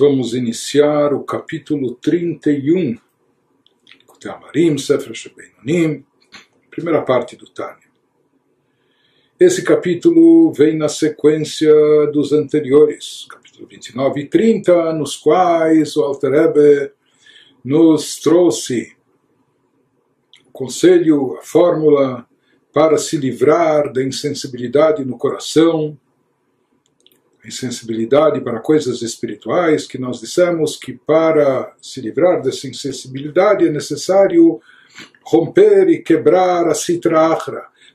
vamos iniciar o capítulo 31, Amarim, Sefer primeira parte do Tânia. Esse capítulo vem na sequência dos anteriores, capítulo 29 e 30, nos quais o Alter Rebbe nos trouxe o conselho, a fórmula para se livrar da insensibilidade no coração, insensibilidade para coisas espirituais, que nós dissemos que para se livrar dessa insensibilidade é necessário romper e quebrar a citra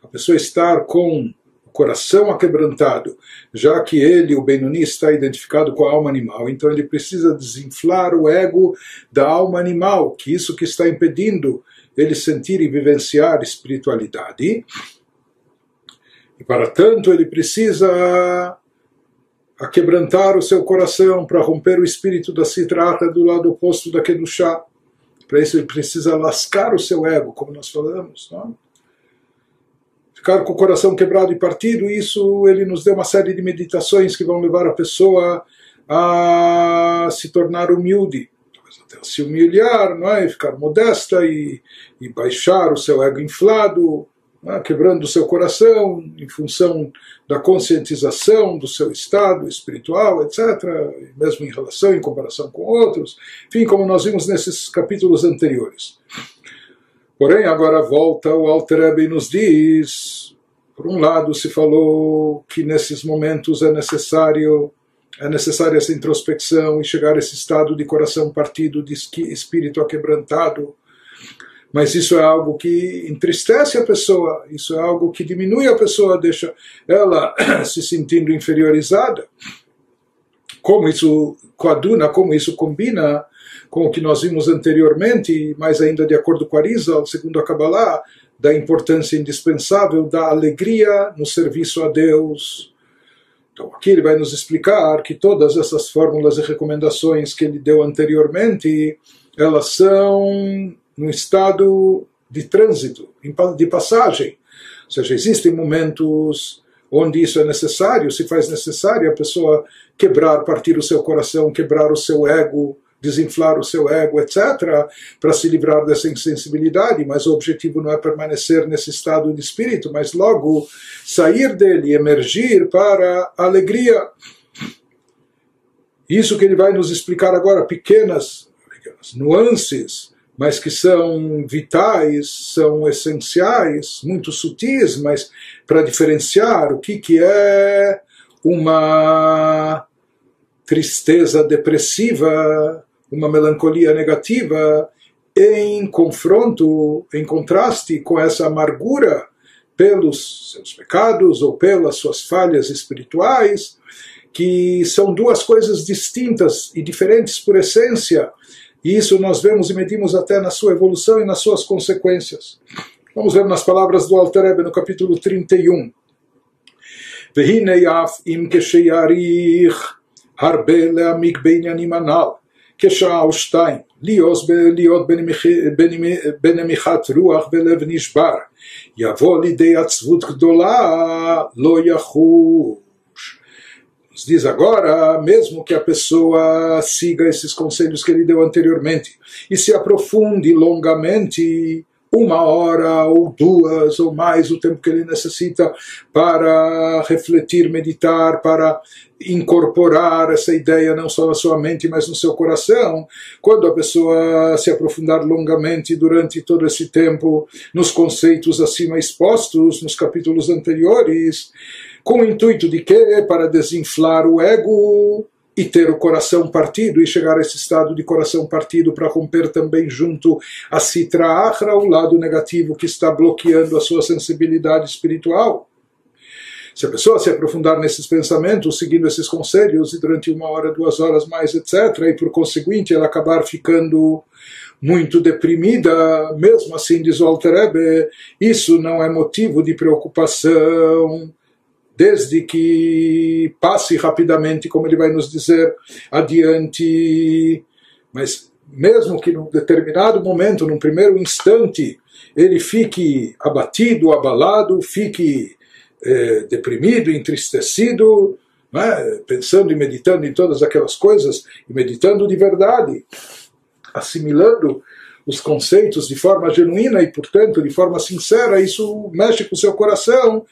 a pessoa estar com o coração aquebrantado, já que ele, o Benoni, está identificado com a alma animal, então ele precisa desinflar o ego da alma animal, que isso que está impedindo ele sentir e vivenciar espiritualidade. E para tanto ele precisa a quebrantar o seu coração, para romper o espírito da citrata do lado oposto da Kedushá. Para isso ele precisa lascar o seu ego, como nós falamos. Não? Ficar com o coração quebrado e partido, isso ele nos deu uma série de meditações que vão levar a pessoa a se tornar humilde. Até se humilhar, não é? ficar modesta e, e baixar o seu ego inflado quebrando o seu coração em função da conscientização do seu estado espiritual, etc., mesmo em relação, em comparação com outros, enfim, como nós vimos nesses capítulos anteriores. Porém, agora volta o Alter e nos diz, por um lado se falou que nesses momentos é necessário é necessária essa introspecção e chegar a esse estado de coração partido, de espírito aquebrantado, mas isso é algo que entristece a pessoa, isso é algo que diminui a pessoa, deixa ela se sentindo inferiorizada. Como isso coaduna, como isso combina com o que nós vimos anteriormente, mais ainda de acordo com Arizal, segundo a Kabbalah, da importância indispensável da alegria no serviço a Deus. Então, aqui ele vai nos explicar que todas essas fórmulas e recomendações que ele deu anteriormente, elas são num estado de trânsito, de passagem. Ou seja, existem momentos onde isso é necessário, se faz necessário a pessoa quebrar, partir o seu coração, quebrar o seu ego, desinflar o seu ego, etc., para se livrar dessa insensibilidade, mas o objetivo não é permanecer nesse estado de espírito, mas logo sair dele, emergir para a alegria. Isso que ele vai nos explicar agora, pequenas, pequenas nuances mas que são vitais, são essenciais, muito sutis, mas para diferenciar o que, que é uma tristeza depressiva, uma melancolia negativa, em confronto, em contraste com essa amargura pelos seus pecados ou pelas suas falhas espirituais, que são duas coisas distintas e diferentes por essência, e isso nós vemos e medimos até na sua evolução e nas suas consequências. Vamos ver nas palavras do Alter Rebbe no capítulo 31. והנה אף אם כשיעריך הרבה להעמיק בעניינים הנ"ל, כשעה או שתיים, להיות בנמיכת רוח ולב נשבר, יבוא לידי עצבות גדולה, לא יחוש nos diz agora, mesmo que a pessoa siga esses conselhos que ele deu anteriormente e se aprofunde longamente, uma hora ou duas ou mais o tempo que ele necessita para refletir, meditar, para incorporar essa ideia não só na sua mente, mas no seu coração. Quando a pessoa se aprofundar longamente durante todo esse tempo nos conceitos acima expostos, nos capítulos anteriores, com o intuito de que? Para desinflar o ego e ter o coração partido e chegar a esse estado de coração partido para romper também junto a citra achra, o lado negativo que está bloqueando a sua sensibilidade espiritual. Se a pessoa se aprofundar nesses pensamentos, seguindo esses conselhos, e durante uma hora, duas horas mais, etc., e por conseguinte ela acabar ficando muito deprimida, mesmo assim, diz o Alter isso não é motivo de preocupação desde que passe rapidamente, como ele vai nos dizer adiante. Mas mesmo que num determinado momento, num primeiro instante, ele fique abatido, abalado, fique eh, deprimido, entristecido, é? pensando e meditando em todas aquelas coisas, e meditando de verdade, assimilando os conceitos de forma genuína e, portanto, de forma sincera, isso mexe com o seu coração,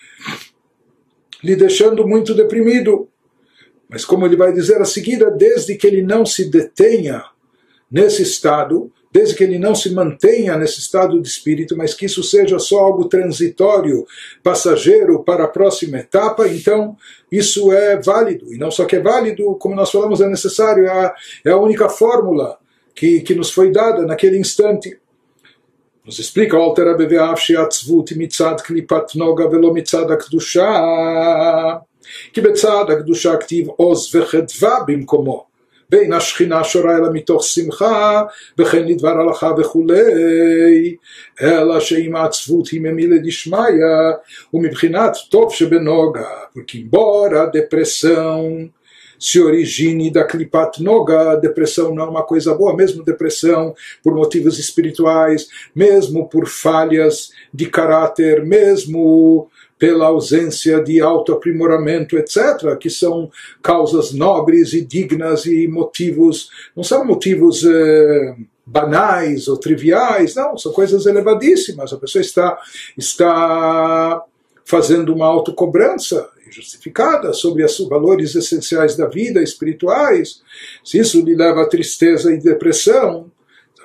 lhe deixando muito deprimido. Mas, como ele vai dizer a seguida, desde que ele não se detenha nesse estado, desde que ele não se mantenha nesse estado de espírito, mas que isso seja só algo transitório, passageiro para a próxima etapa, então isso é válido. E não só que é válido, como nós falamos, é necessário, é a, é a única fórmula que, que nos foi dada naquele instante. Nos explica o Alter Abeveav Sheatzvut mitzad klipat noga velo mitzad akdusha כי בצד הקדושה כתיב עוז וחדווה במקומו בין השכינה שורה אלא מתוך שמחה וכן לדבר הלכה וכולי אלא שאם העצבות היא ממילא דשמיא ומבחינת טוב שבנוגה porque embora a depressão se origine da Klipat Noga, depressão não é uma coisa boa, mesmo depressão por motivos espirituais, mesmo por falhas de caráter, mesmo pela ausência de autoaprimoramento, etc., que são causas nobres e dignas e motivos, não são motivos eh, banais ou triviais, não, são coisas elevadíssimas. A pessoa está, está fazendo uma autocobrança justificada sobre os valores essenciais da vida, espirituais, se isso lhe leva a tristeza e depressão,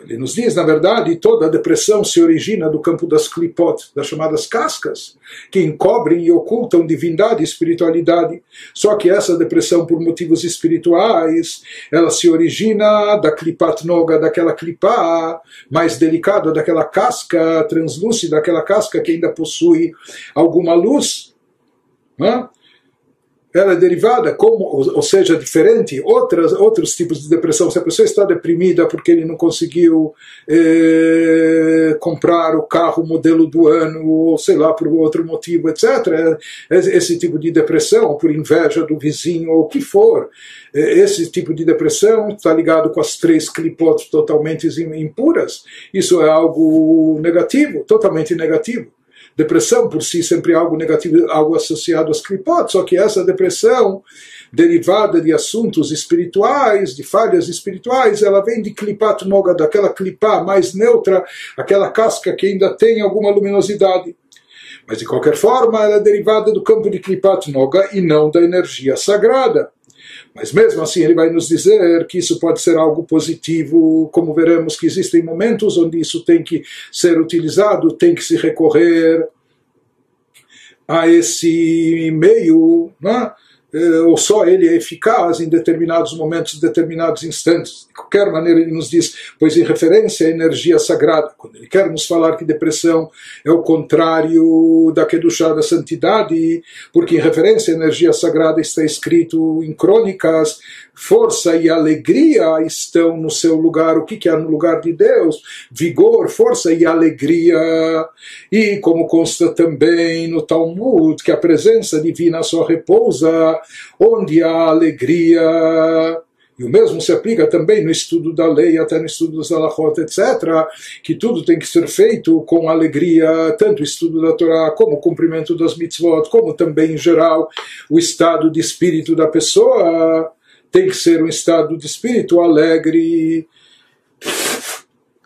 ele nos diz, na verdade, toda a depressão se origina do campo das clipot, das chamadas cascas, que encobrem e ocultam divindade e espiritualidade. Só que essa depressão, por motivos espirituais, ela se origina da clipat noga, daquela clipá mais delicada, daquela casca translúcida, daquela casca que ainda possui alguma luz. Não? Ela é derivada, como, ou seja, diferente, outras, outros tipos de depressão. Se a pessoa está deprimida porque ele não conseguiu eh, comprar o carro modelo do ano, ou sei lá, por outro motivo, etc., esse tipo de depressão, por inveja do vizinho, ou o que for, esse tipo de depressão está ligado com as três clipotes totalmente impuras. Isso é algo negativo, totalmente negativo. Depressão por si sempre é algo negativo, algo associado às clipot, só que essa depressão derivada de assuntos espirituais, de falhas espirituais, ela vem de clipat noga, daquela clipá mais neutra, aquela casca que ainda tem alguma luminosidade. Mas de qualquer forma, ela é derivada do campo de clipat noga e não da energia sagrada. Mas mesmo assim ele vai nos dizer que isso pode ser algo positivo, como veremos que existem momentos onde isso tem que ser utilizado, tem que se recorrer a esse meio, né? Eh, ou só ele é eficaz em determinados momentos, determinados instantes. Qualquer maneira, ele nos diz, pois em referência à energia sagrada, quando ele quer nos falar que depressão é o contrário da Kedushá da santidade, porque em referência à energia sagrada está escrito em crônicas força e alegria estão no seu lugar. O que, que há no lugar de Deus? Vigor, força e alegria. E como consta também no Talmud, que a presença divina só repousa onde há alegria. E o mesmo se aplica também no estudo da lei, até no estudo dos alachot, etc., que tudo tem que ser feito com alegria, tanto o estudo da Torá, como o cumprimento das mitzvot, como também, em geral, o estado de espírito da pessoa tem que ser um estado de espírito alegre.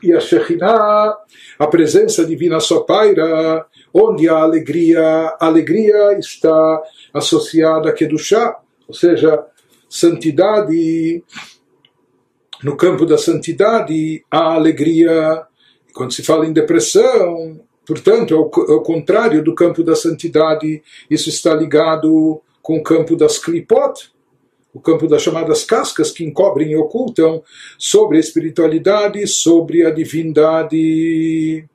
E a Shekhinah, a presença divina só paira, onde a alegria, a alegria está associada a Kedushá, ou seja, santidade. No campo da santidade, a alegria. Quando se fala em depressão, portanto, é o, é o contrário do campo da santidade, isso está ligado com o campo das klipot, o campo das chamadas cascas que encobrem e ocultam sobre a espiritualidade, sobre a divindade.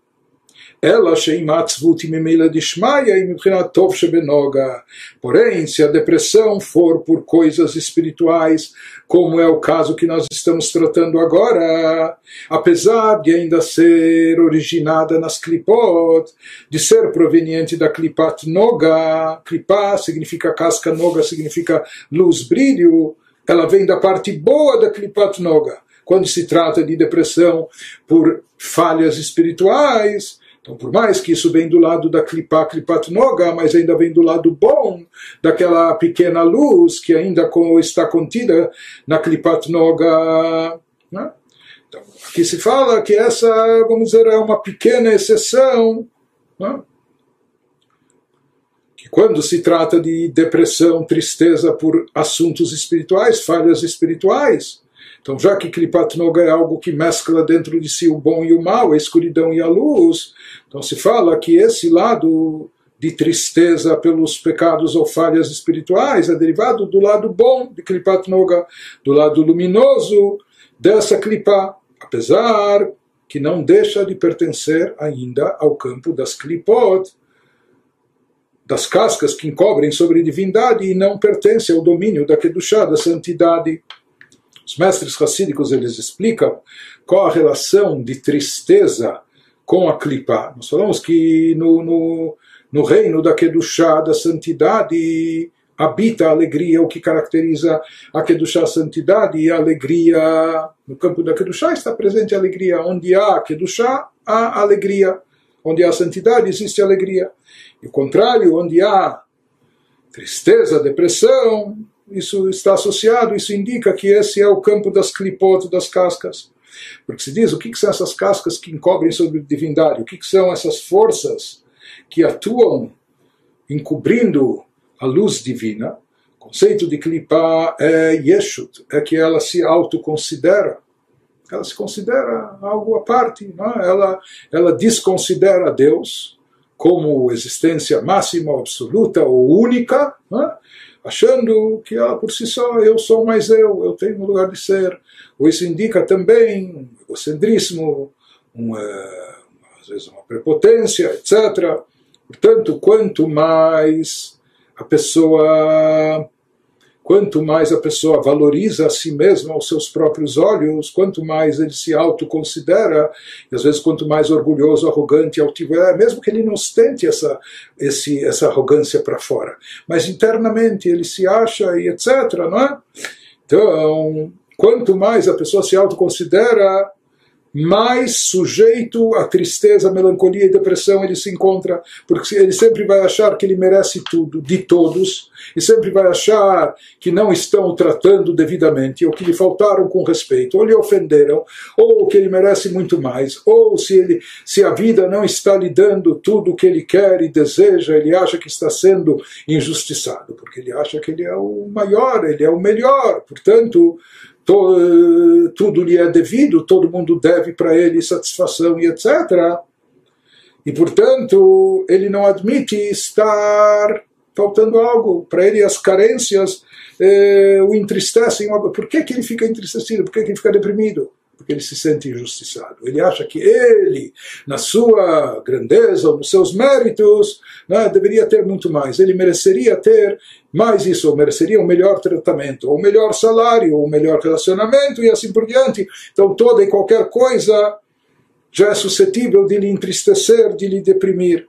Ela sheimatzvut memela dishmaya e tov shebenoga. Porém, se a depressão for por coisas espirituais, como é o caso que nós estamos tratando agora, apesar de ainda ser originada nas klipot, de ser proveniente da klipat noga, klipá significa casca, noga significa luz, brilho, ela vem da parte boa da klipat noga. Quando se trata de depressão por falhas espirituais, Então, por mais que isso vem do lado da klipa, klipat noga, mas ainda vem do lado bom daquela pequena luz que ainda está contida na klipat noga. Né? Então, aqui se fala que essa, vamos dizer, é uma pequena exceção. Né? Que quando se trata de depressão, tristeza por assuntos espirituais, falhas espirituais, então, já que Kripat Noga é algo que mescla dentro de si o bom e o mal, a escuridão e a luz, então se fala que esse lado de tristeza pelos pecados ou falhas espirituais é derivado do lado bom de Kripat Noga, do lado luminoso dessa Kripa, apesar que não deixa de pertencer ainda ao campo das Klipot, das cascas que encobrem sobre a divindade e não pertence ao domínio da Kedushá, da santidade. Os mestres racídicos eles explicam qual a relação de tristeza com a clipa. Nós falamos que no, no, no reino da Kedushá, da santidade, habita a alegria, o que caracteriza a Kedushá, a santidade, e a alegria. No campo da Kedushá está presente a alegria. Onde há Kedushá, há alegria. Onde há santidade, existe alegria. E o contrário, onde há tristeza, depressão, isso está associado, isso indica que esse é o campo das clipotes, das cascas. Porque se diz o que, são essas cascas que encobrem sobre a divindade, o que, são essas forças que atuam encobrindo a luz divina. O conceito de clipa é Yeshut, é que ela se autoconsidera. Ela se considera algo à parte, é? ela, ela desconsidera Deus como existência máxima, absoluta ou única, é? achando que ela por si só eu sou mais eu, eu tenho um lugar de ser. Ou isso indica também um egocentrismo, uma, às vezes uma prepotência, etc. Portanto, quanto mais a pessoa quanto mais a pessoa valoriza a si mesma aos seus próprios olhos, quanto mais ele se autoconsidera, e às vezes quanto mais orgulhoso, arrogante, altivo é, mesmo que ele não ostente essa, esse, essa arrogância para fora, mas internamente ele se acha e etc, não é? Então, quanto mais a pessoa se autoconsidera, mais sujeito à tristeza, melancolia e depressão ele se encontra, porque ele sempre vai achar que ele merece tudo de todos, e sempre vai achar que não estão o tratando devidamente, ou que lhe faltaram com respeito, ou lhe ofenderam, ou que ele merece muito mais, ou se, ele, se a vida não está lhe dando tudo o que ele quer e deseja, ele acha que está sendo injustiçado, porque ele acha que ele é o maior, ele é o melhor, portanto to, tudo lhe é devido, todo mundo deve para ele satisfação e etc. E, portanto, ele não admite estar faltando algo. Para ele, as carências eh, o entristecem. Por que, que ele fica entristecido? Por que, que ele fica deprimido? Porque ele se sente injustiçado. Ele acha que ele, na sua grandeza, nos seus méritos, né, deveria ter muito mais. Ele mereceria ter mais isso, ou mereceria um melhor tratamento, ou um melhor salário, ou um melhor relacionamento e assim por diante. Então, toda e qualquer coisa já é suscetível de lhe entristecer, de lhe deprimir.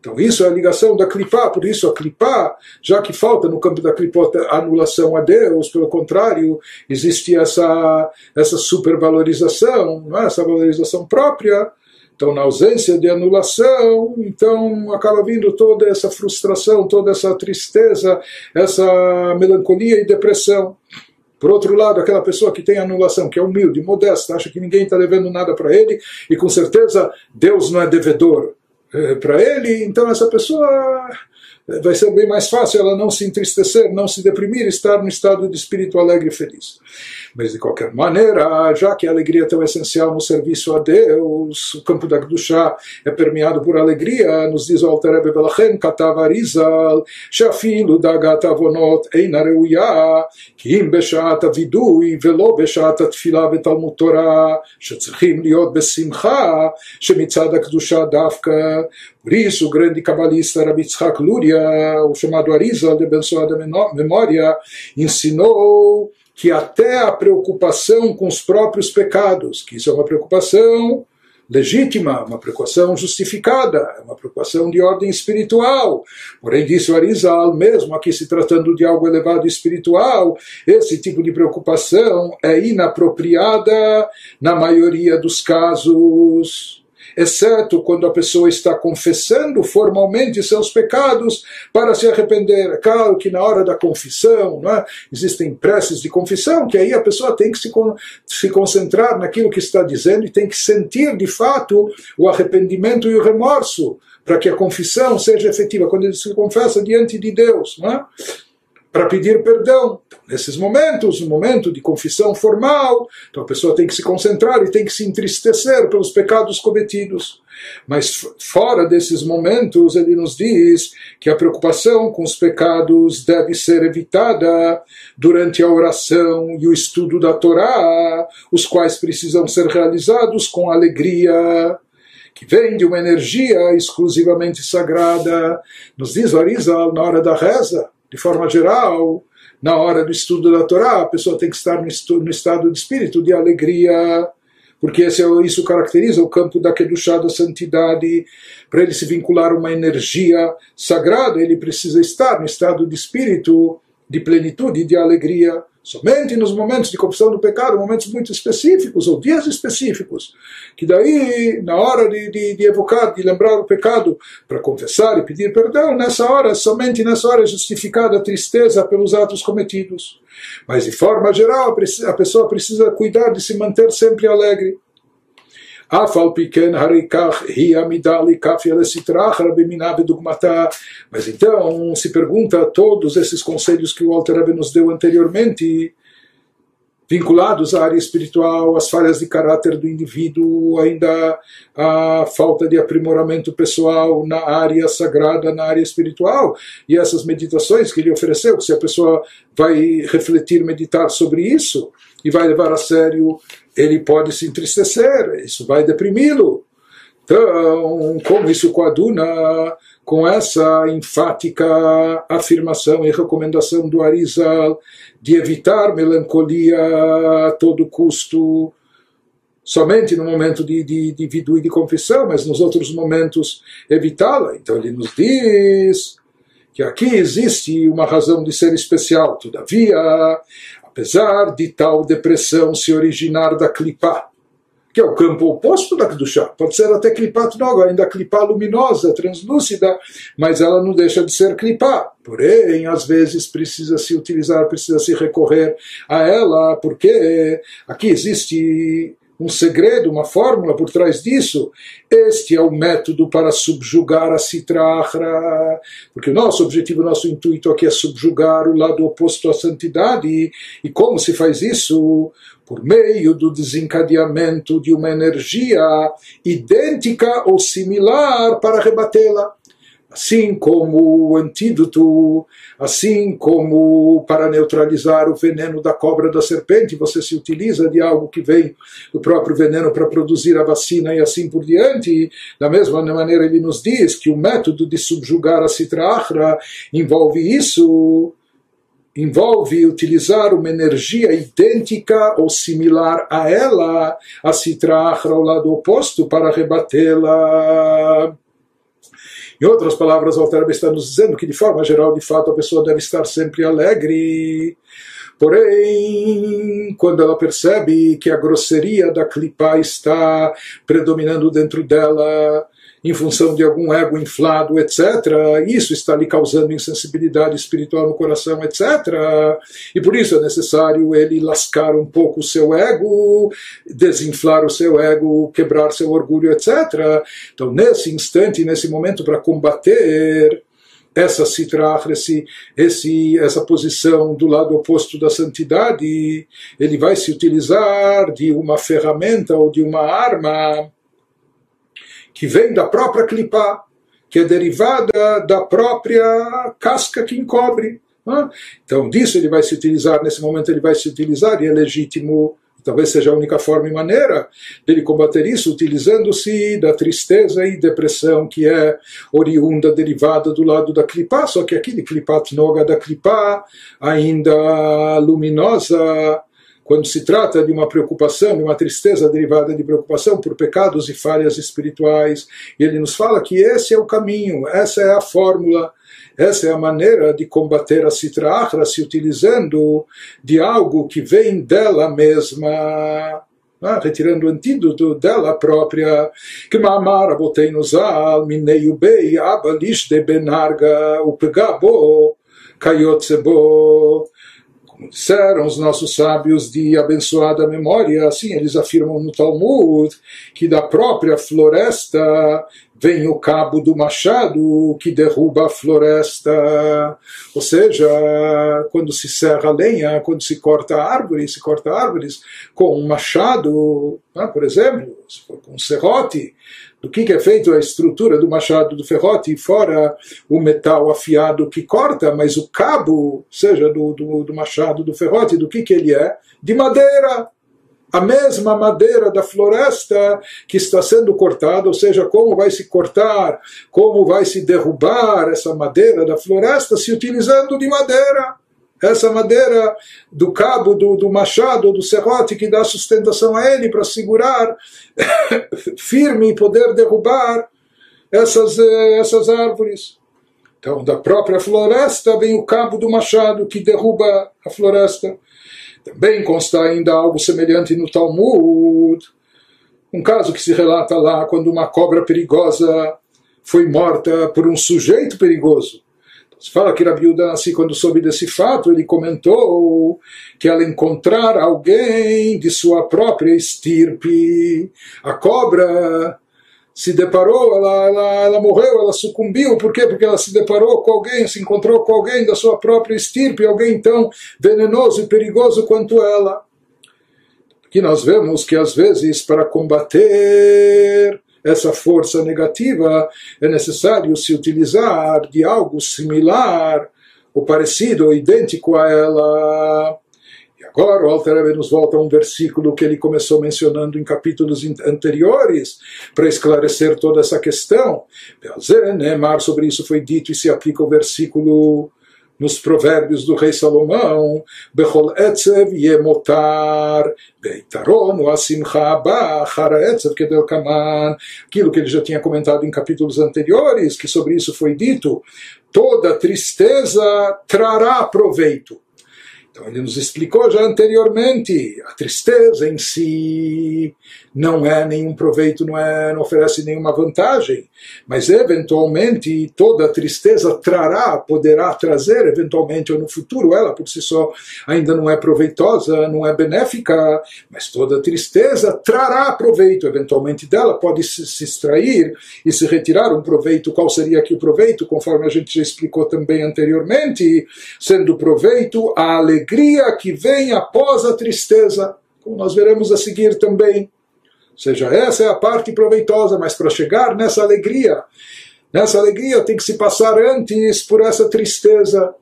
Então isso é a ligação da clipá, por isso a clipá, já que falta no campo da clipá anulação a Deus, pelo contrário, existe essa, essa supervalorização, é? essa valorização própria, então na ausência de anulação, então acaba vindo toda essa frustração, toda essa tristeza, essa melancolia e depressão. Por outro lado, aquela pessoa que tem anulação, que é humilde, modesta, acha que ninguém está devendo nada para ele e com certeza Deus não é devedor. Eh, para ele, então essa pessoa vai ser bem mais fácil ela não se entristecer, não se deprimir, estar no estado de espírito alegre e feliz. Mas de qualquer maneira, já que a alegria é tão essencial no serviço a Deus, o campo da Gdusha é permeado por alegria, nos diz o Alter Rebbe Belachem, Katav Arizal, שאפילו דאגת עוונות אינה ראויה, כי אם בשעת הווידוי ולא בשעת התפילה ותלמוד תורה, שצריכים להיות בשמחה, שמצד הקדושה דווקא por isso, o grande cabalista Rabi Tzchak Luria, o chamado Arizal de abençoada memória, ensinou que até a preocupação com os próprios pecados, que isso é uma preocupação legítima, uma preocupação justificada, é uma preocupação de ordem espiritual. Porém, disse o Arizal, mesmo aqui se tratando de algo elevado espiritual, esse tipo de preocupação é inapropriada na maioria dos casos exceto quando a pessoa está confessando formalmente seus pecados para se arrepender. É claro que na hora da confissão, é? existem preces de confissão, que aí a pessoa tem que se, se concentrar naquilo que está dizendo e tem que sentir de fato o arrependimento e o remorso para que a confissão seja efetiva, quando ele se confessa diante de Deus, não é? Para pedir perdão. Então, nesses momentos, no momento de confissão formal, então a pessoa tem que se concentrar e tem que se entristecer pelos pecados cometidos. Mas fora desses momentos, ele nos diz que a preocupação com os pecados deve ser evitada durante a oração e o estudo da Torá, os quais precisam ser realizados com alegria que vem de uma energia exclusivamente sagrada. Nos diz Arizal na hora da reza, de forma geral, na hora do estudo da Torá, a pessoa tem que estar no, estado de espírito de alegria, porque esse, é isso caracteriza o campo da Kedushá, da santidade. Para ele se vincular a uma energia sagrada, ele precisa estar no estado de espírito de plenitude e de alegria. Somente nos momentos de confissão do pecado, momentos muito específicos, ou dias específicos, que daí, na hora de, de, de evocar, de lembrar o pecado, para confessar e pedir perdão, nessa hora, somente nessa hora é justificada a tristeza pelos atos cometidos. Mas, de forma geral, a pessoa precisa cuidar de se manter sempre alegre. Mas então se pergunta todos esses conselhos que o Alter Rebbe nos deu anteriormente, vinculados à área espiritual, às falhas de caráter do indivíduo, ainda a falta de aprimoramento pessoal na área sagrada, na área espiritual, e essas meditações que ele ofereceu, se a pessoa vai refletir, meditar sobre isso e vai levar a sério ele pode se entristecer, isso vai deprimi-lo. Então, como isso coaduna com essa enfática afirmação e recomendação do Arizal de evitar melancolia a todo custo, somente no momento de, vidu e de confissão, mas nos outros momentos evitá-la. Então ele nos diz que aqui existe uma razão de ser especial. Todavia, apesar de tal depressão se originar da clipá, que é o campo oposto da Kedushá. Pode ser até clipá não, ainda clipá luminosa, translúcida, mas ela não deixa de ser clipá. Porém, às vezes precisa se utilizar, precisa se recorrer a ela, porque aqui existe um segredo, uma fórmula por trás disso. Este é o método para subjugar a Citrahra, porque o nosso objetivo, o nosso intuito aqui é subjugar o lado oposto à santidade. E como se faz isso? Por meio do desencadeamento de uma energia idêntica ou similar para rebatê-la assim como o antídoto, assim como para neutralizar o veneno da cobra da serpente, você se utiliza de algo que vem do próprio veneno para produzir a vacina e assim por diante. Da mesma maneira, ele nos diz que o método de subjugar a citrahra envolve isso. Envolve utilizar uma energia idêntica ou similar a ela, a citrahra ao lado oposto, para rebatê-la. Em outras palavras, o Alter está nos dizendo que, de forma geral, de fato, a pessoa deve estar sempre alegre. Porém, quando ela percebe que a grosseria da clipa está predominando dentro dela, em função de algum ego inflado, etc. Isso está lhe causando insensibilidade espiritual no coração, etc. E por isso é necessário ele lascar um pouco o seu ego, desinflar o seu ego, quebrar seu orgulho, etc. Então, nesse instante, nesse momento, para combater essa citra, esse, esse, essa posição do lado oposto da santidade, ele vai se utilizar de uma ferramenta ou de uma arma que vem da própria clipá, que é derivada da própria casca que encobre. Então, disso ele vai se utilizar, nesse momento ele vai se utilizar, e é legítimo, talvez seja a única forma e maneira dele combater isso, utilizando-se da tristeza e depressão que é oriunda, derivada do lado da clipá, só que aquele clipat noga da clipá, ainda luminosa, quando se trata de uma preocupação, de uma tristeza derivada de preocupação por pecados e falhas espirituais. E ele nos fala que esse é o caminho, essa é a fórmula, essa é a maneira de combater a Sitra se utilizando de algo que vem dela mesma. né, retirando o antídoto dela própria. Que mamar botei no zal, minei o bei, abalish de benarga, o pegabo, kayotsebo. Como disseram os nossos sábios de abençoada memória, assim eles afirmam no Talmud, que da própria floresta vem o cabo do machado que derruba a floresta. Ou seja, quando se serra a lenha, quando se corta a árvore, se corta árvores com um machado, né, por exemplo, se for com um serrote, do que, é feito? A estrutura do machado do ferrote, fora o metal afiado que corta, mas o cabo, seja do, do, do machado do ferrote, do que, que ele é? De madeira! A mesma madeira da floresta que está sendo cortada, ou seja, como vai se cortar, como vai se derrubar essa madeira da floresta se utilizando de madeira essa madeira do cabo, do, do machado, do serrote que dá sustentação a ele para segurar firme e poder derrubar essas, eh, essas árvores. Então, da própria floresta vem o cabo do machado que derruba a floresta. Também consta ainda algo semelhante no Talmud, um caso que se relata lá quando uma cobra perigosa foi morta por um sujeito perigoso. Fala que Rabi assim, quando soube desse fato, ele comentou que al encontrar alguém de sua própria estirpe, a cobra se deparou, ela, ela, ela morreu, ela sucumbiu, por quê? Porque ela se deparou com alguém, se encontrou com alguém da sua própria estirpe, alguém tão venenoso e perigoso quanto ela. Aqui nós vemos que às vezes para combater essa força negativa, é necessário se utilizar de algo similar, ou parecido, ou idêntico a ela. E agora o Alter Rebbe nos volta a um versículo que ele começou mencionando em capítulos anteriores, para esclarecer toda essa questão. Sobre isso foi dito e se aplica o versículo nos provérbios do rei Salomão, Bechol etzev yemotar, beitaron asimcha ba, chara etzev kedel kaman, aquilo que ele já tinha comentado em capítulos anteriores, que sobre isso foi dito, toda tristeza trará proveito. Então ele nos explicou já anteriormente, a tristeza em si não é nenhum proveito, não, é, não oferece nenhuma vantagem, mas eventualmente toda tristeza trará, poderá trazer, eventualmente ou no futuro, ela por si só ainda não é proveitosa, não é benéfica, mas toda tristeza trará proveito, eventualmente dela pode se, se extrair e se retirar um proveito. Qual seria aqui o proveito? Conforme a gente já explicou também anteriormente, sendo proveito a alegria que vem após a tristeza, como nós veremos a seguir também. Seja, essa é a parte proveitosa, mas para chegar nessa alegria, nessa alegria tem que se passar antes por essa tristeza.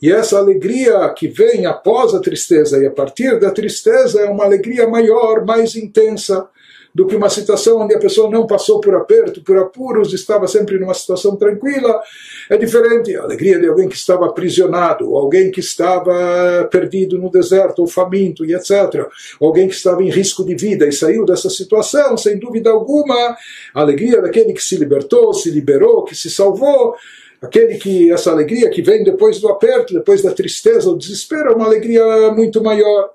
E essa alegria que vem após a tristeza e a partir da tristeza é uma alegria maior, mais intensa do que uma situação onde a pessoa não passou por aperto, por apuros, estava sempre numa situação tranquila. É diferente a alegria de alguém que estava aprisionado, alguém que estava perdido no deserto, ou faminto, e etc. Alguém que estava em risco de vida e saiu dessa situação, sem dúvida alguma. A alegria daquele que se libertou, se liberou, que se salvou aquele que essa alegria que vem depois do aperto, depois da tristeza, o desespero, é uma alegria muito maior.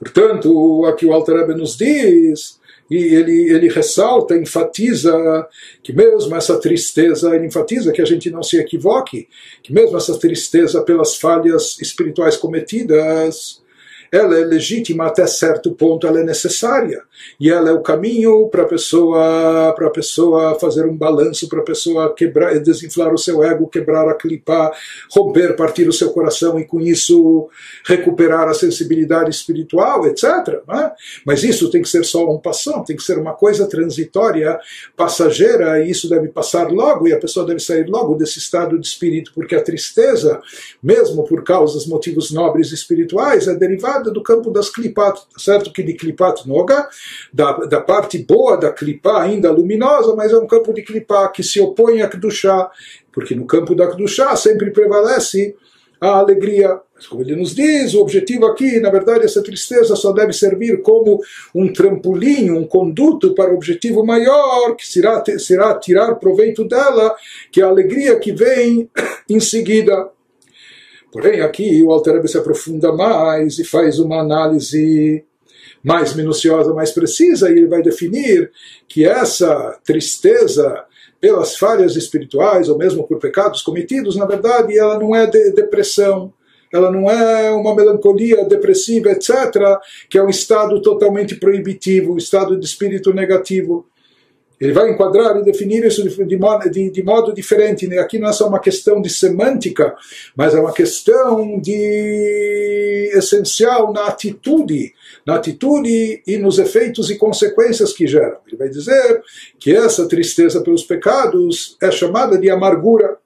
Portanto, aqui o Alter nos diz, e ele, ele ressalta, enfatiza que mesmo essa tristeza, ele enfatiza que a gente não se equivoque, que mesmo essa tristeza pelas falhas espirituais cometidas, ela é legítima até certo ponto, ela é necessária e ela é o caminho para a pessoa para pessoa fazer um balanço, para a pessoa quebrar, desinflar o seu ego, quebrar a clipa, romper, partir o seu coração e com isso recuperar a sensibilidade espiritual, etc. É? Mas isso tem que ser só um passão, tem que ser uma coisa transitória, passageira e isso deve passar logo e a pessoa deve sair logo desse estado de espírito, porque a tristeza, mesmo por causas, motivos nobres espirituais, é derivada do campo das clipat, certo? Que de clipat noga da, da parte boa da clipá, ainda luminosa, mas é um campo de clipá que se opõe a Kedushá, porque no campo da Kedushá sempre prevalece a alegria. Mas como ele nos diz, o objetivo aqui, na verdade, essa tristeza só deve servir como um trampolim, um conduto para o objetivo maior, que será, será tirar proveito dela, que é a alegria que vem em seguida. Porém, aqui o Alter se aprofunda mais e faz uma análise mais minuciosa, mais precisa, e ele vai definir que essa tristeza pelas falhas espirituais ou mesmo por pecados cometidos, na verdade, ela não é de depressão, ela não é uma melancolia depressiva, etc., que é um estado totalmente proibitivo, um estado de espírito negativo. Ele vai enquadrar e definir isso de, de, de, modo diferente. Né? Aqui não é só uma questão de semântica, mas é uma questão de essencial na atitude, na atitude e nos efeitos e consequências que geram. Ele vai dizer que essa tristeza pelos pecados é chamada de amargura.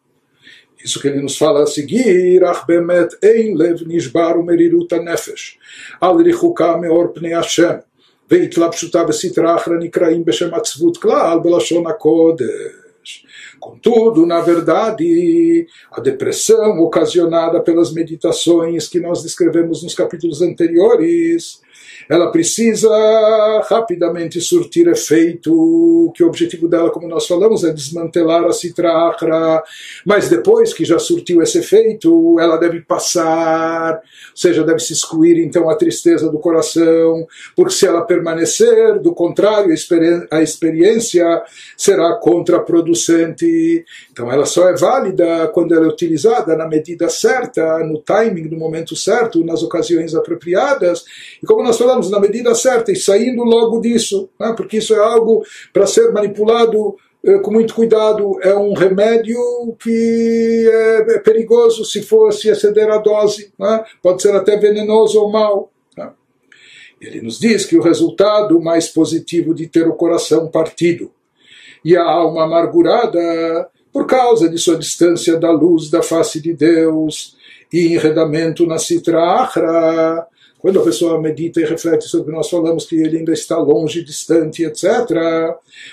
Isso que ele nos fala a seguir, Ach ein lev nishbar umerirut nefesh, Hashem. והתלבשותה בסטרה אחרא נקראים בשם עצבות כלל בלשון הקודש. Contudo, na verdade, a depressão ocasionada pelas meditações que nós descrevemos nos capítulos anteriores ela precisa rapidamente surtir efeito, que o objetivo dela, como nós falamos, é desmantelar a citrahra, mas depois que já surtiu esse efeito, ela deve passar, ou seja, deve se excluir então a tristeza do coração, porque se ela permanecer, do contrário, a experiência será contraproducente. Então ela só é válida quando ela é utilizada na medida certa, no timing, no momento certo, nas ocasiões apropriadas. E como nós falamos, na medida certa e saindo logo disso, né? porque isso é algo para ser manipulado eh, com muito cuidado. É um remédio que é, é perigoso se for se exceder a dose, né? pode ser até venenoso ou mal. Né? Ele nos diz que o resultado mais positivo de ter o coração partido e a alma amargurada por causa de sua distância da luz da face de Deus e enredamento na citra achra, quando a pessoa medita e reflete sobre o que nós falamos, que ele ainda está longe, distante, etc.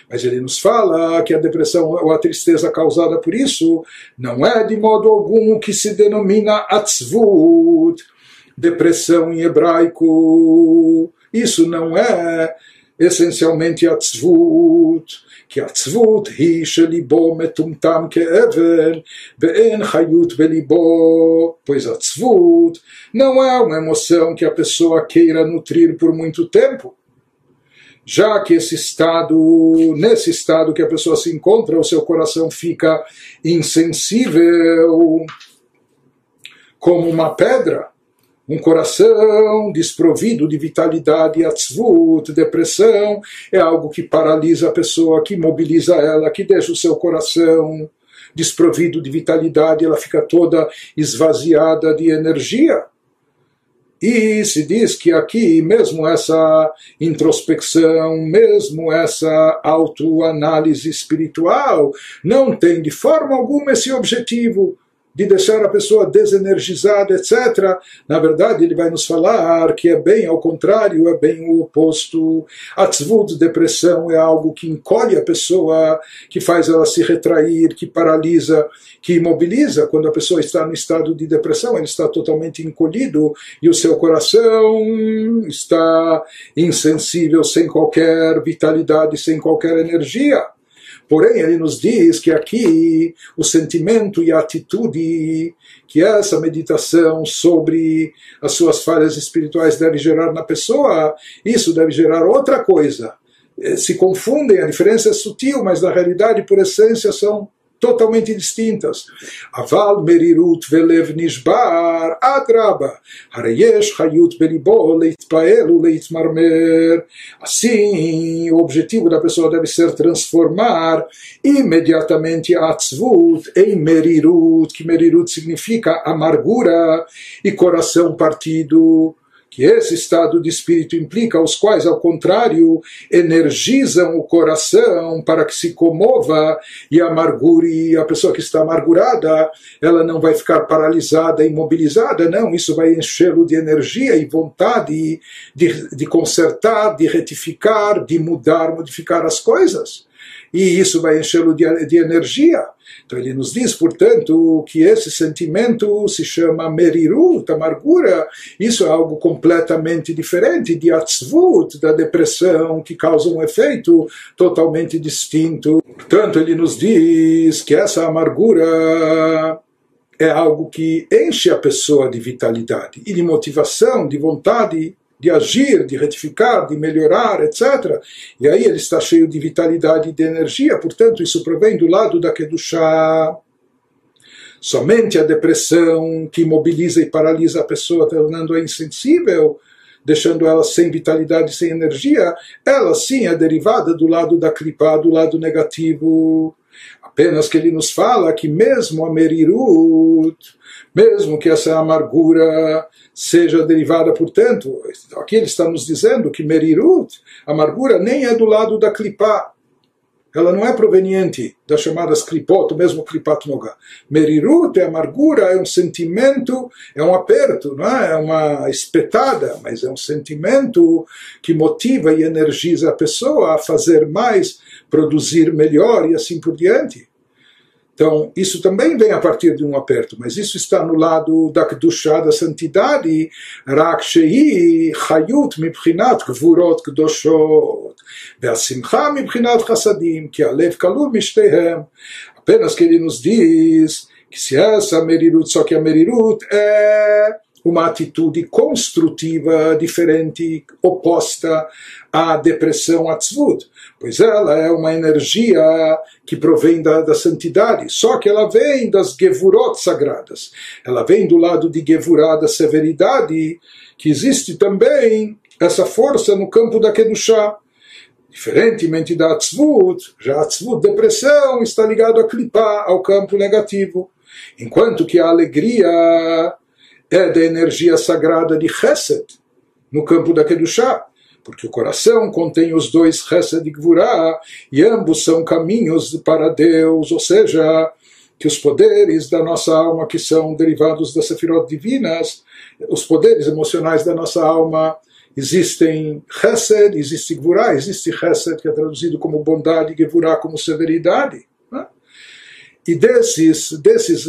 Mas ele nos fala que a depressão ou a tristeza causada por isso não é de modo algum o que se denomina atzvut, depressão em hebraico. Isso não é essencialmente atzvut. כי עצבות היא שליבו מטומטם כאבן ואין חיות בליבו, pois עצבות não é uma emoção que a pessoa queira nutrir por muito tempo. Já que esse estado, nesse estado que a pessoa se encontra, o seu coração fica insensível como uma pedra, um coração desprovido de vitalidade, atzvut, depressão, é algo que paralisa a pessoa, que mobiliza ela, que deixa o seu coração desprovido de vitalidade, ela fica toda esvaziada de energia. E se diz que aqui, mesmo essa introspecção, mesmo essa autoanálise espiritual, não tem de forma alguma esse objetivo de deixar a pessoa desenergizada, etc. Na verdade, ele vai nos falar que é bem ao contrário, é bem o oposto. A depressão, é algo que encolhe a pessoa, que faz ela se retrair, que paralisa, que imobiliza. Quando a pessoa está no estado de depressão, ele está totalmente encolhido e o seu coração está insensível, sem qualquer vitalidade, sem qualquer energia. Porém, ele nos diz que aqui o sentimento e a atitude que essa meditação sobre as suas falhas espirituais deve gerar na pessoa, isso deve gerar outra coisa. Eh, se confundem, a diferença é sutil, mas na realidade, por essência, são totalmente distintas. Aval merirut velev nishbar adraba. Hareyesh hayut belibo leitpael leitmarmer. Assim, o objetivo da pessoa deve ser transformar imediatamente a atzvut em merirut, que merirut significa amargura e coração partido que esse estado de espírito implica, os quais, ao contrário, energizam o coração para que se comova e amargure a pessoa que está amargurada, ela não vai ficar paralisada, imobilizada, não, isso vai enchê-lo de energia e vontade de, de consertar, de retificar, de mudar, modificar as coisas. E isso vai enchê-lo de, de energia. Então ele nos diz, portanto, que esse sentimento se chama merirut, amargura. Isso é algo completamente diferente de atzvut, da depressão, que causa um efeito totalmente distinto. Portanto, ele nos diz que essa amargura é algo que enche a pessoa de vitalidade e de motivação, de vontade de agir, de retificar, de melhorar, etc. E aí ele está cheio de vitalidade e de energia, portanto, isso provém do lado da Kedushá. Somente a depressão que imobiliza e paralisa a pessoa, tornando-a insensível, deixando ela sem vitalidade, sem energia, ela sim é derivada do lado da clipa, do lado negativo. Apenas que ele nos fala que mesmo a Merirut, mesmo que essa amargura seja derivada, portanto, aqui ele está nos dizendo que Merirut, amargura, nem é do lado da clipa, ela não é proveniente das chamadas klipot, o mesmo klipat noga. Merirut é amargura, é um sentimento, é um aperto, não é? é uma espetada, mas é um sentimento que motiva e energiza a pessoa a fazer mais, produzir melhor e assim por diante. Então, isso também vem a partir de um aperto, mas isso está no lado da Kedushá, da santidade, Rak Shei Chayut Mibchinat Gvurot Kedoshot, Ve'asimcha Mibchinat Chassadim, que Alev Kalur Mishtehem. Apenas que ele nos diz que se essa Merirut, só que a Merirut é uma atitude construtiva, diferente, oposta à depressão, à tzvut, pois ela é uma energia que provém da, da santidade, só que ela vem das gevurot sagradas, ela vem do lado de gevurá, da severidade, que existe também essa força no campo da kedushá, diferentemente da tzvut, já a tzvut, depressão, está ligado a clipar, ao campo negativo, enquanto que a alegria é da energia sagrada de Chesed, no campo da Kedushá, porque o coração contém os dois Chesed e Gvurá, e ambos são caminhos para Deus, ou seja, que os poderes da nossa alma, que são derivados das Sefirot divinas, os poderes emocionais da nossa alma, existem Chesed, existe Gvurá, existe Chesed, que é traduzido como bondade, e Gvurá como severidade. E desses, desses,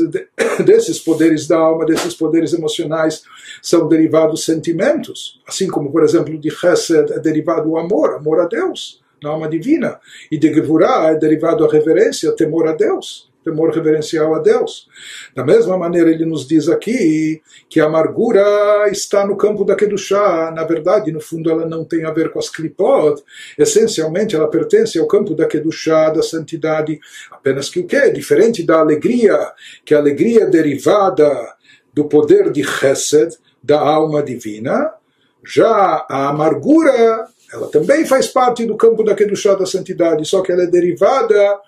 desses poderes da alma, desses poderes emocionais, são derivados sentimentos. Assim como, por exemplo, de Chesed é derivado o amor, amor a Deus, na alma divina. E de Gevurah é derivado a reverência, temor a Deus temor reverencial a Deus. Da mesma maneira, ele nos diz aqui que a amargura está no campo da Kedushá. Na verdade, no fundo, ela não tem a ver com as Klipot. Essencialmente, ela pertence ao campo da Kedushá, da santidade. Apenas que o que? Diferente da alegria, que a alegria é derivada do poder de Chesed, da alma divina, já a amargura, ela também faz parte do campo da Kedushá, da santidade, só que ela é derivada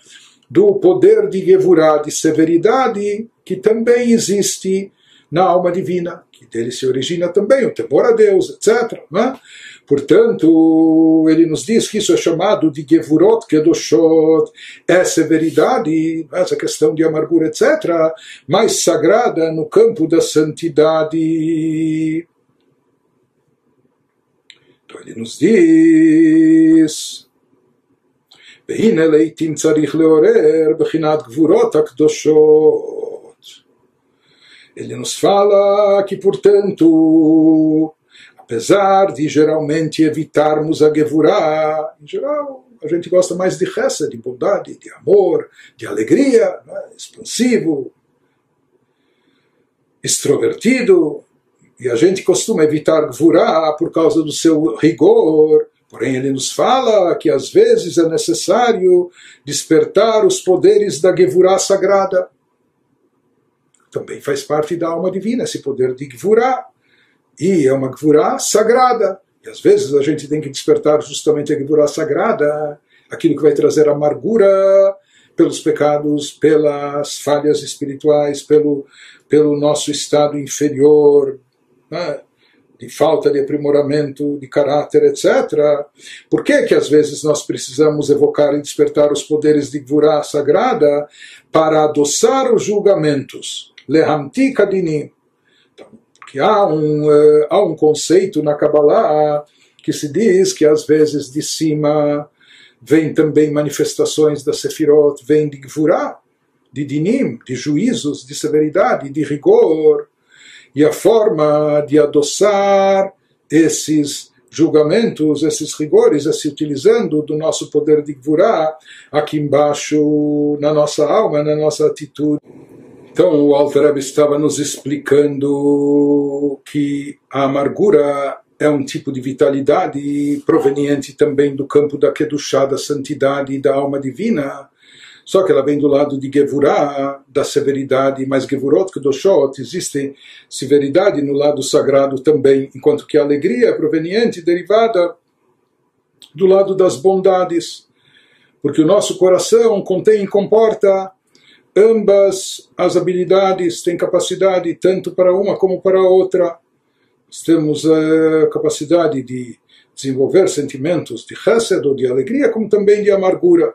do poder de Gevurah, de severidade, que também existe na alma divina, que dele se origina também o temor a Deus, etc. Né? Portanto, ele nos diz que isso é chamado de Gevurot Kedoshot, é severidade, essa questão de amargura, etc., mais sagrada no campo da santidade. Então ele nos diz והנה לעתים צריך לעורר בחינת גבורות הקדושות. Ele nos fala que, portanto, apesar de geralmente evitarmos a Gevurah, em geral, a gente gosta mais de reza, de bondade, de amor, de alegria, né? expansivo, extrovertido, e a gente costuma evitar Gvurah por causa do seu rigor, Porém, ele nos fala que às vezes é necessário despertar os poderes da Gevurah sagrada. Também faz parte da alma divina esse poder de Gevurah. E é uma Gevurah sagrada. E às vezes a gente tem que despertar justamente a Gevurah sagrada, aquilo que vai trazer amargura pelos pecados, pelas falhas espirituais, pelo, pelo nosso estado inferior. Né? De falta de aprimoramento de caráter, etc. Por que que às vezes nós precisamos evocar e despertar os poderes de Gvurah sagrada para adoçar os julgamentos? Lehamti kadinim. Então, porque há um, uh, há um conceito na Kabbalah que se diz que às vezes de cima vem também manifestações da Sefirot, vem de Gvurah, de dinim, de juízos, de severidade, de rigor, e a forma de adoçar esses julgamentos, esses rigores, é se utilizando do nosso poder de Gvurá aqui embaixo na nossa alma, na nossa atitude. Então o Alter estava nos explicando que a amargura é um tipo de vitalidade proveniente também do campo da Kedushá, da santidade e da alma divina, só que ela vem do lado de Gevurah, da severidade, mas Gevurot, Kedoshot, existe severidade no lado sagrado também, enquanto que a alegria é proveniente, derivada do lado das bondades, porque o nosso coração contém e comporta ambas as habilidades, tem capacidade tanto para uma como para a outra. Temos a capacidade de desenvolver sentimentos de chesed ou de alegria, como também de amargura.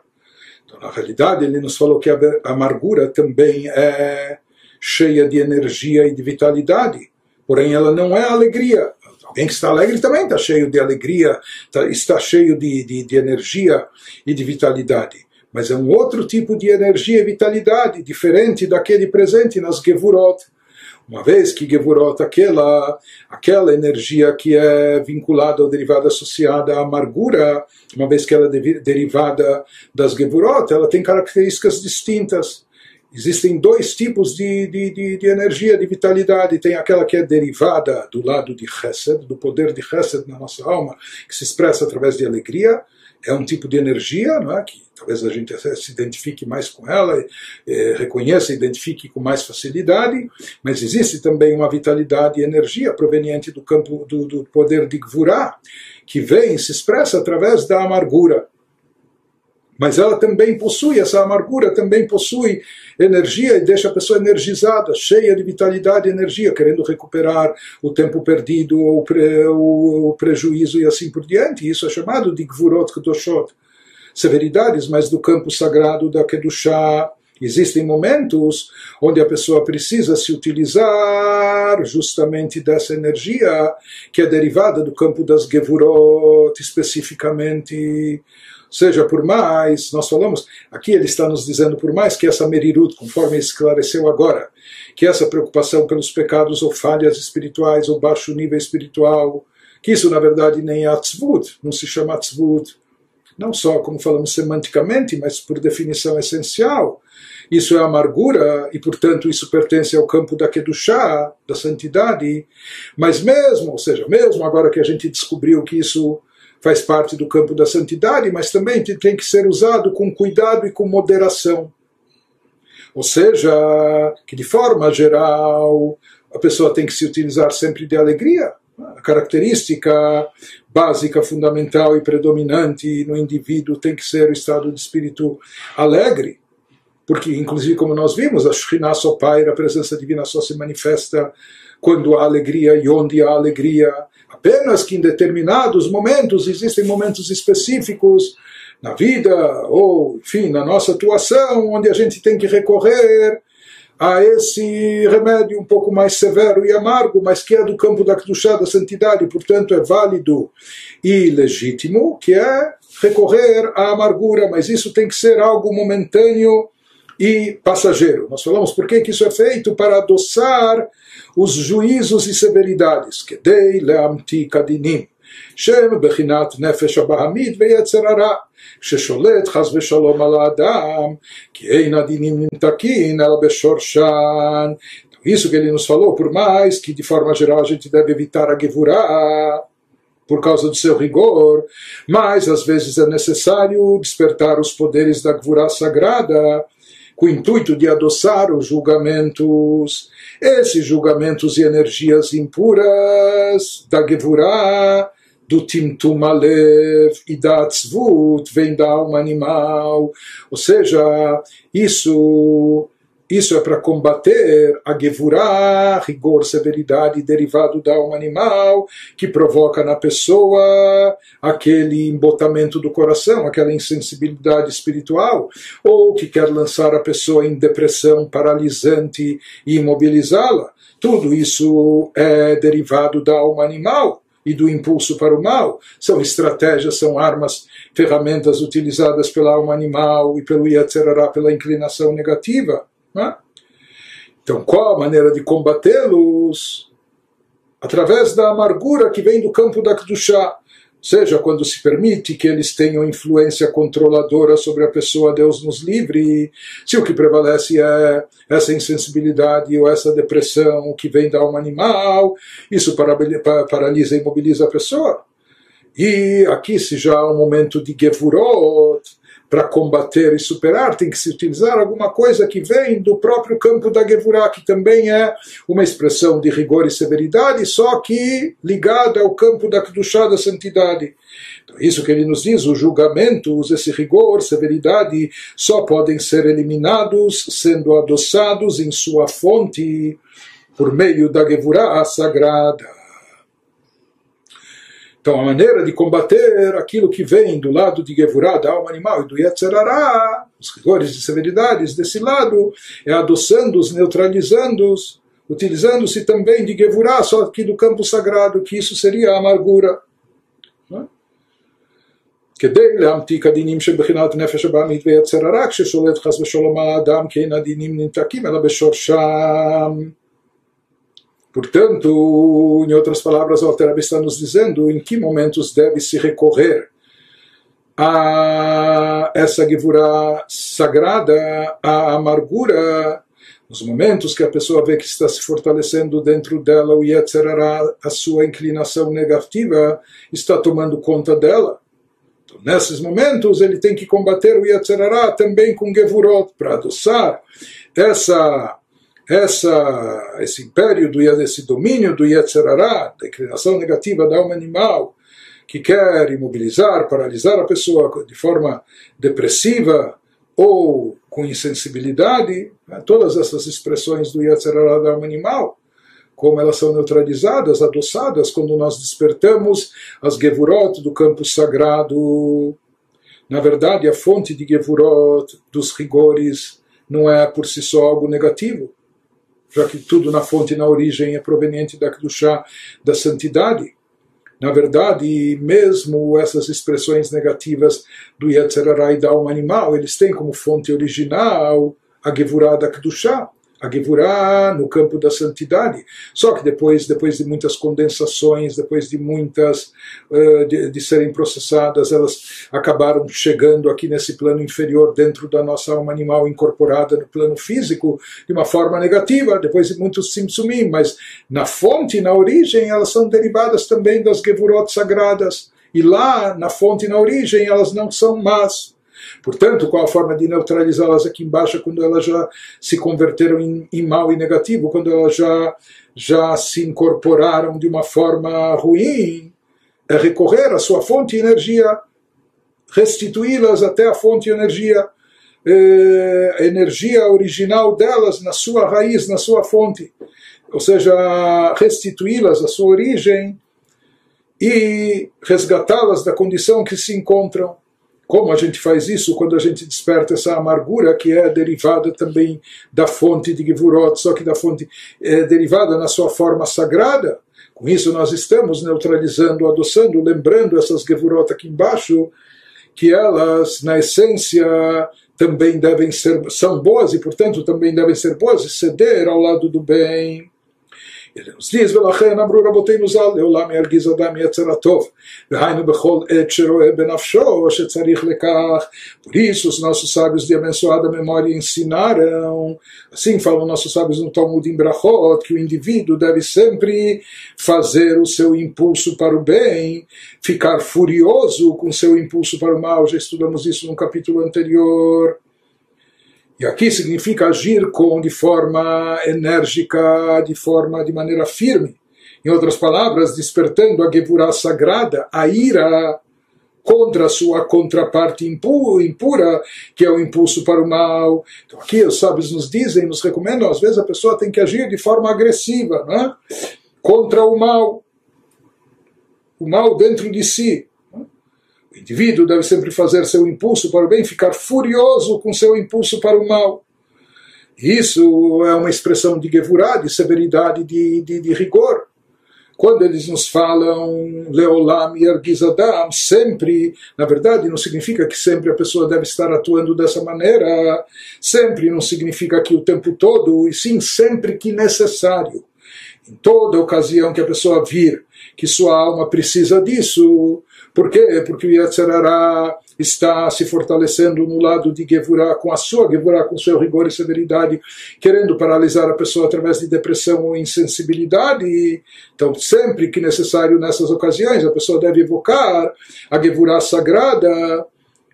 Então, na realidade, ele nos falou que a amargura também é cheia de energia e de vitalidade, porém ela não é alegria. Alguém que está alegre também está cheio de alegria, tá, está cheio de, de, de energia e de vitalidade mas é um outro tipo de energia e vitalidade, diferente daquele presente nas Gevurot. Uma vez que Gevurot, aquela, aquela energia que é vinculada ou derivada associada à amargura, uma vez que ela é derivada das Gevurot, ela tem características distintas. Existem dois tipos de, de, de, de, energia, de vitalidade. Tem aquela que é derivada do lado de Chesed, do poder de Chesed na nossa alma, que se expressa através de alegria. É um tipo de energia não é? que talvez a gente se identifique mais com ela, é, reconheça, identifique com mais facilidade, mas existe também uma vitalidade e energia proveniente do campo do, do poder de Gvurah, que vem e se expressa através da amargura. Mas ela também possui, essa amargura também possui energia e deixa a pessoa energizada, cheia de vitalidade e energia, querendo recuperar o tempo perdido, o, pre, o, prejuízo e assim por diante. Isso é chamado de Gvurot Kedoshot severidades, mas do campo sagrado da Kedushá. Existem momentos onde a pessoa precisa se utilizar justamente dessa energia que é derivada do campo das Gevurot, especificamente. Seja por mais, nós falamos, aqui ele está nos dizendo por mais que essa merirut, conforme esclareceu agora, que essa preocupação pelos pecados ou falhas espirituais ou baixo nível espiritual, que isso na verdade nem é atzvut, não se chama atzvut, não só como falamos semanticamente, mas por definição essencial. Isso é amargura e, portanto, isso pertence ao campo da Kedushá, da santidade. Mas mesmo, ou seja, mesmo agora que a gente descobriu que isso faz parte do campo da santidade, mas também tem que ser usado com cuidado e com moderação. Ou seja, que de forma geral a pessoa tem que se utilizar sempre de alegria, a característica básica, fundamental e predominante no indivíduo tem que ser o estado de espírito alegre, porque, inclusive, como nós vimos, a Shekhinah só paira, a presença divina só se manifesta quando há alegria e onde há alegria. Apenas que em determinados momentos, existem momentos específicos na vida, ou, enfim, na nossa atuação, onde a gente tem que recorrer a esse remédio um pouco mais severo e amargo, mas que é do campo da Kedushá, da santidade, portanto é válido e legítimo, que é recorrer à amargura, mas isso tem que ser algo momentâneo e passageiro. Nós falamos por que, isso é feito para adoçar os juízos e severidades, que dei leamti kadinim. שהם בחינת נפש הבהמית ויצר הרע, ששולט חס ושלום על האדם, כי אין הדינים נמתקין אלא בשורשן. Isso que ele nos falou, por mais que de forma geral a gente deve evitar a Gevurah, por causa do seu rigor, mas às vezes é necessário despertar os poderes da Gvurah sagrada, com o intuito de adoçar os julgamentos, esses julgamentos e energias impuras da Gevurah, do Timtum Alev e da Tzvut, vem da alma animal. Ou seja, isso isso é para combater a Gevurah, rigor, severidade derivado da alma animal, que provoca na pessoa aquele embotamento do coração, aquela insensibilidade espiritual, ou que quer lançar a pessoa em depressão paralisante e imobilizá-la. Tudo isso é derivado da alma animal e do impulso para o mal, são estratégias, são armas, ferramentas utilizadas pela alma animal e pelo Yetzerará, pela inclinação negativa. Né? Então, qual a maneira de combatê-los? Através da amargura que vem do campo da Kedushá, seja quando se permite que eles tenham influência controladora sobre a pessoa, Deus nos livre. Se o que prevalece é essa insensibilidade ou essa depressão que vem da alma animal, isso paralisa e imobiliza a pessoa. E aqui, se já há um momento de Gevurot, para combater e superar, tem que se utilizar alguma coisa que vem do próprio campo da Gevurah, que também é uma expressão de rigor e severidade, só que ligada ao campo da Kedushá, da santidade. Então, isso que ele nos diz, os julgamentos, esse rigor, severidade, só podem ser eliminados sendo adoçados em sua fonte por meio da Gevurah sagrada. Então, a maneira de combater aquilo que vem do lado de Gevurah, da alma animal, e do Yetzerará, os rigores de severidades desse lado, é adoçando-os, neutralizando-os, utilizando-se também de Gevurah, só aqui do campo sagrado, que isso seria a amargura. כדי להמתיק הדינים שבחינת נפש הבעמית ויצר הרע כששולט חס ושלום האדם כי אין הדינים נמתקים אלא בשורשם Portanto, em outras palavras, o Alter está nos dizendo em que momentos deve se recorrer a essa Gevurah sagrada, a amargura, nos momentos que a pessoa vê que está se fortalecendo dentro dela, o Yetzerará, a sua inclinação negativa, está tomando conta dela. Então, nesses momentos, ele tem que combater o Yetzerará também com Gevurot, para adoçar essa essa, esse império, do, esse domínio do Yetzerará, da inclinação negativa da alma animal, que quer imobilizar, paralisar a pessoa de forma depressiva ou com insensibilidade, né, todas essas expressões do Yetzerará da alma animal, como elas são neutralizadas, adoçadas quando nós despertamos as Gevurot do campo sagrado. Na verdade, a fonte de Gevurot, dos rigores, não é por si só algo negativo já que tudo na fonte, na origem, é proveniente da Kedushá, da santidade. Na verdade, mesmo essas expressões negativas do Yetzirah e da alma animal, eles têm como fonte original a Gevurah da Kedushá a Gevurah no campo da santidade. Só que depois, depois de muitas condensações, depois de muitas uh, de, de, serem processadas, elas acabaram chegando aqui nesse plano inferior, dentro da nossa alma animal incorporada no plano físico, de uma forma negativa, depois de muitos simsumim, mas na fonte, na origem, elas são derivadas também das Gevurot sagradas. E lá, na fonte, na origem, elas não são más. Portanto, qual a forma de neutralizá-las aqui embaixo quando elas já se converteram em, em mal e negativo, quando elas já, já se incorporaram de uma forma ruim? É recorrer à sua fonte de energia, restituí-las até a fonte de energia, eh, a energia original delas na sua raiz, na sua fonte. Ou seja, restituí-las à sua origem e resgatá-las da condição que se encontram. Como a gente faz isso quando a gente desperta essa amargura que é derivada também da fonte de Givurot, só que da fonte é derivada na sua forma sagrada? Com isso nós estamos neutralizando, adoçando, lembrando essas Gevurot aqui embaixo, que elas, na essência, também devem ser, são boas e, portanto, também devem ser boas e ceder ao lado do bem. ele nos diz ולכן אמרו רבותינו ז"ל לעולם ירגיז אדם יצר הטוב והיינו בכל עת שרואה בנפשו שצריך לכך por isso os nossos sábios de abençoada memória ensinaram assim falam nossos sábios no Talmud em Brachot que o indivíduo deve sempre fazer o seu impulso para o bem ficar furioso com seu impulso para o mal já estudamos isso no capítulo anterior e aqui significa agir com de forma enérgica, de forma de maneira firme. Em outras palavras, despertando a Gevurah sagrada, a ira contra a sua contraparte impura, que é o impulso para o mal. Então aqui os sábios nos dizem, nos recomendam, às vezes a pessoa tem que agir de forma agressiva, né? contra o mal. O mal dentro de si. Indivíduo deve sempre fazer seu impulso para o bem, ficar furioso com seu impulso para o mal. Isso é uma expressão de gevurá, de severidade, de, de, de rigor. Quando eles nos falam Leolam e Ergizadam, sempre, na verdade, não significa que sempre a pessoa deve estar atuando dessa maneira, sempre não significa que o tempo todo, e sim sempre que necessário. Em toda ocasião que a pessoa vir que sua alma precisa disso, Por quê? Porque o Yetzirará está se fortalecendo no lado de Gevurah, com a sua Gevurah, com seu rigor e severidade, querendo paralisar a pessoa através de depressão ou insensibilidade. Então, sempre que necessário nessas ocasiões, a pessoa deve evocar a Gevurah sagrada,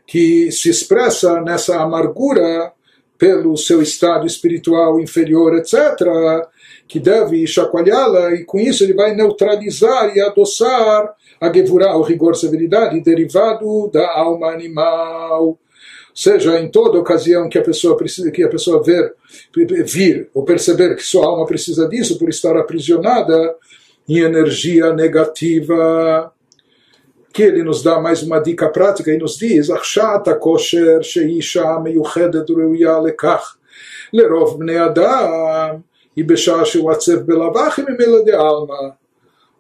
que se expressa nessa amargura pelo seu estado espiritual inferior, etc., que deve chacoalhá-la, e com isso ele vai neutralizar e adoçar a Gevurah, o rigor severidade, derivado da alma animal. Ou seja, em toda ocasião que a pessoa precisa, que a pessoa ver, vir ou perceber que sua alma precisa disso por estar aprisionada em energia negativa, que ele nos dá mais uma dica prática e nos diz: Achata kosher sheisha meyuchedet reuya lekach lerov bnei adam ובשעה שהוא עצב בלבך ממילא דעלמא,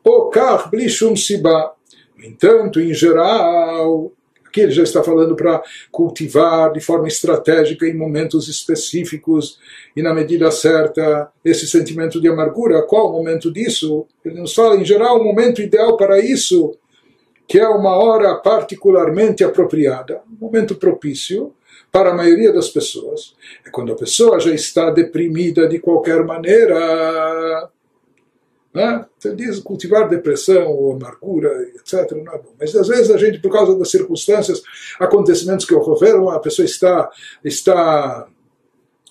Okar Blishum Siba. No entanto, em geral, aqui ele já está falando para cultivar de forma estratégica em momentos específicos e na medida certa esse sentimento de amargura. Qual o momento disso? Ele nos fala, em geral, o momento ideal para isso, que é uma hora particularmente apropriada, um momento propício para a maioria das pessoas. É quando a pessoa já está deprimida de qualquer maneira né? Diz cultivar depressão ou amargura, etc. Não é bom. Mas às vezes a gente, por causa das circunstâncias, acontecimentos que ocorreram, a pessoa está, está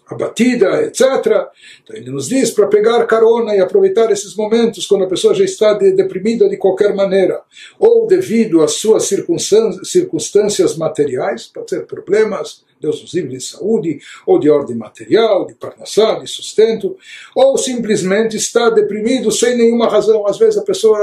abatida, etc. Então ele nos diz para pegar carona e aproveitar esses momentos quando a pessoa já está de, deprimida de qualquer maneira, ou devido às suas circunstâncias, circunstâncias materiais, pode ser problemas, Deus nos livre de saúde, ou de ordem material, de parnassá, de sustento, ou simplesmente está deprimido sem nenhuma razão. Às vezes a pessoa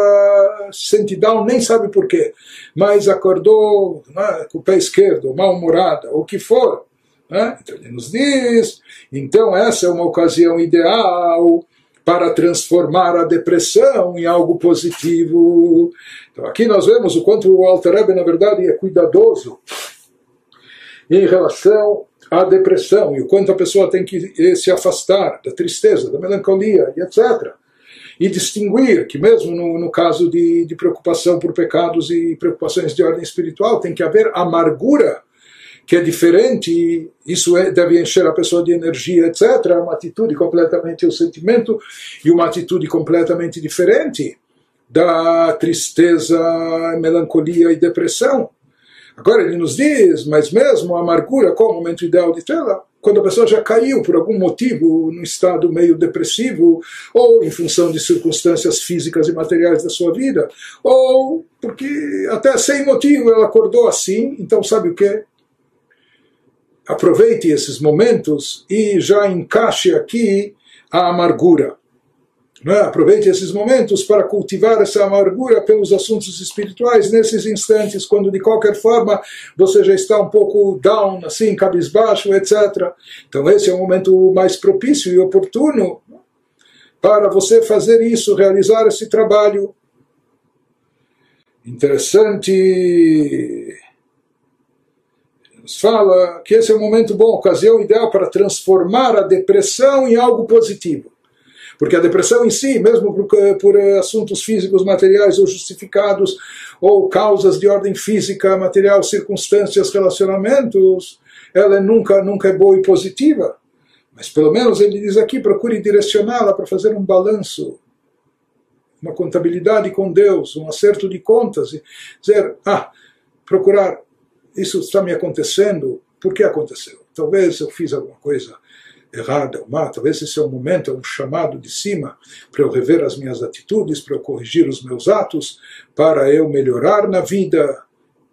se sente down, nem sabe porquê, mas acordou né, com o pé esquerdo, mal-humorada, ou o que for né? Então ele nos diz, então essa é uma ocasião ideal para transformar a depressão em algo positivo. Então aqui nós vemos o quanto o Alter Rebbe, na verdade, é cuidadoso em relação à depressão e o quanto a pessoa tem que se afastar da tristeza, da melancolia e etc. E distinguir que, mesmo no, no caso de, de preocupação por pecados e preocupações de ordem espiritual, tem que haver amargura que é diferente, isso é, deve encher a pessoa de energia, etc. Uma atitude completamente, o sentimento, e uma atitude completamente diferente da tristeza, melancolia e depressão. Agora ele nos diz, mas mesmo a amargura, qual o momento ideal de tê-la? Quando a pessoa já caiu por algum motivo no estado meio depressivo, ou em função de circunstâncias físicas e materiais da sua vida, ou porque até sem motivo ela acordou assim, então sabe o que? aproveite esses momentos e já encaixe aqui a amargura. É? Aproveite esses momentos para cultivar essa amargura pelos assuntos espirituais nesses instantes, quando de qualquer forma você já está um pouco down, assim, cabisbaixo, etc. Então esse é o momento mais propício e oportuno para você fazer isso, realizar esse trabalho. Interessante fala que esse é um momento bom, ocasião ideal para transformar a depressão em algo positivo. Porque a depressão em si, mesmo por, por assuntos físicos, materiais ou justificados, ou causas de ordem física, material, circunstâncias, relacionamentos, ela nunca, nunca é boa e positiva. Mas pelo menos ele diz aqui, procure direcioná-la para fazer um balanço, uma contabilidade com Deus, um acerto de contas, e dizer, ah, procurar isso está me acontecendo, por que aconteceu? Talvez eu fiz alguma coisa errada má, talvez esse é um momento, é um chamado de cima para eu rever as minhas atitudes, para eu corrigir os meus atos, para eu melhorar na vida,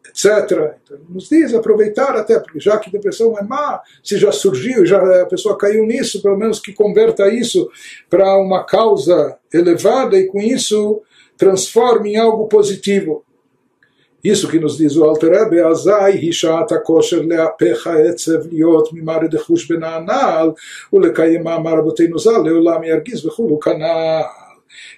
etc. Então, nos diz aproveitar até, porque já que depressão é má, se já surgiu, já a pessoa caiu nisso, pelo menos que converta isso para uma causa elevada e com isso transforme em algo positivo. Isso que nos diz o Alter Rebbe, Azai hishat kosher leapecha etzev liot mimare dechush benanal ulekayem amar abotenu zal leolam yargiz vechulu kanal.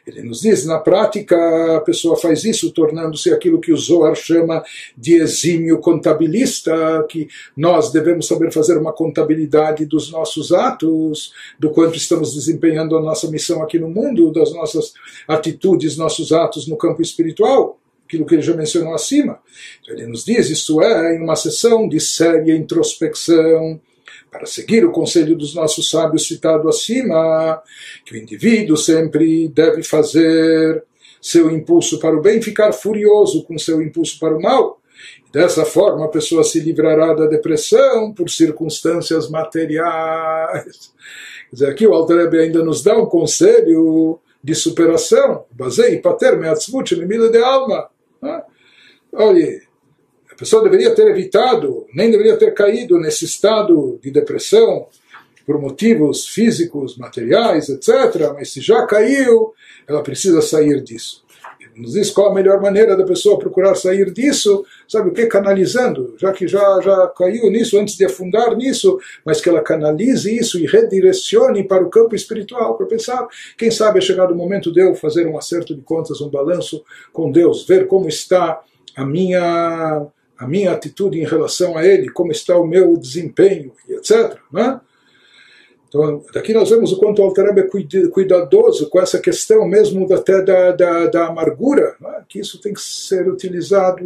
Ele nos diz, na prática, a pessoa faz isso, tornando-se aquilo que o Zohar chama de exímio contabilista, que nós devemos saber fazer uma contabilidade dos nossos atos, do quanto estamos desempenhando a nossa missão aqui no mundo, das nossas atitudes, nossos atos no campo espiritual. Aquilo que ele já mencionou acima. Então, ele nos diz, isto é, em uma sessão de séria introspecção, para seguir o conselho dos nossos sábios citado acima, que o indivíduo sempre deve fazer seu impulso para o bem ficar furioso com seu impulso para o mal. Dessa forma, a pessoa se livrará da depressão por circunstâncias materiais. Quer dizer, aqui o Alter ainda nos dá um conselho de superação. Basei, pater, meatzvut, de alma. Olha, a pessoa deveria ter evitado, nem deveria ter caído nesse estado de depressão por motivos físicos, materiais, etc. Mas se já caiu, ela precisa sair disso. Nos diz qual a melhor maneira da pessoa procurar sair disso, sabe o que? Canalizando, já que já, já caiu nisso antes de afundar nisso, mas que ela canalize isso e redirecione para o campo espiritual, para pensar, quem sabe é chegado o momento de eu fazer um acerto de contas, um balanço com Deus, ver como está a minha a minha atitude em relação a ele, como está o meu desempenho, etc. Né? Então, daqui nós vemos o quanto o Altareb é cuidadoso com essa questão mesmo até da, da, da amargura, né? que isso tem que ser utilizado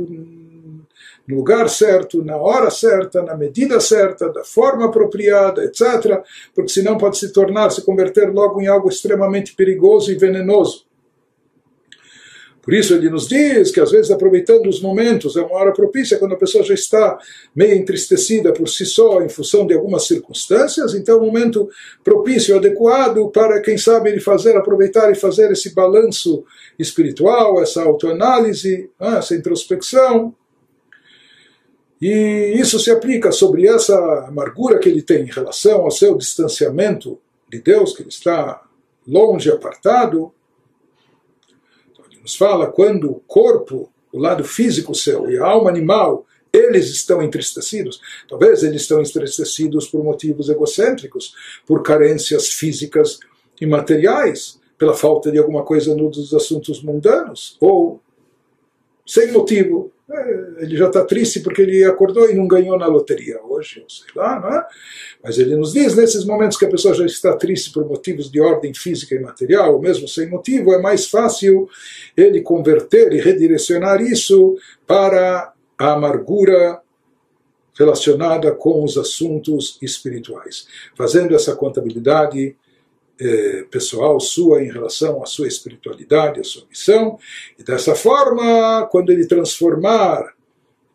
no lugar certo, na hora certa, na medida certa, da forma apropriada, etc., porque senão pode se tornar, se converter logo em algo extremamente perigoso e venenoso. Por isso ele nos diz que às vezes aproveitando os momentos, é uma hora propícia quando a pessoa já está meio entristecida por si só em função de algumas circunstâncias, então é um momento propício, adequado para quem sabe ele fazer, aproveitar e fazer esse balanço espiritual, essa autoanálise, né, essa introspecção. E isso se aplica sobre essa amargura que ele tem em relação ao seu distanciamento de Deus, que ele está longe, apartado, nos fala quando o corpo, o lado físico seu e a alma animal, eles estão entristecidos. Talvez eles estão entristecidos por motivos egocêntricos, por carências físicas e materiais, pela falta de alguma coisa nos assuntos mundanos, ou sem motivo, ele já está triste porque ele acordou e não ganhou na loteria hoje, ou sei lá, não é? Mas ele nos diz, nesses momentos que a pessoa já está triste por motivos de ordem física e material, ou mesmo sem motivo, é mais fácil ele converter e redirecionar isso para a amargura relacionada com os assuntos espirituais. Fazendo essa contabilidade eh, pessoal sua em relação à sua espiritualidade, à sua missão, e dessa forma, quando ele transformar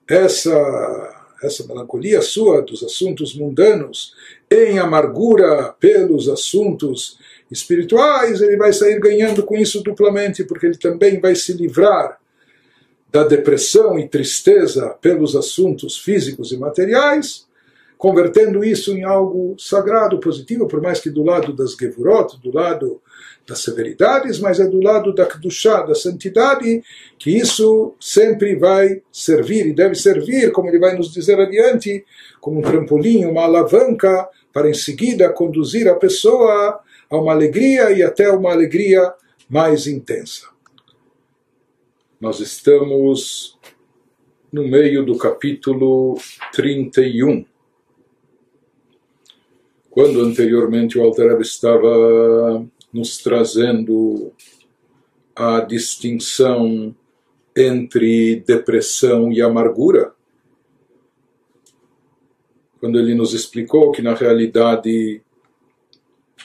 essa essa melancolia sua dos assuntos mundanos em amargura pelos assuntos espirituais, ele vai sair ganhando com isso duplamente, porque ele também vai se livrar da depressão e tristeza pelos assuntos físicos e materiais, convertendo isso em algo sagrado, positivo, por mais que do lado das Gevurot, do lado das severidades, mas é do lado da Kedushá, da santidade, que isso sempre vai servir e deve servir, como ele vai nos dizer adiante, como um trampolim, uma alavanca, para em seguida conduzir a pessoa a uma alegria e até uma alegria mais intensa. Nós estamos no meio do capítulo 31 quando anteriormente o Alter estava nos trazendo a distinção entre depressão e amargura, quando ele nos explicou que na realidade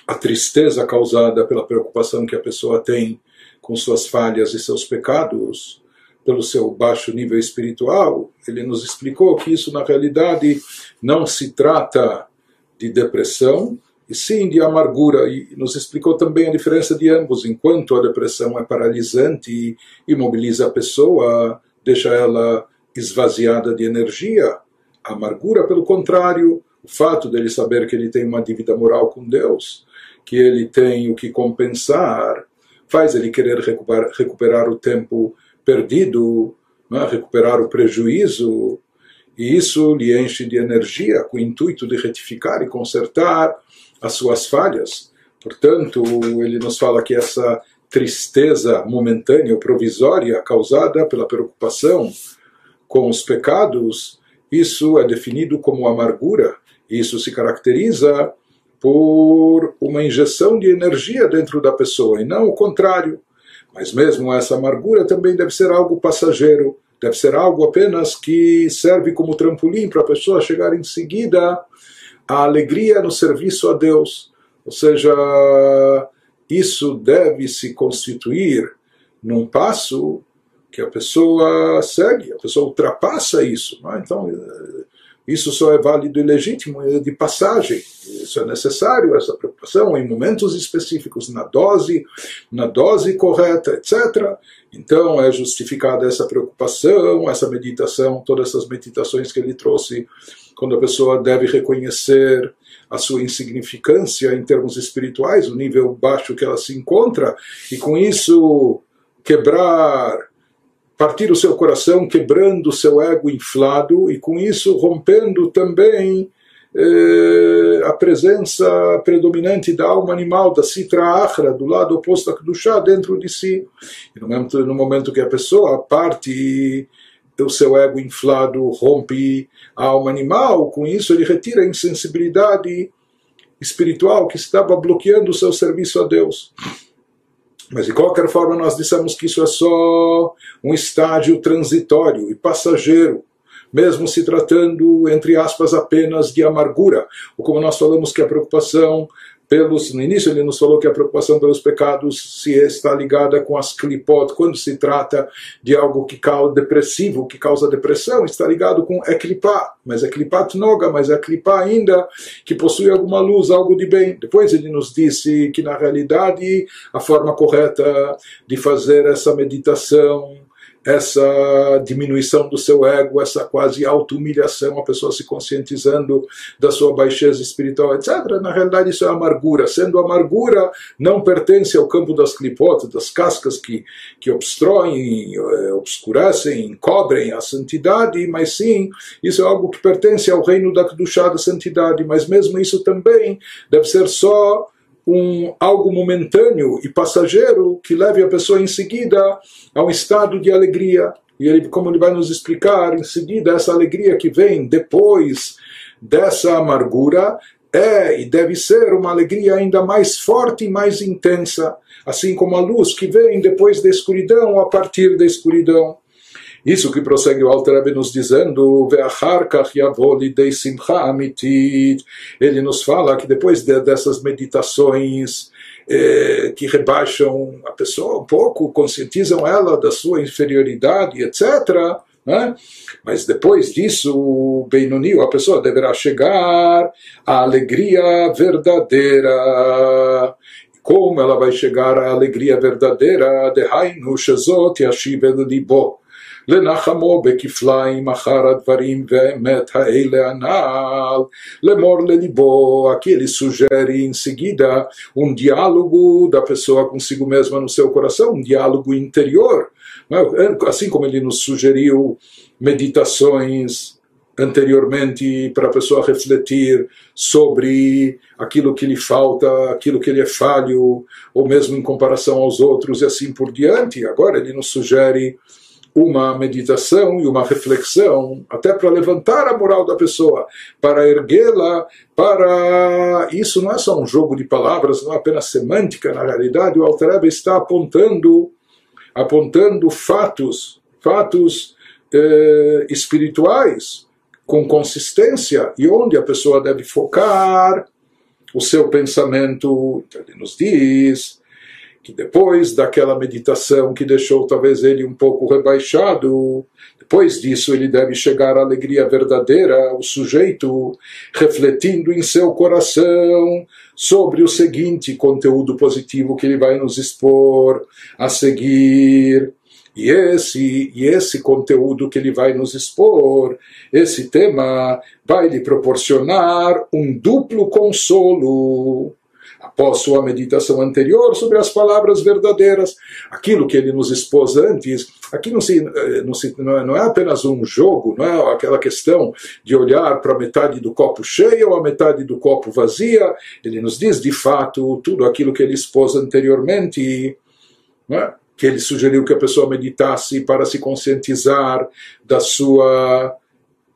a tristeza causada pela preocupação que a pessoa tem com suas falhas e seus pecados, pelo seu baixo nível espiritual, ele nos explicou que isso na realidade não se trata de depressão e sim de amargura. E nos explicou também a diferença de ambos. Enquanto a depressão é paralisante e imobiliza a pessoa, deixa ela esvaziada de energia, a amargura, pelo contrário, o fato dele saber que ele tem uma dívida moral com Deus, que ele tem o que compensar, faz ele querer recuperar, recuperar o tempo perdido, é? recuperar o prejuízo, e isso lhe enche de energia com o intuito de retificar e consertar as suas falhas. Portanto, ele nos fala que essa tristeza momentânea ou provisória causada pela preocupação com os pecados, isso é definido como amargura. Isso se caracteriza por uma injeção de energia dentro da pessoa e não o contrário. Mas mesmo essa amargura também deve ser algo passageiro, deve ser algo apenas que serve como trampolim para a pessoa chegar em seguida à alegria no serviço a Deus. Ou seja, isso deve se constituir num passo que a pessoa segue, a pessoa ultrapassa isso. É? Então, isso só é válido e legítimo é de passagem. Isso é necessário, essa preocupação, em momentos específicos, na dose, na dose correta, etc. Então é justificada essa preocupação, essa meditação, todas essas meditações que ele trouxe, quando a pessoa deve reconhecer a sua insignificância em termos espirituais, o nível baixo que ela se encontra, e com isso quebrar partir o seu coração, quebrando o seu ego inflado e com isso rompendo também eh, a presença predominante da alma animal, da citra achra, do lado oposto da Kedushá, dentro de si. E no momento, no momento que a pessoa parte o seu ego inflado, rompe a alma animal, com isso ele retira a insensibilidade espiritual que estava bloqueando o seu serviço a Deus. Mas de qualquer forma, nós dissemos que isso é só um estágio transitório e passageiro, mesmo se tratando, entre aspas, apenas de amargura. Ou como nós falamos que a preocupação pelos, no início ele nos falou que a preocupação pelos pecados se está ligada com as clipot, quando se trata de algo que causa depressivo, que causa depressão, está ligado com eklipá, mas é clipat noga, mas é clipá ainda que possui alguma luz, algo de bem. Depois ele nos disse que na realidade a forma correta de fazer essa meditação essa diminuição do seu ego, essa quase auto-humilhação, a pessoa se conscientizando da sua baixeza espiritual, etc. Na realidade, isso é amargura. Sendo amargura, não pertence ao campo das clipotas, das cascas que, que obstroem, eh, obscurecem, cobrem a santidade, mas sim, isso é algo que pertence ao reino da Kedushá, da santidade. Mas mesmo isso também deve ser só um algo momentâneo e passageiro que leve a pessoa em seguida a um estado de alegria. E ele, como ele vai nos explicar em seguida, essa alegria que vem depois dessa amargura é e deve ser uma alegria ainda mais forte e mais intensa, assim como a luz que vem depois da escuridão, a partir da escuridão. Isso que prossegue o Alter nos dizendo, ele nos fala que depois de, dessas meditações eh, que rebaixam a pessoa um pouco, conscientizam ela da sua inferioridade, etc., né? Mas depois disso, o Benoni, a pessoa deverá chegar à alegria verdadeira. Como ela vai chegar à alegria verdadeira? Dehainu shezot yashiv libo. לנחמו בכפליים אחר הדברים והאמת האלה הנ"ל, לאמור לליבו, aqui ele sugere em seguida um diálogo da pessoa consigo mesma no seu coração, um diálogo interior, assim como ele nos sugeriu meditações anteriormente para a pessoa refletir sobre aquilo que lhe falta, aquilo que lhe é falho, ou mesmo em comparação aos outros e assim por diante. Agora ele nos sugere uma meditação e uma reflexão, até para levantar a moral da pessoa, para erguê-la, para. Isso não é só um jogo de palavras, não é apenas semântica, na realidade, o Altareba está apontando, apontando fatos, fatos eh, espirituais, com consistência, e onde a pessoa deve focar o seu pensamento. Ele nos diz que depois daquela meditação que deixou talvez ele um pouco rebaixado, depois disso ele deve chegar à alegria verdadeira, o sujeito refletindo em seu coração sobre o seguinte conteúdo positivo que ele vai nos expor a seguir. E esse, e esse conteúdo que ele vai nos expor, esse tema, vai lhe proporcionar um duplo consolo após sua meditação anterior sobre as palavras verdadeiras. Aquilo que ele nos expôs antes, aqui não, se, eh, não, se, é, não é apenas um jogo, não é aquela questão de olhar para a metade do copo cheio ou a metade do copo vazia. Ele nos diz de fato tudo aquilo que ele expôs anteriormente. É? que ele sugeriu que a pessoa meditasse para se conscientizar da sua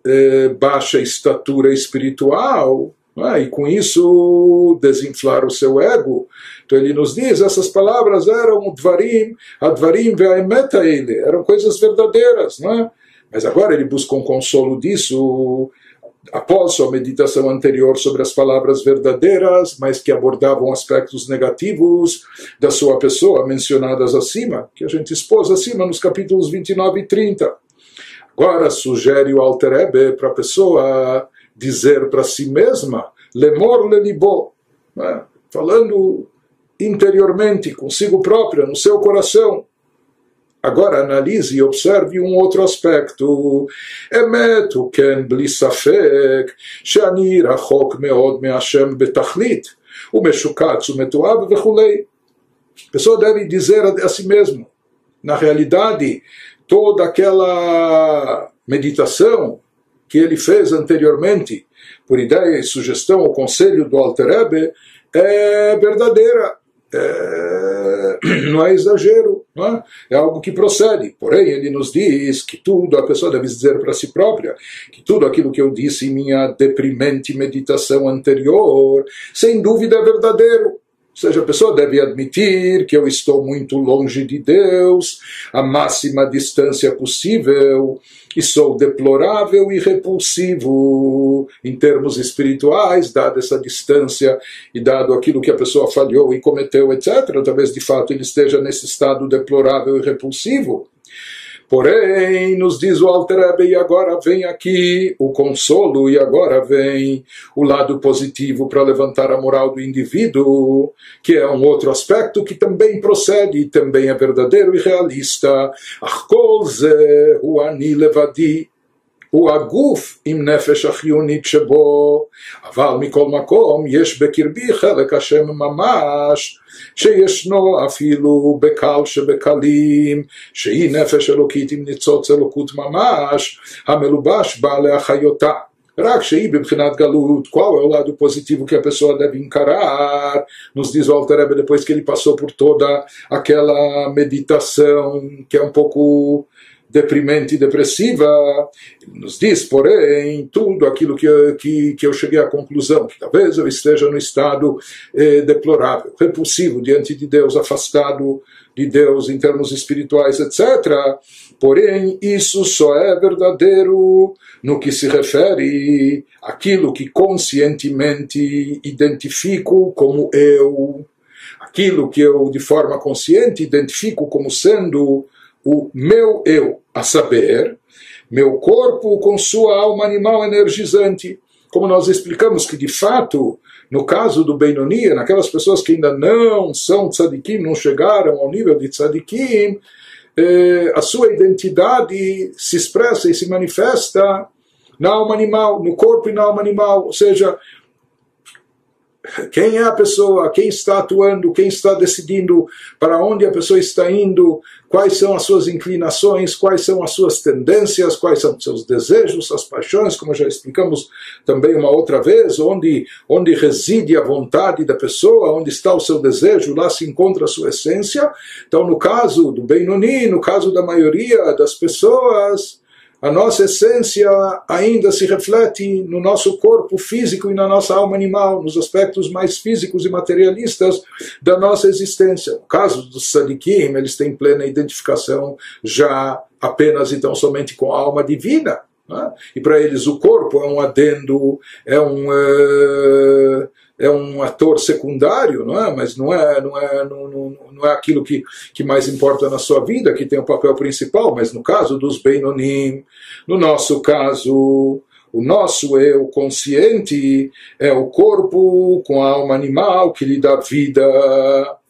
eh, baixa estatura espiritual, é? e com isso desinflar o seu ego. Então ele nos diz, essas palavras eram Dvarim, Advarim ve'aemeta ele, eram coisas verdadeiras, não é? Mas agora ele busca um consolo disso após sua meditação anterior sobre as palavras verdadeiras, mas que abordavam aspectos negativos da sua pessoa mencionadas acima, que a gente expôs acima nos capítulos 29 e 30. Agora sugere o Alter para a pessoa dizer para si mesma, lemor lelibo, né? falando interiormente, consigo própria, no seu coração. Agora analise e observe um outro aspecto. אמת הוא כן בלי ספק שאני רחוק מאוד מהשם בתכלית ומשוקץ ומתועב וכולי. A pessoa deve dizer a si mesmo, na realidade, toda aquela meditação que ele fez anteriormente, por ideia e sugestão ou conselho do Alter Ebe, é verdadeira, é, não é exagero, não é? é algo que procede. Porém, ele nos diz que tudo, a pessoa deve dizer para si própria, que tudo aquilo que eu disse em minha deprimente meditação anterior, sem dúvida é verdadeiro. Seja, a pessoa deve admitir que eu estou muito longe de Deus, a máxima distância possível, e sou deplorável e repulsivo em termos espirituais, dada essa distância e dado aquilo que a pessoa falhou e cometeu, etc. Talvez de fato ele esteja nesse estado deplorável e repulsivo. Porém, nos diz o Alter e agora vem aqui o consolo, e agora vem o lado positivo para levantar a moral do indivíduo, que é um outro aspecto que também procede, também é verdadeiro e realista. Achkol ze hu ani levadi הוא הגוף עם נפש החיונית שבו, אבל מכל מקום יש בקרבי חלק השם ממש, שישנו אפילו בקל שבקלים, שהיא נפש אלוקית עם ניצוץ אלוקות ממש, המלובש בה להחיותה. רק שהיא בבחינת גלות, qual é o lado positivo que a pessoa deve encarar? Nos diz o Alter Rebbe depois que ele passou por toda aquela meditação que é um pouco deprimente e depressiva, ele nos diz, porém, tudo aquilo que, que, que eu cheguei à conclusão, que talvez eu esteja no estado eh, deplorável, repulsivo diante de Deus, afastado de Deus em termos espirituais, etc. Porém, isso só é verdadeiro no que se refere àquilo que conscientemente identifico como eu, aquilo que eu de forma consciente identifico como sendo o meu eu, a saber, meu corpo com sua alma animal energizante. Como nós explicamos que, de fato, no caso do Beinonia, naquelas pessoas que ainda não são tzadikim, não chegaram ao nível de tzadikim, eh, a sua identidade se expressa e se manifesta na alma animal, no corpo e na alma animal. Ou seja, quem é a pessoa, quem está atuando, quem está decidindo para onde a pessoa está indo, quais são as suas inclinações, quais são as suas tendências, quais são os seus desejos, as paixões, como já explicamos também uma outra vez, onde, onde reside a vontade da pessoa, onde está o seu desejo, lá se encontra a sua essência. Então, no caso do Benoni, no caso da maioria das pessoas, a nossa essência ainda se reflete no nosso corpo físico e na nossa alma animal, nos aspectos mais físicos e materialistas da nossa existência. No caso dos sadikim, eles têm plena identificação já apenas e tão somente com a alma divina. Né? E para eles o corpo é um adendo, é um. Uh, é um ator secundário, não é? Mas não é, não é, não, não, não é aquilo que, que mais importa na sua vida, que tem o papel principal. Mas no caso dos Beinonim, no nosso caso, o nosso eu consciente é o corpo com a alma animal que lhe dá vida.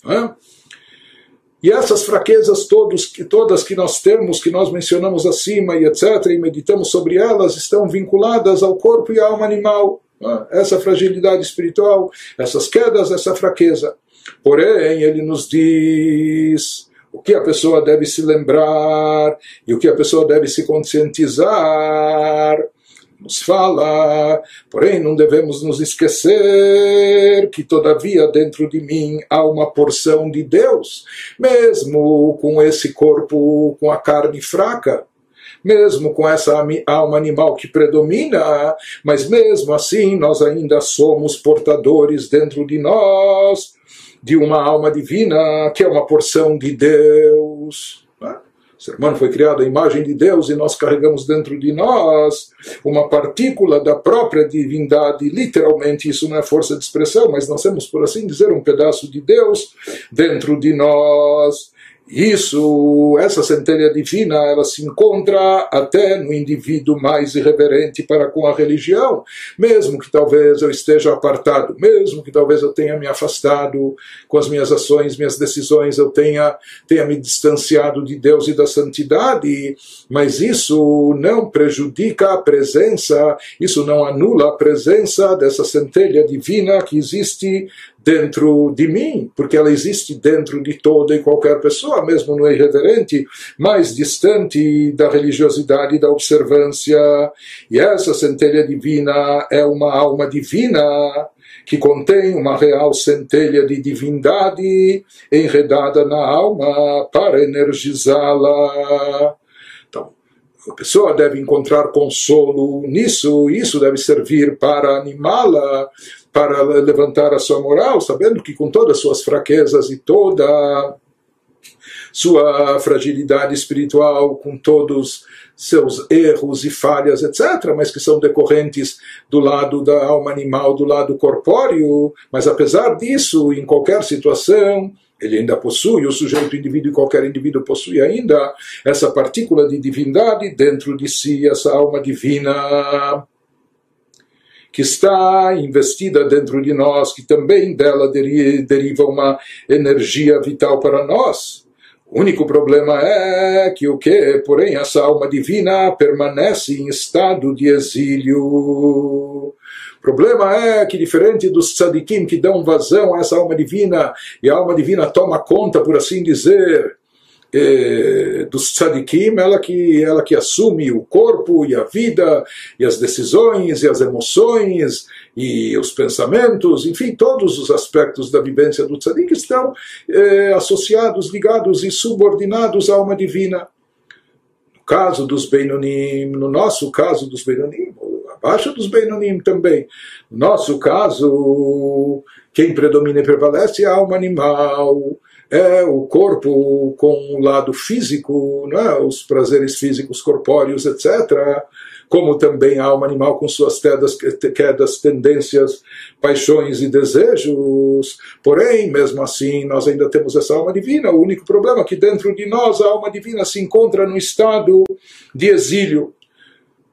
É? E essas fraquezas todos, todas que nós temos, que nós mencionamos acima e etc., e meditamos sobre elas, estão vinculadas ao corpo e à alma animal. Né? essa fragilidade espiritual, essas quedas, essa fraqueza. Porém, ele nos diz o que a pessoa deve se lembrar e o que a pessoa deve se conscientizar. Nos fala, porém não devemos nos esquecer que todavia dentro de mim há uma porção de Deus, mesmo com esse corpo, com a carne fraca mesmo com essa alma animal que predomina, mas mesmo assim nós ainda somos portadores dentro de nós de uma alma divina que é uma porção de Deus. O ser humano foi criado à imagem de Deus e nós carregamos dentro de nós uma partícula da própria divindade. Literalmente, isso não é força de expressão, mas nós temos, por assim dizer, um pedaço de Deus dentro de nós. Isso, essa centelha divina, ela se encontra até no indivíduo mais irreverente para com a religião, mesmo que talvez eu esteja apartado, mesmo que talvez eu tenha me afastado com as minhas ações, minhas decisões, eu tenha, tenha me distanciado de Deus e da santidade, mas isso não prejudica a presença, isso não anula a presença dessa centelha divina que existe dentro de mim, porque ela existe dentro de toda e qualquer pessoa, mesmo no irreverente, mais distante da religiosidade e da observância. E essa centelha divina é uma alma divina que contém uma real centelha de divindade enredada na alma para energizá-la. Então, a pessoa deve encontrar consolo nisso, isso deve servir para animá-la para levantar a sua moral, sabendo que com todas as suas fraquezas e toda sua fragilidade espiritual, com todos seus erros e falhas, etc., mas que são decorrentes do lado da alma animal, do lado corpóreo, mas apesar disso, em qualquer situação, ele ainda possui, o sujeito, indivíduo, qualquer indivíduo possui ainda essa partícula de divindade dentro de si, essa alma divina que está investida dentro de nós, que também dela deriva uma energia vital para nós. O único problema é que o que, porém, essa alma divina permanece em estado de exílio. O problema é que, diferente dos tzadikim que dão vazão a essa alma divina, e a alma divina toma conta, por assim dizer, eh, dos tzadikim, ela que, ela que assume o corpo e a vida, e as decisões, e as emoções, e os pensamentos, enfim, todos os aspectos da vivência do tzadik estão eh, associados, ligados e subordinados à alma divina. No caso dos Beinonim, no nosso caso dos Beinonim, abaixo dos Beinonim também, no nosso caso, quem predomina e prevalece é a alma animal, é o corpo com o lado físico, né, os prazeres físicos corpóreos, etc., como também a alma animal com suas quedas, quedas, tendências, paixões e desejos. Porém, mesmo assim, nós ainda temos essa alma divina. O único problema é que dentro de nós a alma divina se encontra no estado de exílio.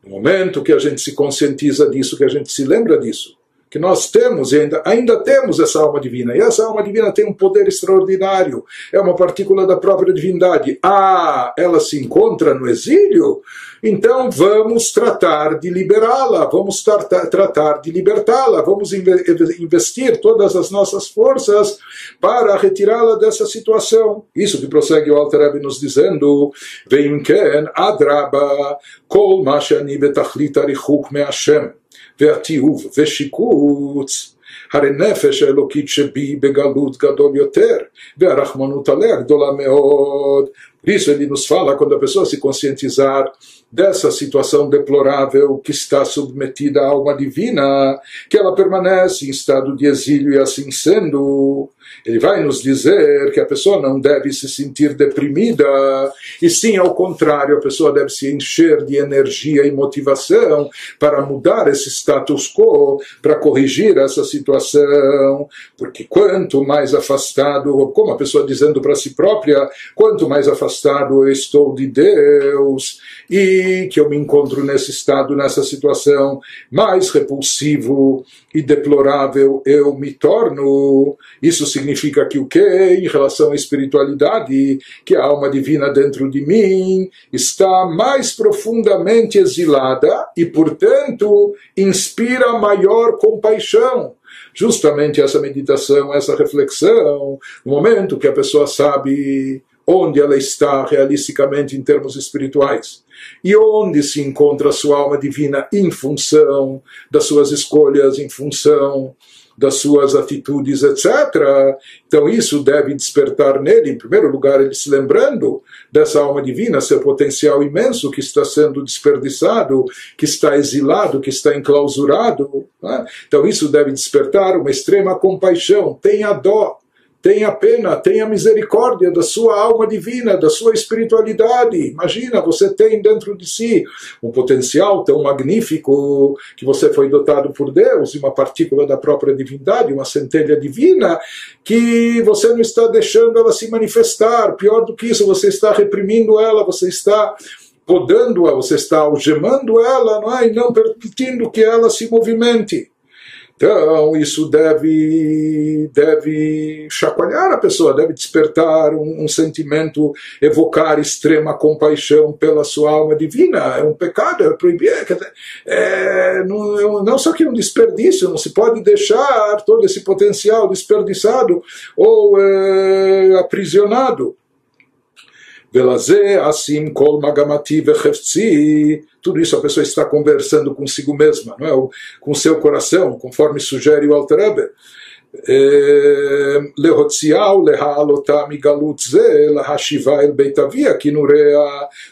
No momento que a gente se conscientiza disso, que a gente se lembra disso, que nós temos e ainda, ainda temos essa alma divina. E essa alma divina tem um poder extraordinário. É uma partícula da própria divindade. Ah, ela se encontra no exílio? Então vamos tratar de liberá-la, vamos tratar de libertá-la, vamos investir todas as nossas forças para retirá-la dessa situação. Isso que prossegue o Alter Rebbe nos dizendo, Veim ken adraba kol ma shani betachlit arichuk me Hashem. והתיעוב ושיקוץ הרי נפש האלוקית שבי בגלות גדול יותר, והרחמנות עליה גדולה מאוד. Por isso ele nos fala, quando a pessoa se conscientizar dessa situação deplorável que está submetida à alma divina, que ela permanece em estado de exílio e assim sendo, ele vai nos dizer que a pessoa não deve se sentir deprimida, e sim, ao contrário, a pessoa deve se encher de energia e motivação para mudar esse status quo, para corrigir essa situação, porque quanto mais afastado, como a pessoa dizendo para si própria, quanto mais afastado eu estou de Deus, e que eu me encontro nesse estado, nessa situação, mais repulsivo e deplorável eu me torno. Isso significa que o que em relação à espiritualidade, que a alma divina dentro de mim está mais profundamente exilada e, portanto, inspira maior compaixão. Justamente essa meditação, essa reflexão, no momento que a pessoa sabe onde ela está realisticamente em termos espirituais e onde se encontra a sua alma divina em função das suas escolhas, em função das suas atitudes, etc. Então isso deve despertar nele, em primeiro lugar, ele se lembrando dessa alma divina, seu potencial imenso que está sendo desperdiçado, que está exilado, que está enclausurado. Né? Então isso deve despertar uma extrema compaixão, tenha dó tenha pena, tenha misericórdia da sua alma divina, da sua espiritualidade. Imagina, você tem dentro de si um potencial tão magnífico que você foi dotado por Deus, uma partícula da própria divindade, uma centelha divina, que você não está deixando ela se manifestar. Pior do que isso, você está reprimindo ela, você está podando-a, você está algemando ela não é? e não permitindo que ela se movimente. Então, isso deve, deve chacoalhar a pessoa, deve despertar um, um, sentimento, evocar extrema compaixão pela sua alma divina. É um pecado, é proibido. É, não, não só que é um desperdício, não se pode deixar todo esse potencial desperdiçado ou é, aprisionado. Velazé, assim, kol magamati vechefzi, tudo isso a pessoa está conversando consigo mesma, não é? com seu coração, conforme sugere o Alter Rebbe. להוציאהו להעלותה מגלות זה, להשיבה אל בית אביה, כינוריה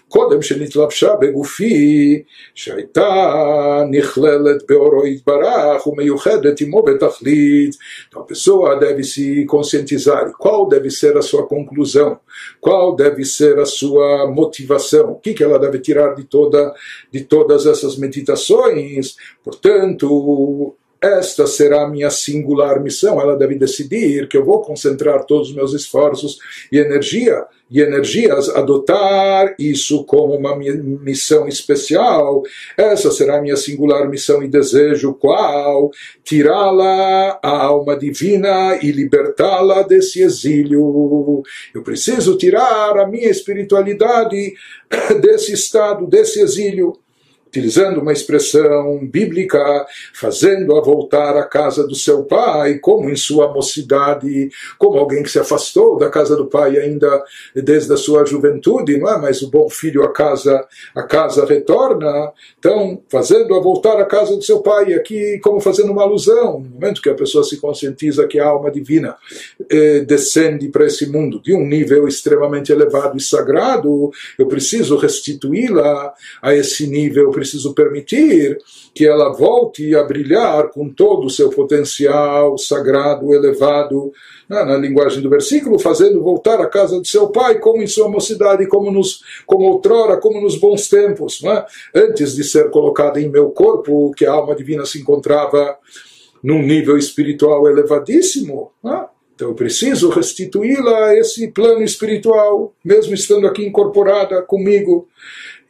קודם שנתלבשה בגופי, שהייתה נכללת באורו יתברך ומיוחדת עמו בתכלית. Então a pessoa deve se conscientizar qual deve ser a sua conclusão, qual deve ser a sua motivação, o que, que ela deve tirar de, toda, de todas essas meditações. Portanto, esta será a minha singular missão. Ela deve decidir que eu vou concentrar todos os meus esforços e energia e energias, adotar isso como uma missão especial. Essa será a minha singular missão e desejo, qual? Tirá-la, a alma divina, e libertá-la desse exílio. Eu preciso tirar a minha espiritualidade desse estado, desse exílio utilizando uma expressão bíblica, fazendo-a voltar à casa do seu pai, como em sua mocidade, como alguém que se afastou da casa do pai ainda desde a sua juventude, não é? Mas o bom filho a casa, a casa retorna. Então, fazendo-a voltar à casa do seu pai, aqui como fazendo uma alusão, no momento que a pessoa se conscientiza que a alma divina eh, descende para esse mundo de um nível extremamente elevado e sagrado, eu preciso restituí-la a esse nível preciso permitir que ela volte a brilhar com todo o seu potencial sagrado, elevado, na, na, linguagem do versículo, fazendo voltar à casa de seu pai, como em sua mocidade, como, nos, como outrora, como nos bons tempos, é? antes de ser colocada em meu corpo, que a alma divina se encontrava num nível espiritual elevadíssimo. É? Então eu preciso restituí-la a esse plano espiritual, mesmo estando aqui incorporada comigo.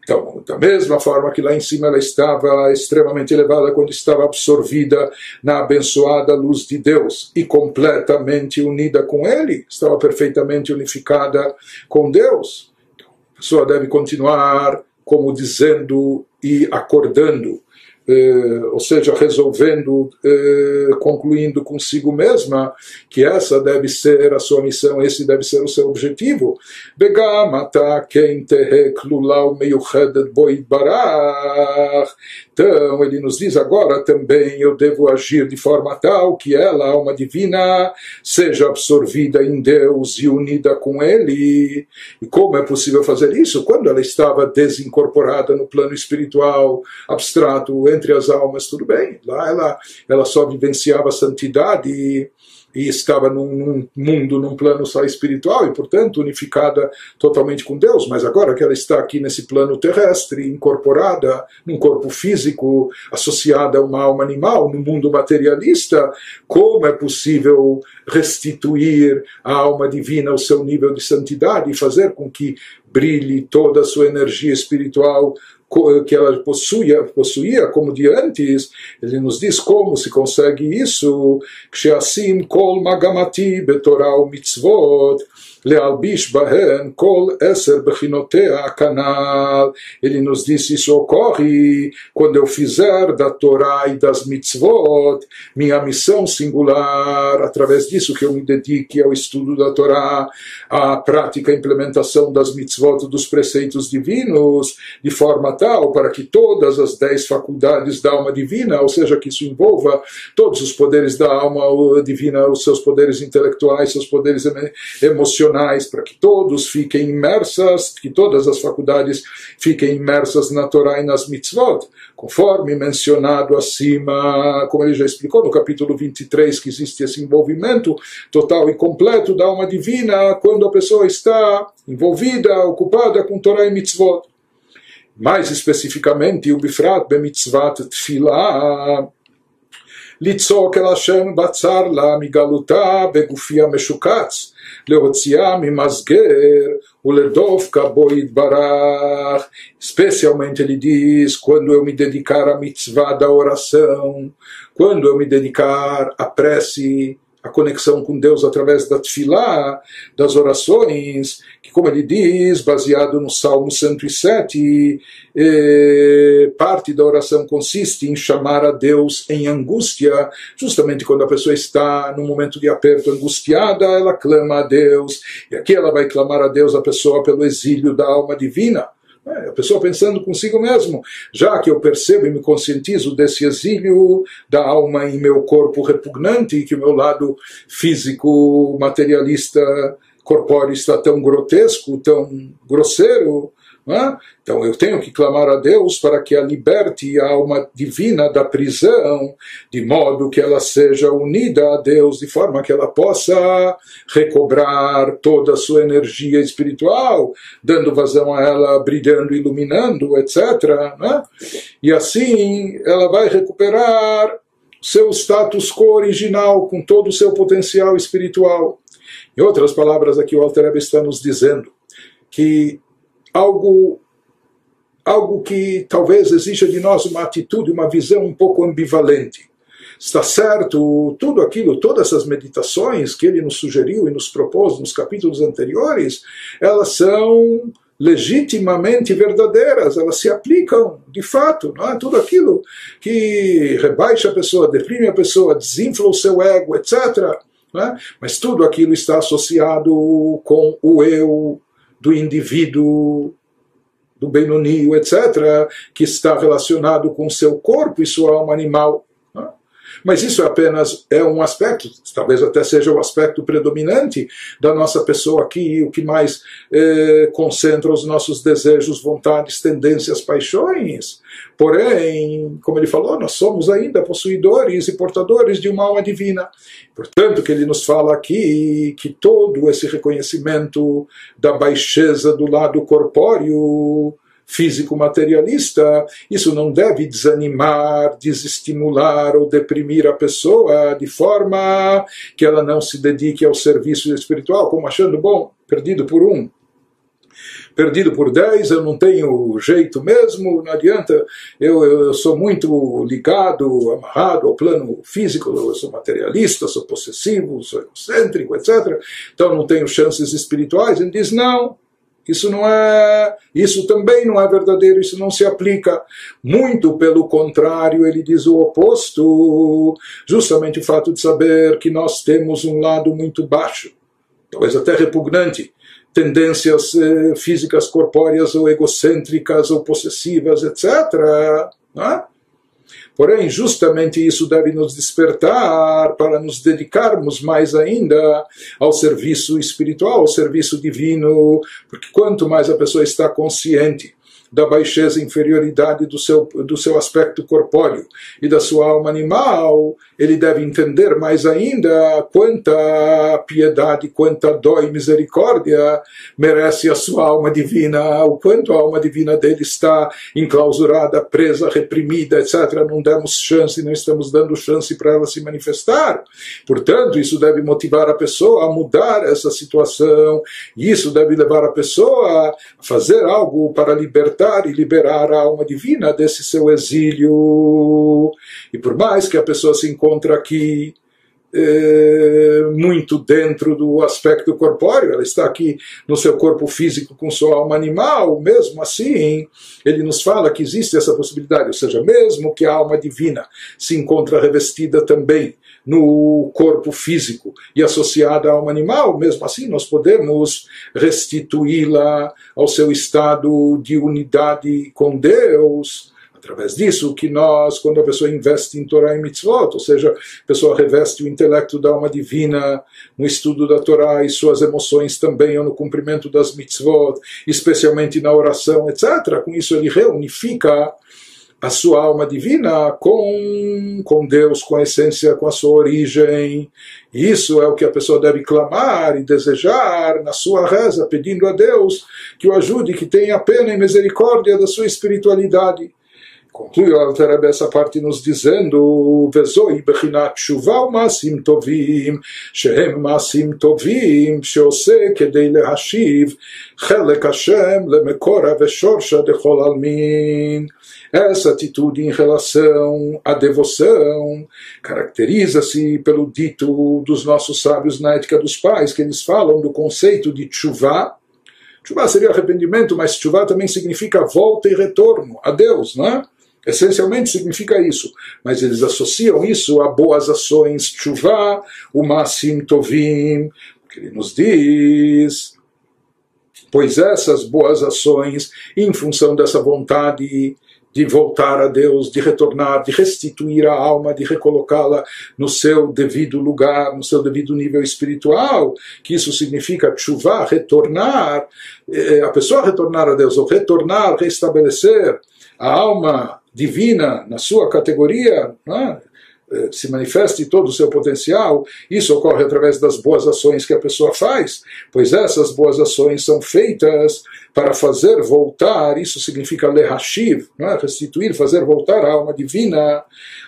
Então, da mesma forma que lá em cima ela estava extremamente elevada quando estava absorvida na abençoada luz de Deus e completamente unida com Ele, estava perfeitamente unificada com Deus. Então, a pessoa deve continuar como dizendo e acordando ou seja, resolvendo, eh, concluindo consigo mesma que essa deve ser a sua missão, esse deve ser o seu objetivo. Então, ele nos diz agora também: eu devo agir de forma tal que ela, alma divina, seja absorvida em Deus e unida com Ele. E como é possível fazer isso? Quando ela estava desincorporada no plano espiritual, abstrato, entre as almas, tudo bem. Lá ela, ela só vivenciava a santidade e, estava num, num, mundo, num plano só espiritual e, portanto, unificada totalmente com Deus. Mas agora que ela está aqui nesse plano terrestre, incorporada num corpo físico, associada a uma alma animal, no mundo materialista, como é possível restituir a alma divina ao seu nível de santidade e fazer com que brilhe toda a sua energia espiritual que ela possuía, possuía como de antes, ele nos diz como se consegue isso, que assim kol magamati betorah mitzvot, להלביש בהן כל עשר בחינותיה כנ"ל. Ele nos disse isso ocorre quando eu fizer da Torá e das mitzvot minha missão singular, através disso que eu me dedique ao estudo da Torá, à prática e implementação das mitzvot, dos preceitos divinos, de forma para que todas as dez faculdades da alma divina, ou seja, que isso envolva todos os poderes da alma divina, os seus poderes intelectuais, seus poderes emocionais, para que todos fiquem imersas, que todas as faculdades fiquem imersas na Torá e nas mitzvot, conforme mencionado acima, como ele já explicou no capítulo 23, que existe esse envolvimento total e completo da alma divina quando a pessoa está envolvida, ocupada com Torá e mitzvot Mais especificamente, o Bifrat bemitzvat tfilah, לצעוק אל השם בצר לה מגלותה בגופי המשוקץ, להוציאה ממסגר ולדופקה בו יתברך. Especialmente ele diz, quando eu me dedicar à mitzvah da oração, quando eu me dedicar à prece, a conexão com Deus através da tefilá, das orações, que, como ele diz, baseado no Salmo 107, eh, parte da oração consiste em chamar a Deus em angústia, justamente quando a pessoa está num momento de aperto angustiada, ela clama a Deus, e aqui ela vai clamar a Deus, a pessoa, pelo exílio da alma divina. É, a pessoa pensando consigo mesmo, já que eu percebo e me conscientizo desse exílio da alma em meu corpo repugnante, que o meu lado físico, materialista, corpóreo está tão grotesco, tão grosseiro, é? Então eu tenho que clamar a Deus para que a liberte a alma divina da prisão, de modo que ela seja unida a Deus, de forma que ela possa recobrar toda a sua energia espiritual, dando vazão a ela, brilhando, iluminando, etc. É? E assim ela vai recuperar seu status quo original, com todo o seu potencial espiritual. Em outras palavras, aqui o Alter está nos dizendo que algo algo que talvez exija de nós uma atitude, uma visão um pouco ambivalente. Está certo, tudo aquilo, todas essas meditações que ele nos sugeriu e nos propôs nos capítulos anteriores, elas são legitimamente verdadeiras, elas se aplicam de fato, não é? Tudo aquilo que rebaixa a pessoa, deprime a pessoa, desinfla o seu ego, etc. É? Mas tudo aquilo está associado com o eu, do indivíduo, do Benoni, etc., que está relacionado com seu corpo e sua alma animal. Mas isso é apenas é um aspecto, talvez até seja o aspecto predominante da nossa pessoa aqui, o que mais eh, concentra os nossos desejos, vontades, tendências, paixões. Porém, como ele falou, nós somos ainda possuidores e portadores de uma alma divina. Portanto, que ele nos fala aqui que todo esse reconhecimento da baixeza do lado corpóreo físico materialista, isso não deve desanimar, desestimular ou deprimir a pessoa de forma que ela não se dedique ao serviço espiritual, como achando, bom, perdido por um, perdido por dez, eu não tenho jeito mesmo, não adianta, eu, eu sou muito ligado, amarrado ao plano físico, eu sou materialista, sou possessivo, sou egocêntrico, etc. Então não tenho chances espirituais. Ele diz: não, isso não é, isso também não é verdadeiro, isso não se aplica. Muito pelo contrário, ele diz o oposto. Justamente o fato de saber que nós temos um lado muito baixo, talvez até repugnante, tendências eh, físicas corpóreas ou egocêntricas ou possessivas, etc. Não é? Porém, justamente isso deve nos despertar para nos dedicarmos mais ainda ao serviço espiritual, ao serviço divino, porque quanto mais a pessoa está consciente da baixeza e inferioridade do seu, do seu aspecto corpóreo e da sua alma animal, ele deve entender mais ainda quanta piedade, quanta dó e misericórdia merece a sua alma divina, o quanto a alma divina dele está enclausurada, presa, reprimida, etc. Não demos chance, não estamos dando chance para ela se manifestar. Portanto, isso deve motivar a pessoa a mudar essa situação, e isso deve levar a pessoa a fazer algo para libertar e liberar a alma divina desse seu exílio. E por mais que a pessoa se encontre aqui é, muito dentro do aspecto corpóreo, ela está aqui no seu corpo físico com sua alma animal, mesmo assim, ele nos fala que existe essa possibilidade, ou seja, mesmo que a alma divina se encontra revestida também no corpo físico e associada a alma animal, mesmo assim nós podemos restituí-la ao seu estado de unidade com Deus através disso que nós, quando a pessoa investe em Torá e Mitzvot, ou seja, a pessoa reveste o intelecto da alma divina no estudo da Torá e suas emoções também, ou no cumprimento das Mitzvot, especialmente na oração, etc. Com isso ele reunifica a sua alma divina com, com Deus, com a essência, com a sua origem. Isso é o que a pessoa deve clamar e desejar na sua reza, pedindo a Deus que o ajude, que tenha pena e misericórdia da sua espiritualidade. Conclui o Altareb essa parte nos dizendo: Vezoi bechinat shuva masim tovim, shehem masim tovim, sheose kedei lehashiv, chelek Hashem lemekora veshorsha dechol almin. Essa atitude em relação à devoção caracteriza-se pelo dito dos nossos sábios na ética dos pais, que eles falam do conceito de chuvá, chuvá seria arrependimento, mas chuvá também significa volta e retorno a Deus, não é? Essencialmente significa isso, mas eles associam isso a boas ações, chuva, o masim tovim, que ele nos diz. Pois essas boas ações, em função dessa vontade de voltar a Deus, de retornar, de restituir a alma, de recolocá-la no seu devido lugar, no seu devido nível espiritual, que isso significa chuva, retornar, eh, a pessoa retornar a Deus, ou retornar, restabelecer a alma divina na sua categoria, né? Se manifeste todo o seu potencial, isso ocorre através das boas ações que a pessoa faz, pois essas boas ações são feitas para fazer voltar, isso significa lehashiv, é? restituir, fazer voltar a alma divina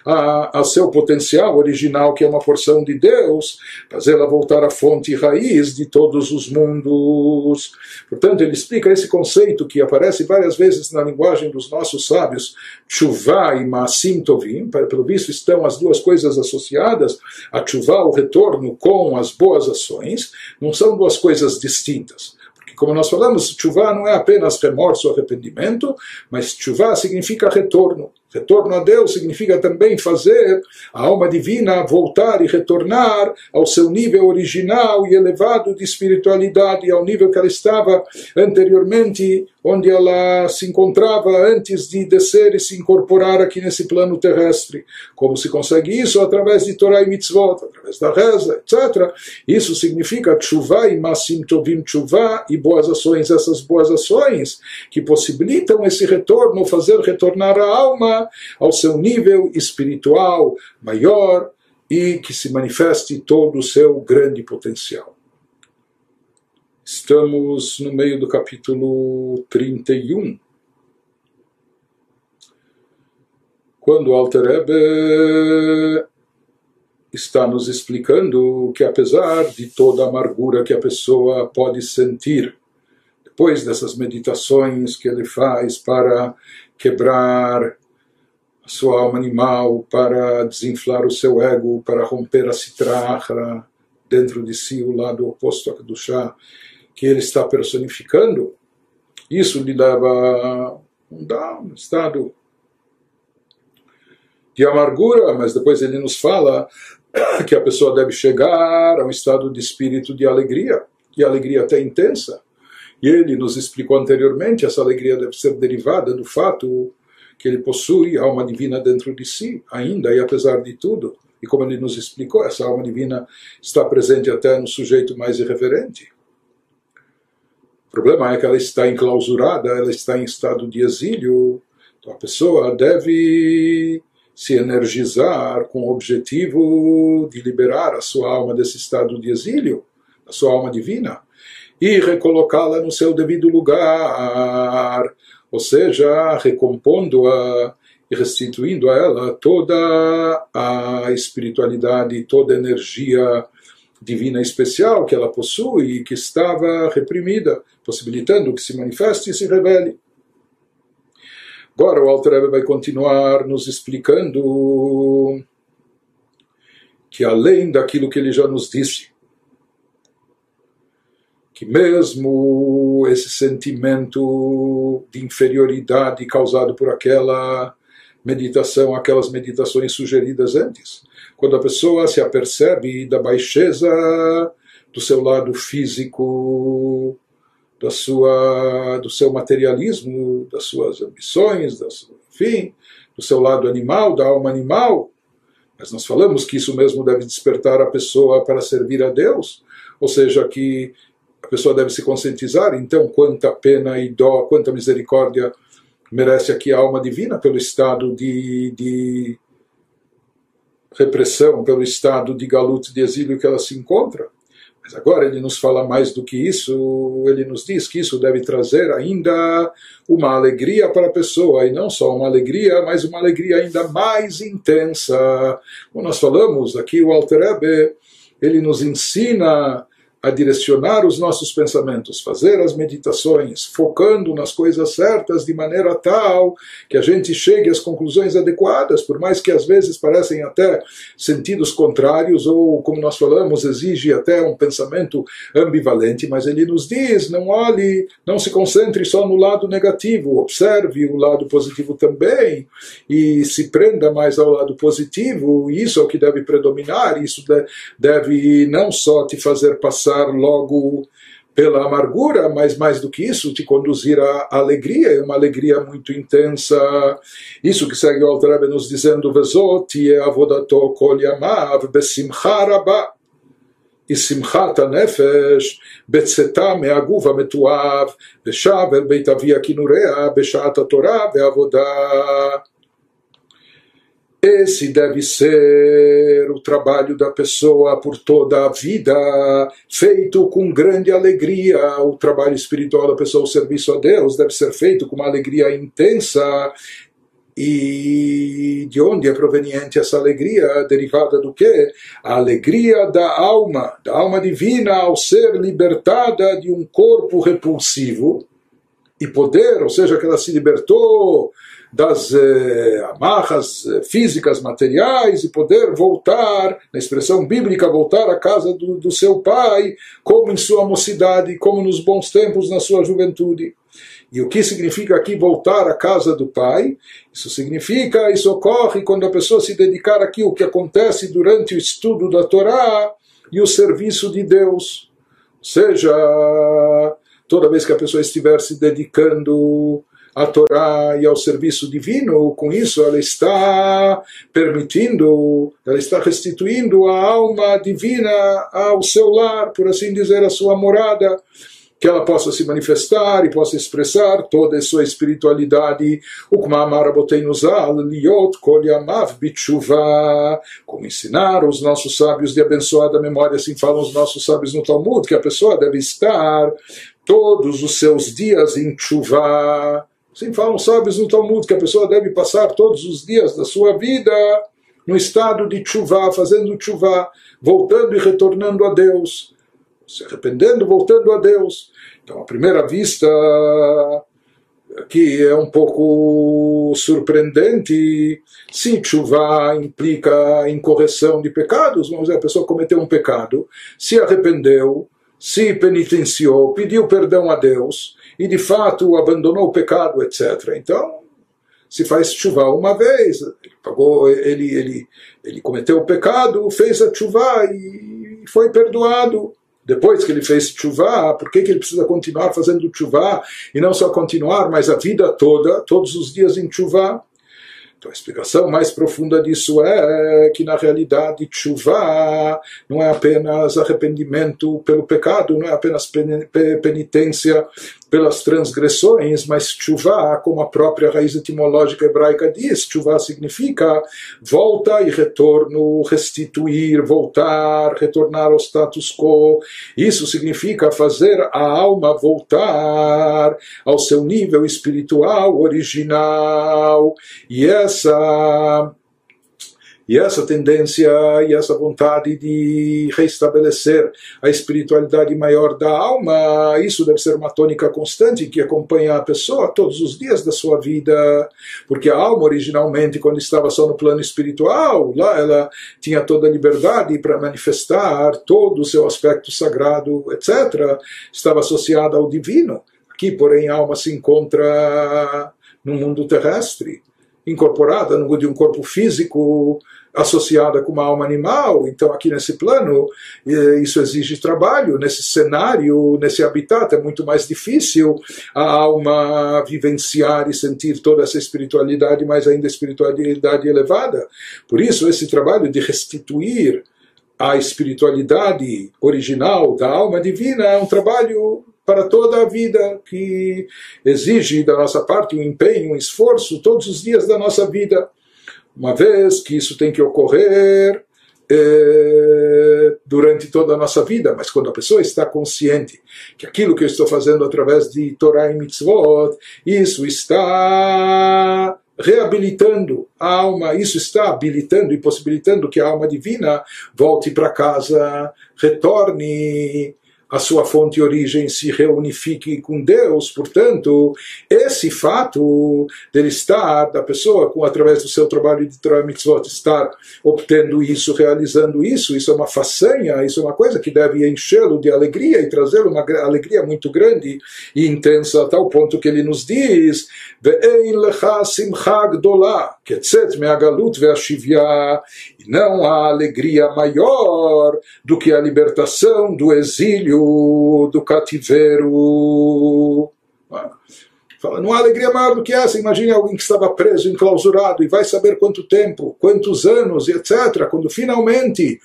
a, a, seu potencial original, que é uma porção de Deus, fazê-la voltar à fonte e raiz de todos os mundos. Portanto, ele explica esse conceito que aparece várias vezes na linguagem dos nossos sábios, chuvá e maasim tovim, pelo visto estão as duas coisas associadas, a chuvá, o retorno com as boas ações, não são duas coisas distintas como nós falamos, chuva não é apenas remorso, arrependimento, mas chuva significa retorno. Retorno a Deus significa também fazer a alma divina voltar e retornar ao seu nível original e elevado de espiritualidade, ao nível que ela estava anteriormente, onde ela se encontrava antes de descer e se incorporar aqui nesse plano terrestre. Como se consegue isso? Através de Torah e Mitzvot, através da reza, etc. Isso significa tshuva e masim tovim tshuva e boas ações, essas boas ações que possibilitam esse retorno, fazer retornar a alma ao seu nível espiritual maior e que se manifeste todo o seu grande potencial. Estamos no meio do capítulo 31. Quando Alter Ebe está nos explicando que apesar de toda a amargura que a pessoa pode sentir depois dessas meditações que ele faz para quebrar a sua alma animal, para desinflar o seu ego, para romper a citrahra dentro de si, o lado oposto do chá que ele está personificando, isso lhe leva a um estado de amargura, mas depois ele nos fala que a pessoa deve chegar a um estado de espírito de alegria, e alegria até intensa. E ele nos explicou anteriormente, essa alegria deve ser derivada do fato que ele possui alma divina dentro de si, ainda e apesar de tudo. E como ele nos explicou, essa alma divina está presente até no sujeito mais irreverente. Problema é que ela está enclausurada, ela está em estado de exílio. Então a pessoa deve se energizar com o objetivo de liberar a sua alma desse estado de exílio, a sua alma divina, e recolocá-la no seu devido lugar ou seja, recompondo-a e restituindo a ela toda a espiritualidade, toda a energia divina especial que ela possui e que estava reprimida, possibilitando que se manifeste e se revele. Agora o Alter vai continuar nos explicando que além daquilo que ele já nos disse, que mesmo esse sentimento de inferioridade causado por aquela meditação, aquelas meditações sugeridas antes, quando a pessoa se apercebe da baixeza do seu lado físico, da sua, do seu materialismo, das suas ambições, enfim, do seu lado animal, da alma animal. Mas nós falamos que isso mesmo deve despertar a pessoa para servir a Deus, ou seja, que a pessoa deve se conscientizar, então, quanta pena e dó, quanta misericórdia merece aqui a alma divina pelo estado de, de repressão, pelo estado de galuto, de exílio que ela se encontra. Mas agora ele nos fala mais do que isso, ele nos diz que isso deve trazer ainda uma alegria para a pessoa, e não só uma alegria, mas uma alegria ainda mais intensa. Como nós falamos aqui, o Alter Ebe, ele nos ensina a direcionar os nossos pensamentos, fazer as meditações, focando nas coisas certas de maneira tal que a gente chegue às conclusões adequadas, por mais que às vezes parecem até sentidos contrários ou, como nós falamos, exige até um pensamento ambivalente, mas ele nos diz: não olhe, não se concentre só no lado negativo, observe o lado positivo também e se prenda mais ao lado positivo. Isso é o que deve predominar, isso deve não só te fazer passar passar logo pela amargura, mas mais do que isso, te conduzir à alegria, e uma alegria muito intensa. Isso que segue o Alter nos dizendo, Vezot e avodato kol yamav besimcha rabah. E simchat הנפש בצאתה מהגוף המתועב ושב אל בית אבי הכינוריה בשעת התורה והעבודה esse deve ser o trabalho da pessoa por toda a vida, feito com grande alegria. O trabalho espiritual da pessoa, o serviço a Deus, deve ser feito com uma alegria intensa. E de onde é proveniente essa alegria? Derivada do quê? A alegria da alma, da alma divina ao ser libertada de um corpo repulsivo e poder, ou seja, que ela se libertou das eh, amarras eh, físicas, materiais, e poder voltar, na expressão bíblica, voltar à casa do, do seu pai, como em sua mocidade, como nos bons tempos, na sua juventude. E o que significa aqui voltar à casa do Pai? Isso significa, isso ocorre quando a pessoa se dedicar aqui o que acontece durante o estudo da Torá e o serviço de Deus. Ou seja, toda vez que a pessoa estiver se dedicando à Torá e ao serviço divino, com isso ela está permitindo, ela está restituindo a alma divina ao seu lar, por assim dizer, a sua morada que ela possa se manifestar e possa expressar toda a sua espiritualidade. Como ensinar os nossos sábios de abençoada memória, assim falam os nossos sábios no Talmud, que a pessoa deve estar todos os seus dias em chuva Assim falam sábios no Talmud que a pessoa deve passar todos os dias da sua vida no estado de chuva, fazendo chuva, voltando e retornando a Deus, se arrependendo, voltando a Deus. Então, à primeira vista, aqui é um pouco surpreendente. Se chuva implica em correção de pecados, vamos dizer, a pessoa cometeu um pecado, se arrependeu, se penitenciou, pediu perdão a Deus e de fato abandonou o pecado, etc. Então, se faz chuva uma vez, ele, pagou, ele, ele, ele cometeu o pecado, fez a chuva e foi perdoado. Depois que ele fez chuva, por que, que ele precisa continuar fazendo chuva e não só continuar, mas a vida toda, todos os dias em chuva? Então a explicação mais profunda disso é que na realidade chuva não é apenas arrependimento pelo pecado, não é apenas penitência pelas transgressões, mas chuva, como a própria raiz etimológica hebraica diz, chuva significa volta e retorno, restituir, voltar, retornar ao status quo. Isso significa fazer a alma voltar ao seu nível espiritual original. E essa E essa tendência e essa vontade de restabelecer a espiritualidade maior da alma, isso deve ser uma tônica constante que acompanha a pessoa todos os dias da sua vida. Porque a alma, originalmente, quando estava só no plano espiritual, lá ela tinha toda a liberdade para manifestar todo o seu aspecto sagrado, etc. Estava associada ao divino. Aqui, porém, a alma se encontra no mundo terrestre incorporada no de um corpo físico associada com uma alma animal. Então, aqui nesse plano, isso exige trabalho. Nesse cenário, nesse habitat, é muito mais difícil a alma vivenciar e sentir toda essa espiritualidade, mais ainda espiritualidade elevada. Por isso, esse trabalho de restituir a espiritualidade original da alma divina é um trabalho para toda a vida, que exige da nossa parte um empenho, um esforço todos os dias da nossa vida. Uma vez que isso tem que ocorrer é, durante toda a nossa vida, mas quando a pessoa está consciente que aquilo que eu estou fazendo através de Torah e Mitzvot, isso está reabilitando a alma, isso está habilitando e possibilitando que a alma divina volte para casa, retorne a sua fonte e origem se reunifique com Deus. Portanto, esse fato dele estar, da pessoa, com, através do seu trabalho de Torah Mitzvot, estar obtendo isso, realizando isso, isso é uma façanha, isso é uma coisa que deve enchê-lo de alegria e trazer uma alegria muito grande e intensa, a tal ponto que ele nos diz: Ve'ein lecha simcha gdolah, ketzet me'agalut ve'ashivya, não há alegria maior do que a libertação do exílio do cativeiro. Fala, não há alegria maior do que essa. Imagine alguém que estava preso, enclausurado, e vai saber quanto tempo, quantos anos, etc. Quando finalmente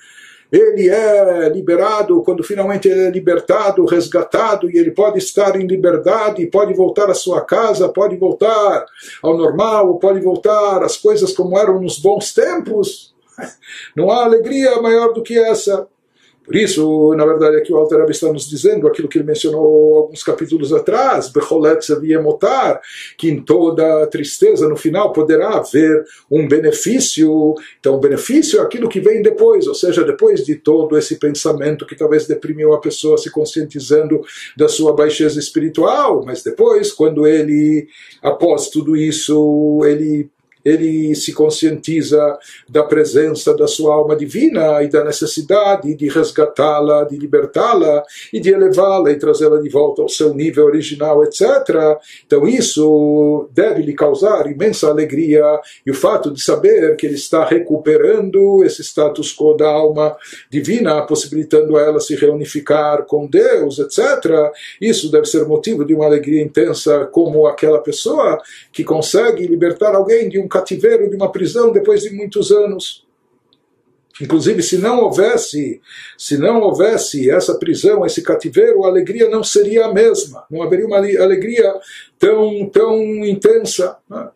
ele é liberado, quando finalmente ele é libertado, resgatado, e ele pode estar em liberdade, pode voltar à sua casa, pode voltar ao normal, pode voltar às coisas como eram nos bons tempos. Não há alegria maior do que essa. Por isso, na verdade, aqui o Alter está nos dizendo aquilo que ele mencionou alguns capítulos atrás, Becholet Seviemotar, que em toda tristeza, no final, poderá haver um benefício. Então, o benefício é aquilo que vem depois, ou seja, depois de todo esse pensamento que talvez deprimiu a pessoa se conscientizando da sua baixeza espiritual, mas depois, quando ele, após tudo isso, ele ele se conscientiza da presença da sua alma divina e da necessidade de resgatá-la, de libertá-la e de elevá-la e trazê-la de volta ao seu nível original, etc. Então isso deve lhe causar imensa alegria e o fato de saber que ele está recuperando esse status quo da alma divina, possibilitando a ela se reunificar com Deus, etc. Isso deve ser motivo de uma alegria intensa como aquela pessoa que consegue libertar alguém de um cativeiro, de uma prisão depois de muitos anos. Inclusive, se não houvesse, se não houvesse essa prisão, esse cativeiro, a alegria não seria a mesma, não haveria uma alegria tão, tão intensa. Né?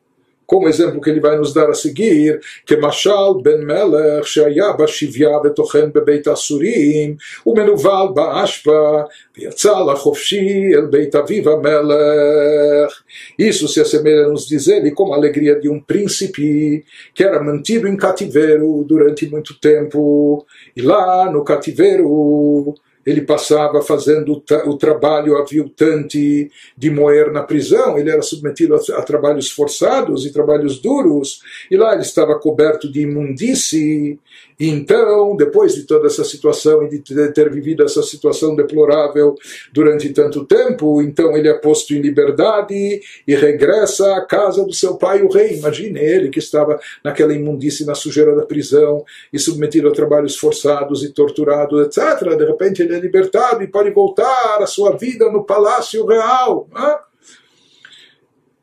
como exemplo que ele vai nos dar a seguir, que Mashal ben Melech, שהיה בשביה וטוחן בבית הסורים, ומנוול באשפה, ויצא לחופשי אל בית אביו המלך. Isso se assemelha a nos dizer como a alegria de um príncipe que era mantido em cativeiro durante muito tempo, e lá no cativeiro ele passava fazendo o trabalho aviltante de moer na prisão, ele era submetido a, a, trabalhos forçados e trabalhos duros, e lá ele estava coberto de imundície, então, depois de toda essa situação e de ter vivido essa situação deplorável durante tanto tempo, então ele é posto em liberdade e regressa à casa do seu pai, o rei. Imagine ele que estava naquela imundície, na sujeira da prisão e submetido a trabalhos forçados e torturado, etc. De repente ele é libertado e pode voltar à sua vida no palácio real. Né?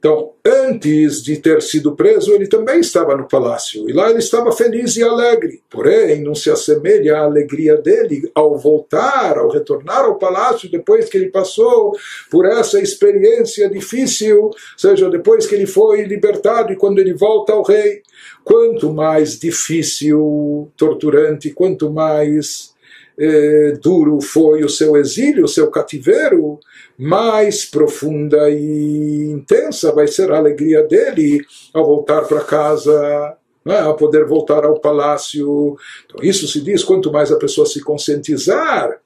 Então, antes de ter sido preso, ele também estava no palácio, e lá ele estava feliz e alegre. Porém, não se assemelha à alegria dele ao voltar, ao retornar ao palácio, depois que ele passou por essa experiência difícil, seja, depois que ele foi libertado e quando ele volta ao rei. Quanto mais difícil, torturante, quanto mais eh, duro foi o seu exílio, o seu cativeiro, mais profunda e intensa vai ser a alegria dele ao voltar para casa é? a poder voltar ao palácio. Então, isso se diz quanto mais a pessoa se conscientizar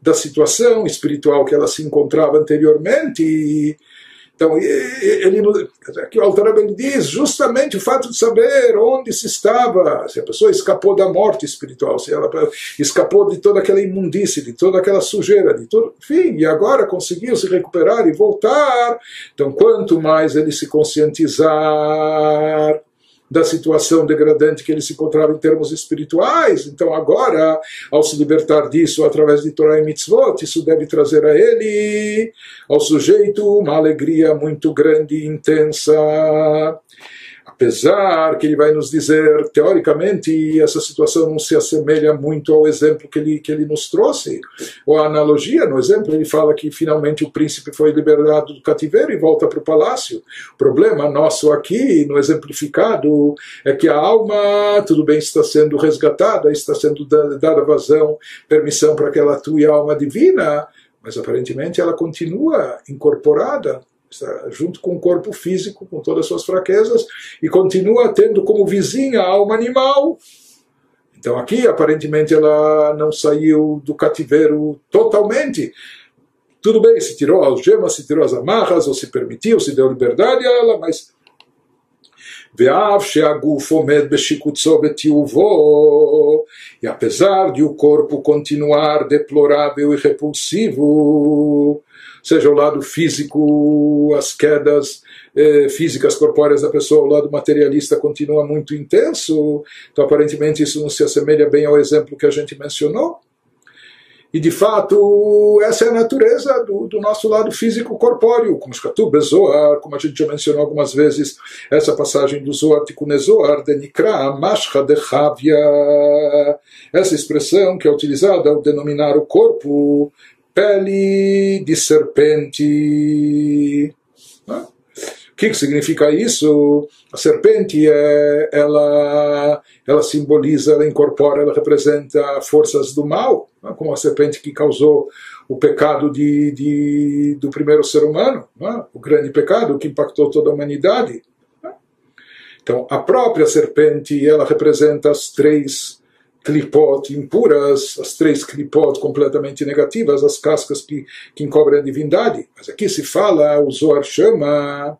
da situação espiritual que ela se encontrava anteriormente. Então, ele, aqui o Altarab ele diz justamente o fato de saber onde se estava, se a pessoa escapou da morte espiritual, se ela escapou de toda aquela imundície, de toda aquela sujeira, de tudo, enfim, e agora conseguiu se recuperar e voltar. Então, quanto mais ele se conscientizar da situação degradante que ele se encontrava em termos espirituais. Então, agora, ao se libertar disso através de Torah e Mitzvot, isso deve trazer a ele, ao sujeito, uma alegria muito grande e intensa apesar que ele vai nos dizer, teoricamente, essa situação não se assemelha muito ao exemplo que ele, que ele nos trouxe, ou a analogia, no exemplo, ele fala que finalmente o príncipe foi liberado do cativeiro e volta para o palácio. O problema nosso aqui, no exemplificado, é que a alma, tudo bem, está sendo resgatada, está sendo dada vazão, permissão para que ela atue a alma divina, mas aparentemente ela continua incorporada está junto com o corpo físico, com todas as suas fraquezas, e continua tendo como vizinha a alma animal. Então aqui, aparentemente, ela não saiu do cativeiro totalmente. Tudo bem, se tirou as gemas, se tirou as amarras, ou se permitiu, se deu liberdade a ela, mas e apesar de o corpo continuar deplorável e repulsivo, seja o lado físico, as quedas eh, físicas corpóreas da pessoa, o lado materialista continua muito intenso. Então, aparentemente, isso não se assemelha bem ao exemplo que a gente mencionou. E de fato, essa é a natureza do, do nosso lado físico corpóreo, como Shkatub Zohar, como a gente já mencionou algumas vezes, essa passagem do Zohar Zohar, de Nikra, Mashcha de Chavia, essa expressão que é utilizada ao denominar o corpo pele de serpente. O que, que significa isso? A serpente é, ela, ela simboliza, ela incorpora, ela representa forças do mal, como a serpente que causou o pecado de, de do primeiro ser humano, o grande pecado que impactou toda a humanidade. Então, a própria serpente, ela representa as três clipot impuras, as três clipot completamente negativas, as cascas que, que encobrem a divindade. Mas aqui se fala, o Zohar chama,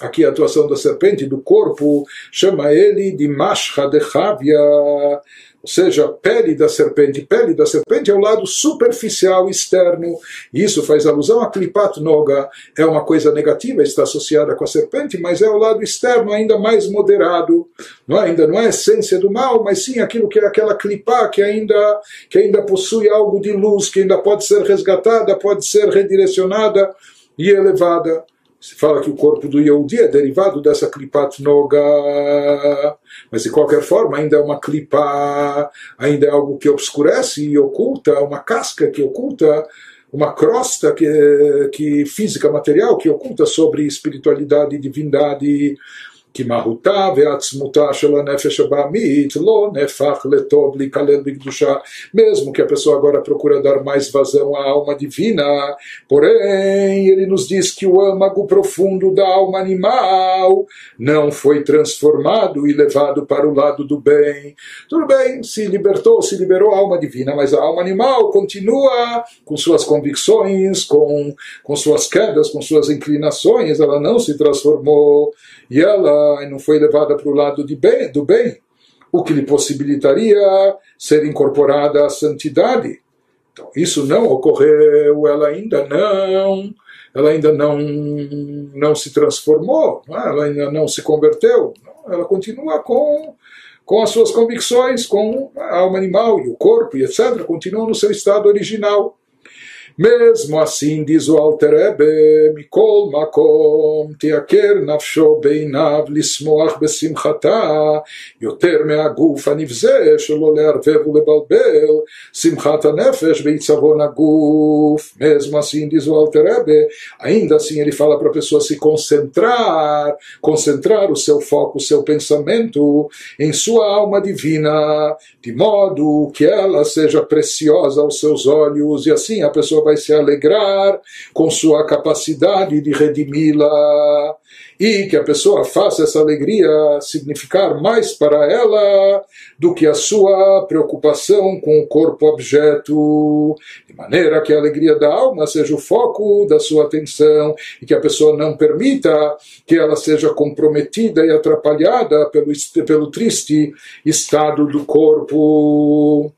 aqui a atuação da serpente, do corpo, chama ele de Mashcha de Chavia, ou seja, pele da serpente. Pele da serpente é o lado superficial, externo. Isso faz alusão a Klipat Noga. É uma coisa negativa, está associada com a serpente, mas é o lado externo ainda mais moderado. Não é, ainda não é a essência do mal, mas sim aquilo que é aquela clipá que ainda, que ainda possui algo de luz, que ainda pode ser resgatada, pode ser redirecionada e elevada. Se fala que o corpo do Yehudi é derivado dessa klipat noga, mas de qualquer forma ainda é uma klipa, ainda é algo que obscurece e oculta, uma casca que oculta, uma crosta que, que física, material, que oculta sobre espiritualidade e divindade כי מהותה ועצמותה של הנפש הבעמית לא נהפך לטוב להיכלל בקדושה, mesmo que a pessoa agora procura dar mais vazão à alma divina, porém ele nos diz que o âmago profundo da alma animal não foi transformado e levado para o lado do bem. Tudo bem, se libertou, se liberou a alma divina, mas a alma animal continua com suas convicções, com, com suas quedas, com suas inclinações, ela não se transformou e ela não foi levada para o lado de bem, do bem, o que lhe possibilitaria ser incorporada à santidade. Então, isso não ocorreu, ela ainda não, ela ainda não, não se transformou, é? ela ainda não se converteu, ela continua com, com as suas convicções, com a alma animal e o corpo e etc., continua no seu estado original. Mesmo assim, diz o Alter Ebe, Mikol Makom, Tiaker Nafsho Beinav Lismoach Besimchata, Yoter Meaguf Anivze, Shelo Learvev Lebalbel, Simchata Nefesh Beitzavon Aguf. Mesmo assim, diz o Alter Ebe, ainda assim ele fala para a pessoa se concentrar, concentrar o seu foco, o seu pensamento em sua alma divina, de modo que ela seja preciosa aos seus olhos, e assim a pessoa vai se alegrar com sua capacidade de redimi-la e que a pessoa faça essa alegria significar mais para ela do que a sua preocupação com o corpo objeto, de maneira que a alegria da alma seja o foco da sua atenção e que a pessoa não permita que ela seja comprometida e atrapalhada pelo, pelo triste estado do corpo.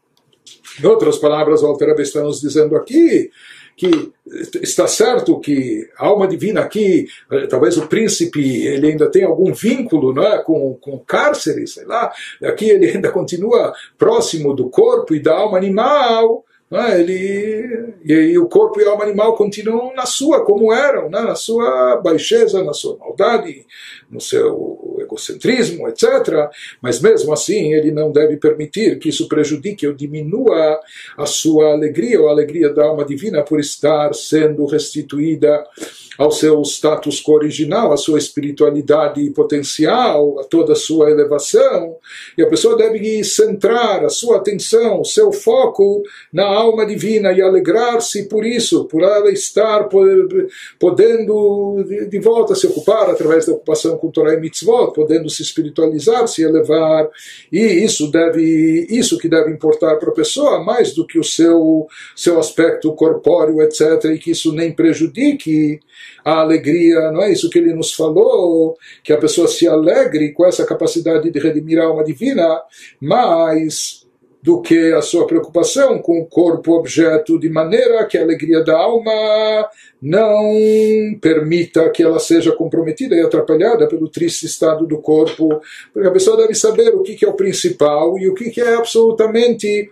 Em outras palavras, o Alter está nos dizendo aqui que está certo que a alma divina aqui, eh, talvez o príncipe, ele ainda tem algum vínculo não é, com, com cárcere, sei lá, aqui ele ainda continua próximo do corpo e da alma animal, é? Ele, e, e, o corpo e a alma animal continuam na sua, como eram, né? na sua baixeza, na sua maldade, no seu egocentrismo, etc. Mas mesmo assim, ele não deve permitir que isso prejudique ou diminua a sua alegria, ou a alegria da alma divina por estar sendo restituída ao seu status original, à sua espiritualidade potencial, a toda a sua elevação, e a pessoa deve centrar a sua atenção, o seu foco na alma divina e alegrar-se por isso, por ela estar podendo de volta se ocupar através da ocupação com Torah e Mitzvot, podendo se espiritualizar, se elevar, e isso deve, isso que deve importar para a pessoa mais do que o seu seu aspecto corpóreo, etc, e que isso nem prejudique a alegria, não é isso que ele nos falou, que a pessoa se alegre com essa capacidade de redimir a alma divina, mais do que a sua preocupação com o corpo objeto, de maneira que a alegria da alma não permita que ela seja comprometida e atrapalhada pelo triste estado do corpo, porque a pessoa deve saber o que é o principal e o que é absolutamente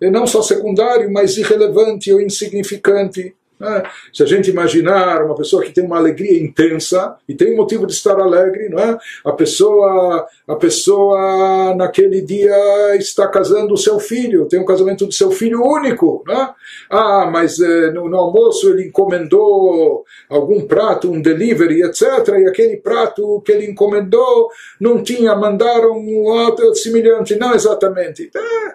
não só secundário, mas irrelevante ou insignificante. Né? Se a gente imaginar uma pessoa que tem uma alegria intensa e tem motivo de estar alegre, não é? a pessoa a pessoa naquele dia está casando o seu filho, tem um casamento do seu filho único. Não é? Ah, mas eh, no, no, almoço ele encomendou algum prato, um delivery, etc. E aquele prato que ele encomendou não tinha, mandaram um outro semelhante. Não exatamente. É,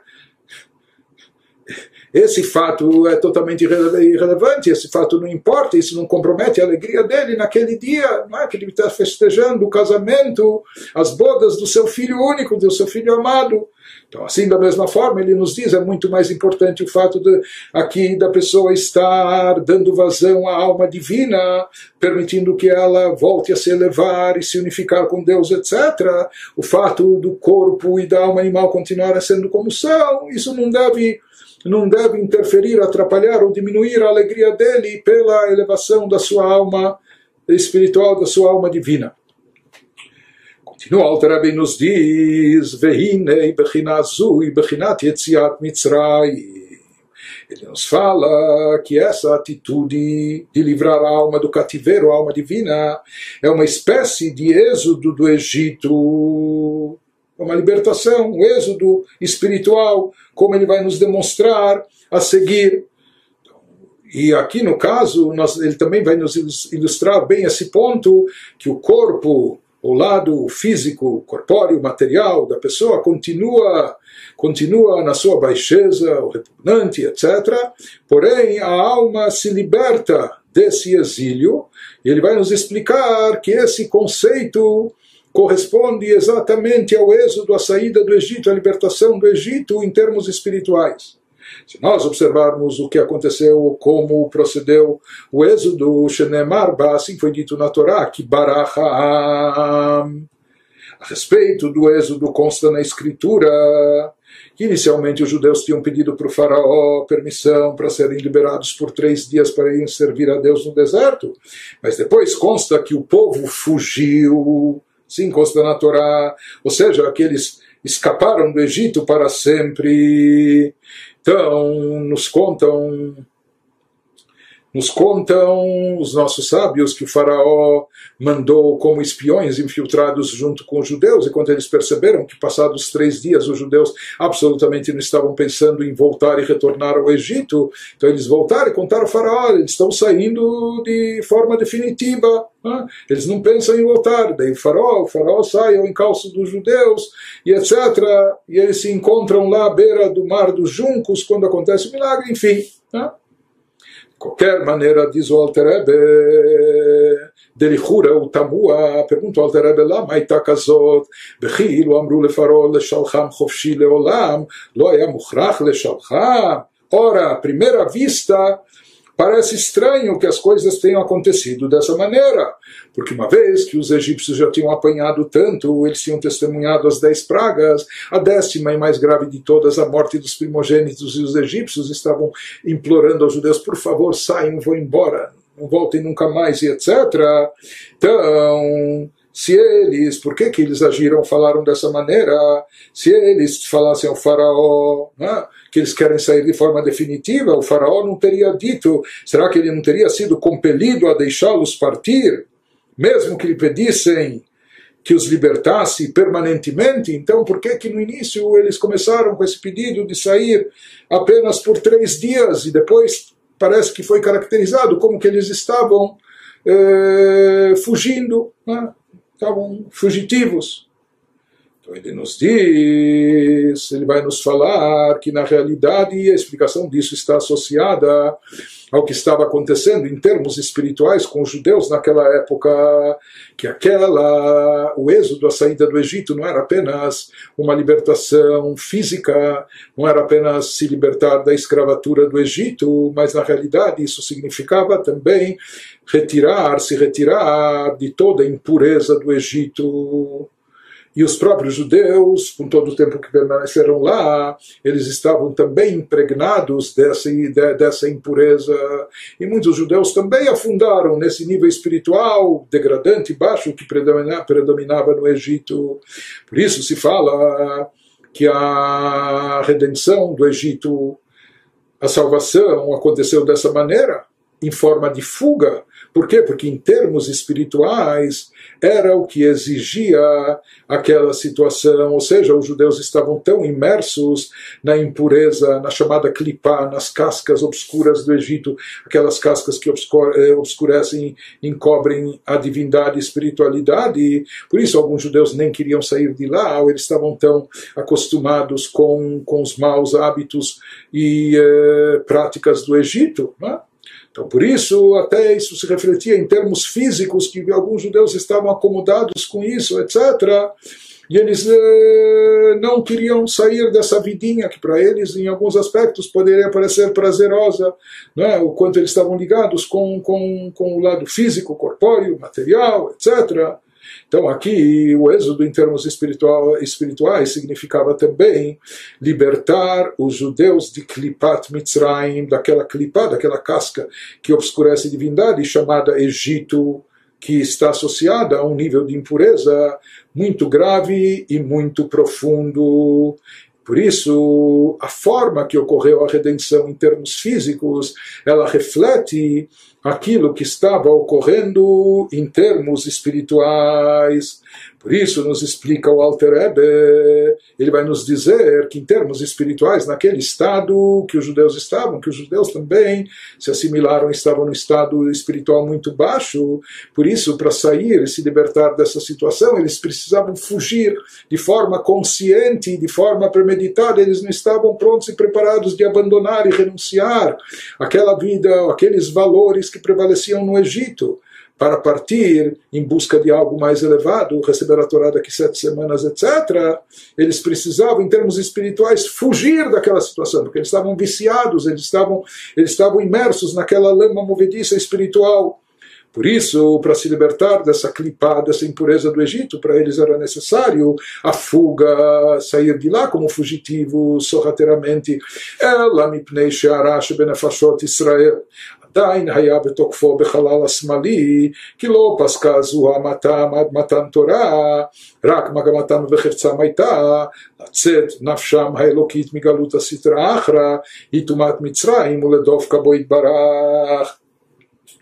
esse fato é totalmente irrelevante, esse fato não importa, isso não compromete a alegria dele naquele dia, não é? que ele está festejando o casamento, as bodas do seu filho único, do seu filho amado. Então, assim, da mesma forma, ele nos diz, é muito mais importante o fato de, aqui da pessoa estar dando vazão à alma divina, permitindo que ela volte a se elevar e se unificar com Deus, etc. O fato do corpo e da alma animal continuarem sendo como são, isso não deve não deve interferir, atrapalhar ou diminuir a alegria dele pela elevação da sua alma espiritual, da sua alma divina. Continua, Alter Rebbe nos diz, Vehinei bechinazui bechinat yetziat mitzrayim. Ele nos fala que essa atitude de livrar a alma do cativeiro, a alma divina, é uma espécie de êxodo do Egito é uma libertação, um êxodo espiritual, como ele vai nos demonstrar a seguir. E aqui no caso, nós, ele também vai nos ilustrar bem esse ponto, que o corpo, o lado físico, corpóreo, material da pessoa continua continua na sua baixeza, o repugnante, etc. Porém, a alma se liberta desse exílio e ele vai nos explicar que esse conceito corresponde exatamente ao êxodo, a saída do Egito, a libertação do Egito em termos espirituais. Se nós observarmos o que aconteceu, como procedeu o êxodo, Shenemar, assim foi dito na Torá, que Baraham. A respeito do êxodo consta na escritura que inicialmente os judeus tinham pedido para o faraó permissão para serem liberados por três dias para irem servir a Deus no deserto, mas depois consta que o povo fugiu Sim, consta na Torá. Ou seja, aqueles escaparam do Egito para sempre. Então, nos contam nos contam os nossos sábios que o faraó mandou como espiões infiltrados junto com os judeus, e quando eles perceberam que passados três dias os judeus absolutamente não estavam pensando em voltar e retornar ao Egito, então eles voltaram e contaram ao faraó, eles estão saindo de forma definitiva, né? eles não pensam em voltar, daí o faraó, o faraó sai ao encalço dos judeus, e etc., e eles se encontram lá à beira do mar dos juncos, quando acontece o milagre, enfim. Né? qualquer maneira, diz o Alterebe, דריחורה ותמוה, pergunta ao Alter למה הייתה כזאת, וכאילו אמרו לפרעה לשלחם חופשי לעולם, לא היה מוכרח לשלחם? Ora, à primeira vista, parece estranho que as coisas tenham acontecido dessa maneira, porque uma vez que os egípcios já tinham apanhado tanto, eles tinham testemunhado as dez pragas, a décima e mais grave de todas, a morte dos primogênitos, e os egípcios estavam implorando aos judeus: por favor, saiam, vão embora, não voltem nunca mais, e etc. Então, se eles, por que, que eles agiram, falaram dessa maneira? Se eles falassem ao faraó né, que eles querem sair de forma definitiva, o faraó não teria dito, será que ele não teria sido compelido a deixá-los partir? Mesmo que lhe pedissem que os libertasse permanentemente, então por que que no início eles começaram com esse pedido de sair apenas por três dias e depois parece que foi caracterizado como que eles estavam eh, fugindo, né? estavam fugitivos. Então ele nos diz, ele vai nos falar que na realidade a explicação disso está associada ao que estava acontecendo em termos espirituais com os judeus naquela época, que aquela, o êxodo, a saída do Egito não era apenas uma libertação física, não era apenas se libertar da escravatura do Egito, mas na realidade isso significava também retirar, se retirar de toda a impureza do Egito e os próprios judeus, com todo o tempo que permaneceram lá, eles estavam também impregnados dessa, dessa impureza. E muitos judeus também afundaram nesse nível espiritual degradante e baixo que predominava no Egito. Por isso se fala que a redenção do Egito, a salvação aconteceu dessa maneira, em forma de fuga. Por quê? Porque em termos espirituais, era o que exigia aquela situação, ou seja, os judeus estavam tão imersos na impureza, na chamada clipá, nas cascas obscuras do Egito, aquelas cascas que eh, obscurecem, encobrem a divindade e espiritualidade, por isso alguns judeus nem queriam sair de lá, ou eles estavam tão acostumados com, com os maus hábitos e eh, práticas do Egito, não é? Então, por isso, até isso se refletia em termos físicos, que alguns judeus estavam acomodados com isso, etc. E eles eh, não queriam sair dessa vidinha, que para eles, em alguns aspectos, poderia parecer prazerosa, né? o quanto eles estavam ligados com, com, com o lado físico, corpóreo, material, etc. Então aqui o êxodo em termos espiritual, espirituais significava também libertar os judeus de Klipat Mitzrayim, daquela clipa, daquela casca que obscurece a divindade chamada Egito, que está associada a um nível de impureza muito grave e muito profundo. Por isso, a forma que ocorreu a redenção em termos físicos, ela reflete aquilo que estava ocorrendo em termos espirituais. Por isso nos explica o Alter Ebe, ele vai nos dizer que em termos espirituais, naquele estado que os judeus estavam, que os judeus também se assimilaram, estavam no estado espiritual muito baixo, por isso para sair e se libertar dessa situação, eles precisavam fugir de forma consciente, de forma premeditada, eles não estavam prontos e preparados de abandonar e renunciar aquela vida, aqueles valores que prevaleciam no Egito para partir em busca de algo mais elevado, receber a Torá daqui sete semanas, etc., eles precisavam, em termos espirituais, fugir daquela situação, porque eles estavam viciados, eles estavam, eles estavam imersos naquela lama movediça espiritual. Por isso, para se libertar dessa clipa, dessa impureza do Egito, para eles era necessário a fuga, sair de lá como fugitivo, sorrateiramente. Ela mipnei she'arash benefashot Israel. עדיין היה בתוקפו בחלל השמאלי, כי לא פסקה זו המתם עד מתן תורה, רק מגמתם וחפצם הייתה לצאת נפשם האלוקית מגלות הסטרא אחרא, היא טומאת מצרים ולדופקה בו יתברך.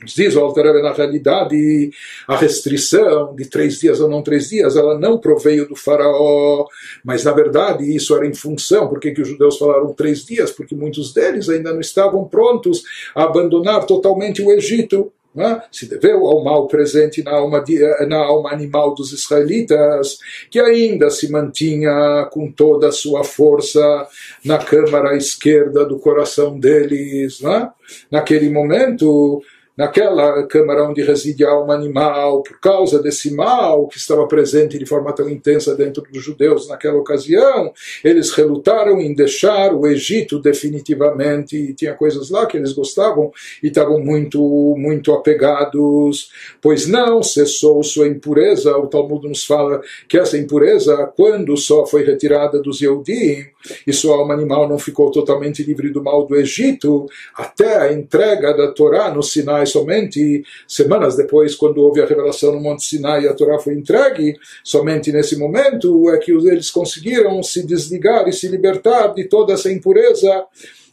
Diz o Alter na realidade, a restrição de três dias ou não três dias, ela não proveio do faraó, mas na verdade isso era em função, porque que os judeus falaram três dias? Porque muitos deles ainda não estavam prontos a abandonar totalmente o Egito. né, se deveu ao mal presente na alma, de, na alma animal dos israelitas, que ainda se mantinha com toda a sua força na câmara esquerda do coração deles. Né? Naquele momento, naquela câmara onde reside a alma animal, por causa desse mal que estava presente de forma tão intensa dentro dos judeus naquela ocasião, eles relutaram em deixar o Egito definitivamente, e tinha coisas lá que eles gostavam e estavam muito, muito apegados, pois não cessou sua impureza, o Talmud nos fala que essa impureza, quando só foi retirada dos Yehudim, e sua alma animal não ficou totalmente livre do mal do Egito, até a entrega da Torá no Sinai somente semanas depois, quando houve a revelação no Monte Sinai e a Torá foi entregue, somente nesse momento é que eles conseguiram se desligar e se libertar de toda essa impureza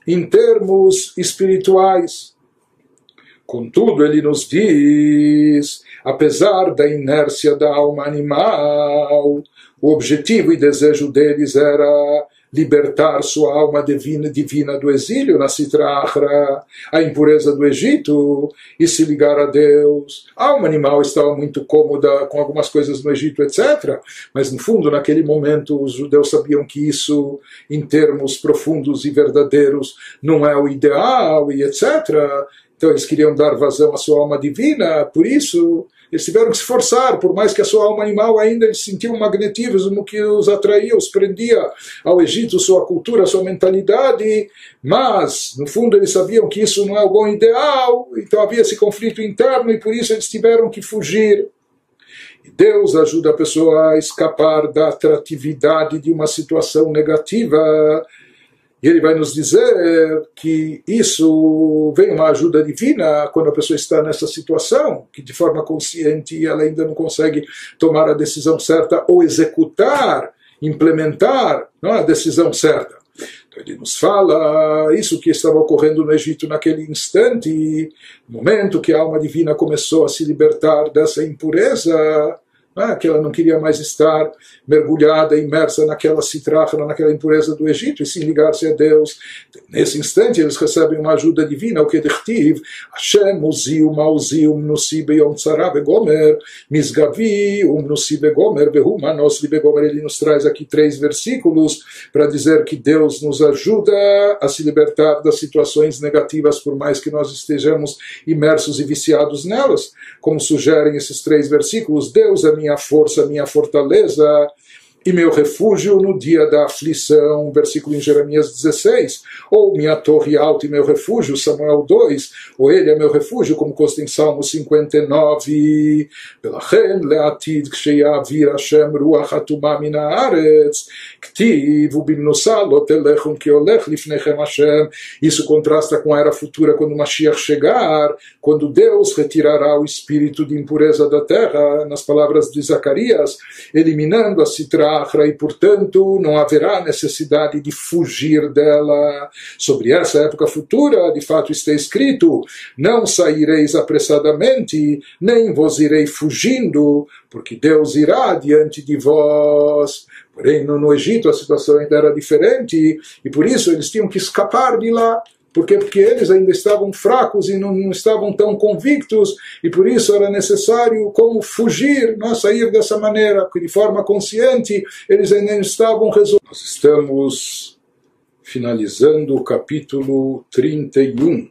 em termos espirituais. Contudo, ele nos diz, apesar da inércia da alma animal, o objetivo e desejo deles era libertar sua alma divina, divina do exílio na Citrahra, a impureza do Egito e se ligar a Deus. A alma animal estava muito cômoda com algumas coisas no Egito, etc. Mas no fundo, naquele momento, os judeus sabiam que isso, em termos profundos e verdadeiros, não é o ideal e etc. Então eles queriam dar vazão à sua alma divina, por isso eles tiveram que se esforçar, por mais que a sua alma animal ainda eles sentiam um magnetismo que os atraía, os prendia ao Egito, sua cultura, sua mentalidade, mas, no fundo, eles sabiam que isso não é o bom ideal, então havia esse conflito interno e por isso eles tiveram que fugir. Deus ajuda a pessoa a escapar da atratividade de uma situação negativa e ele vai nos dizer que isso vem uma ajuda divina quando a pessoa está nessa situação, que de forma consciente ela ainda não consegue tomar a decisão certa ou executar, implementar não, a decisão certa. Então ele nos fala isso que estava ocorrendo no Egito naquele instante, no momento que a alma divina começou a se libertar dessa impureza ah, que ela não queria mais estar mergulhada, imersa naquela citrahra, naquela impureza do Egito, e sim ligar-se a Deus. Nesse instante eles recebem uma ajuda divina, o que dechtiv, Hashem uziu mauziu mnusi beyom tzara begomer, misgavi umnusi begomer, behu manos begomer. Ele nos traz aqui três versículos para dizer que Deus nos ajuda a se libertar das situações negativas, por mais que nós estejamos imersos e viciados nelas. Como sugerem esses três versículos, Deus é minha força, minha fortaleza e meu refúgio no dia da aflição, versículo em Jeremias 16, ou minha torre alta e meu refúgio, Samuel 2, ou ele é meu refúgio, como consta em Salmo 59, leatid Hashem ruach min haaretz, ktiv ubimnusa keolech lifnechem Hashem. Isso contrasta com a era futura, quando Mashiach chegar, quando Deus retirará o espírito de impureza da terra, nas palavras de Zacarias, eliminando a citra e portanto não haverá necessidade de fugir dela. Sobre essa época futura, de fato está escrito: Não saireis apressadamente, nem vos irei fugindo, porque Deus irá diante de vós. Porém, no Egito a situação ainda era diferente e por isso eles tinham que escapar de lá. Por quê? Porque eles ainda estavam fracos e não, não, estavam tão convictos, e por isso era necessário como fugir, não sair dessa maneira, de forma consciente eles ainda estavam resolvidos. Nós estamos finalizando o capítulo 31.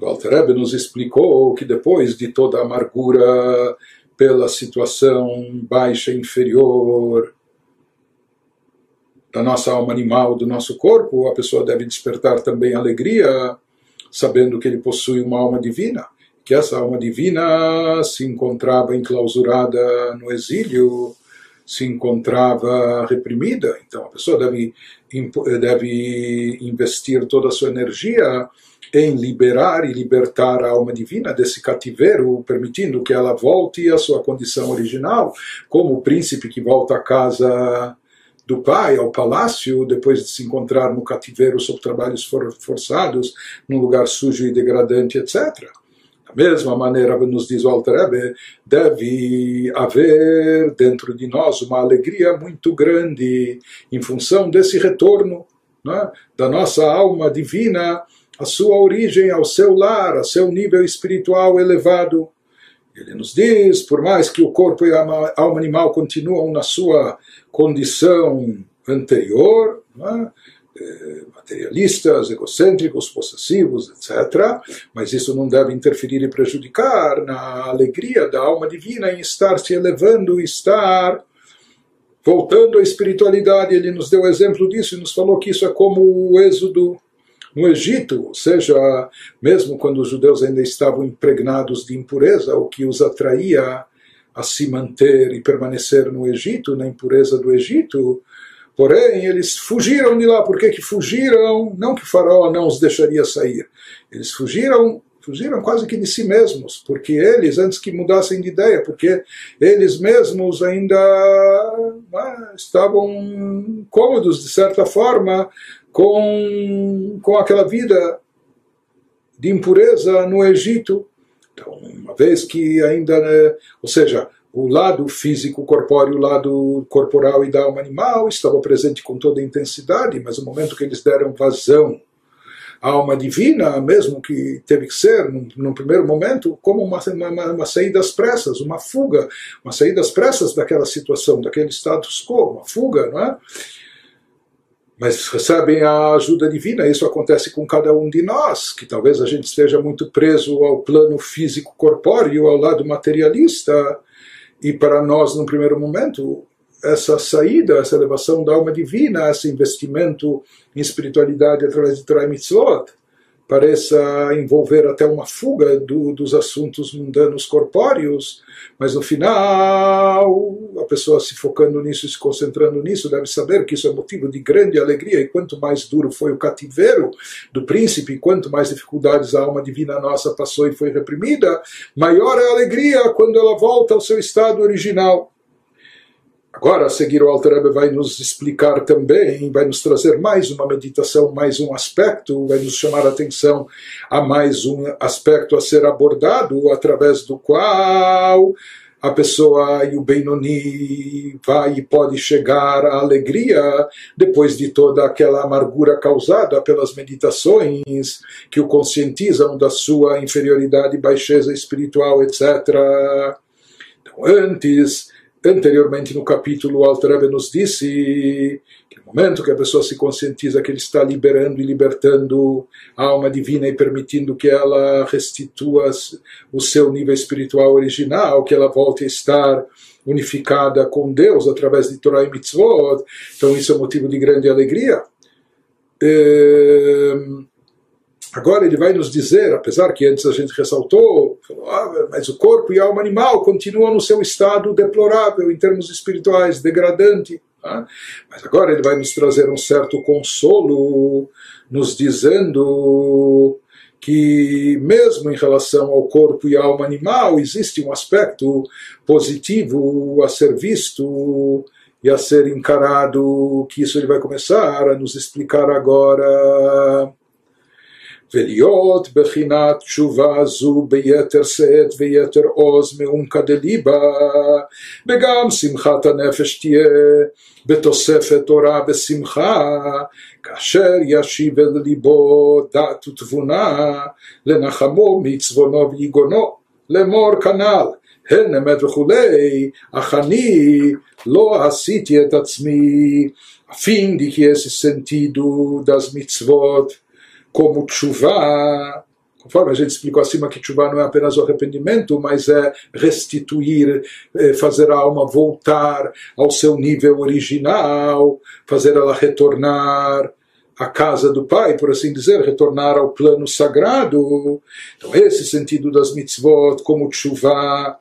O Alter Rebbe nos explicou que depois de toda a amargura pela situação baixa inferior, da nossa alma animal, do nosso corpo, a pessoa deve despertar também alegria, sabendo que ele possui uma alma divina, que essa alma divina se encontrava enclausurada no exílio, se encontrava reprimida. Então a pessoa deve, deve investir toda a sua energia em liberar e libertar a alma divina desse cativeiro, permitindo que ela volte à sua condição original, como o príncipe que volta a casa do pai ao palácio, depois de se encontrar no cativeiro sob trabalhos forçados, num lugar sujo e degradante, etc. Da mesma maneira, nos diz o Alter Rebbe, deve haver dentro de nós uma alegria muito grande em função desse retorno né, da nossa alma divina a sua origem, ao seu lar, a seu nível espiritual elevado. Ele nos diz, por mais que o corpo e a alma animal continuam na sua condição anterior, né? materialistas, egocêntricos, possessivos, etc. Mas isso não deve interferir e prejudicar na alegria da alma divina em estar se elevando, estar voltando à espiritualidade. Ele nos deu exemplo disso e nos falou que isso é como o êxodo no Egito, ou seja, mesmo quando os judeus ainda estavam impregnados de impureza, o que os atraía a se manter e permanecer no Egito, na impureza do Egito, Porém, eles fugiram de lá. Por que, que fugiram? Não que o faraó não os deixaria sair. Eles fugiram, fugiram quase que de si mesmos, porque eles, antes que mudassem de ideia, porque eles mesmos ainda ah, estavam cômodos, de certa forma, com, com aquela vida de impureza no Egito. Então, uma vez que ainda, né, ou seja, o lado físico, corpóreo, o lado corporal e da alma animal estava presente com toda a intensidade, mas no momento que eles deram vazão à alma divina, mesmo que teve que ser, num, num primeiro momento, como uma, uma, uma, saída às pressas, uma fuga, uma saída às pressas daquela situação, daquele status quo, uma fuga, não é? Mas recebem a ajuda divina. Isso acontece com cada um de nós, que talvez a gente esteja muito preso ao plano físico corpóreo, ao lado materialista, e para nós, no primeiro momento, essa saída, essa elevação da alma divina, esse investimento em espiritualidade através de Torah pareça envolver até uma fuga do, dos assuntos mundanos corpóreos, mas no final, a pessoa se focando nisso, se concentrando nisso, deve saber que isso é motivo de grande alegria, e quanto mais duro foi o cativeiro do príncipe, quanto mais dificuldades a alma divina nossa passou e foi reprimida, maior é a alegria quando ela volta ao seu estado original. Agora, a seguir, o Alter Rebbe vai nos explicar também, vai nos trazer mais uma meditação, mais um aspecto, vai nos chamar a atenção a mais um aspecto a ser abordado, através do qual a pessoa e o Benoni vai e pode chegar à alegria depois de toda aquela amargura causada pelas meditações que o conscientizam da sua inferioridade, baixeza espiritual, etc. Então, antes anteriormente no capítulo, o Alter nos disse que no momento que a pessoa se conscientiza que ele está liberando e libertando a alma divina e permitindo que ela restitua o seu nível espiritual original, que ela volte a estar unificada com Deus através de Torah e Mitzvot, então isso é motivo de grande alegria. É Agora ele vai nos dizer, apesar que antes a gente ressaltou, falou, ah, mas o corpo e a alma animal continuam no seu estado deplorável em termos espirituais, degradante. Tá? Mas agora ele vai nos trazer um certo consolo, nos dizendo que mesmo em relação ao corpo e à alma animal existe um aspecto positivo a ser visto e a ser encarado, que isso ele vai começar a nos explicar agora. ולהיות בחינת תשובה זו ביתר שאת ויתר עוז מעומקא דליבה, וגם שמחת הנפש תהיה בתוספת תורה ושמחה, כאשר ישיב אל ליבו דעת ותבונה, לנחמו מצוונו ויגונו, לאמור כנ"ל. הן אמת וכולי, אך אני לא עשיתי את עצמי, a fim de que esse sentido das mitzvot como tshuva, conforme a gente explicou acima que tshuva não é apenas o arrependimento, mas é restituir, é fazer a alma voltar ao seu nível original, fazer ela retornar à casa do Pai, por assim dizer, retornar ao plano sagrado. Então, esse sentido das mitzvot, como tshuva,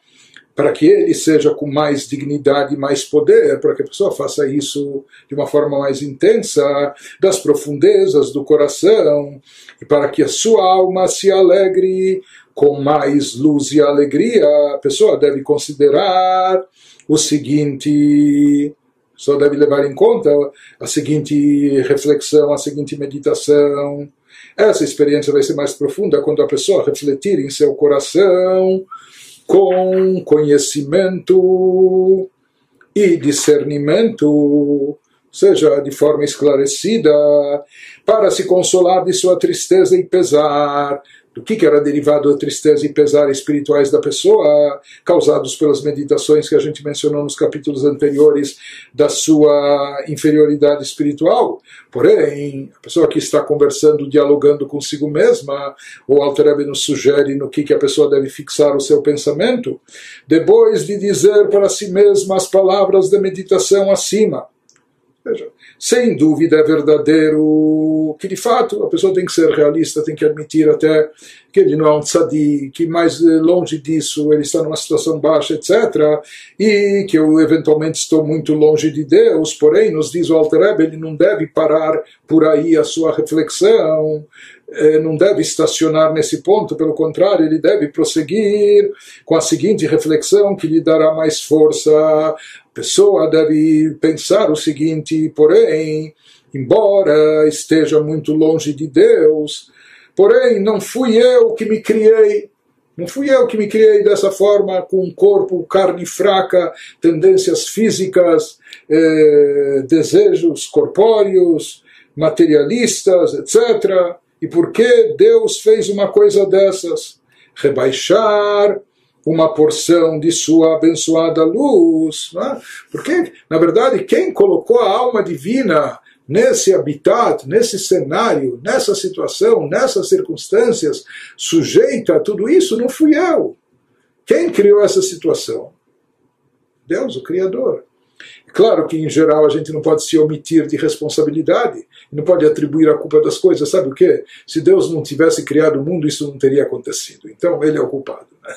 para que ele seja com mais dignidade e mais poder, para que a pessoa faça isso de uma forma mais intensa, das profundezas do coração, e para que a sua alma se alegre com mais luz e alegria, a pessoa deve considerar o seguinte. Só deve levar em conta a seguinte reflexão, a seguinte meditação. Essa experiência vai ser mais profunda quando a pessoa refletir em seu coração com conhecimento e discernimento seja, de forma esclarecida, para se consolar de sua tristeza e pesar, do que, era derivado da tristeza e pesar espirituais da pessoa, causados pelas meditações que a gente mencionou nos capítulos anteriores da sua inferioridade espiritual. Porém, a pessoa que está conversando, dialogando consigo mesma, o Alter nos sugere no que, que a pessoa deve fixar o seu pensamento, depois de dizer para si mesma as palavras da meditação acima. Veja, sem dúvida é verdadeiro que de fato a pessoa tem que ser realista, tem que admitir até que ele não é um tzadi, que mais longe disso ele está numa situação baixa, etc. E que eu eventualmente estou muito longe de Deus, porém, nos diz o Alter Rebbe, ele não deve parar por aí a sua reflexão, eh, não deve estacionar nesse ponto, pelo contrário, ele deve prosseguir com a seguinte reflexão que lhe dará mais força pessoa deve pensar o seguinte, porém, embora esteja muito longe de Deus, porém não fui eu que me criei, não fui eu que me criei dessa forma, com um corpo, carne fraca, tendências físicas, eh, desejos corpóreos, materialistas, etc. E por que Deus fez uma coisa dessas? Rebaixar uma porção de sua abençoada luz. Né? Porque, na verdade, quem colocou a alma divina nesse habitat, nesse cenário, nessa situação, nessas circunstâncias, sujeita a tudo isso, não fui eu. Quem criou essa situação? Deus, o Criador. Claro que, em geral, a gente não pode se omitir de responsabilidade, não pode atribuir a culpa das coisas. Sabe o quê? Se Deus não tivesse criado o mundo, isso não teria acontecido. Então, ele é o culpado. Né?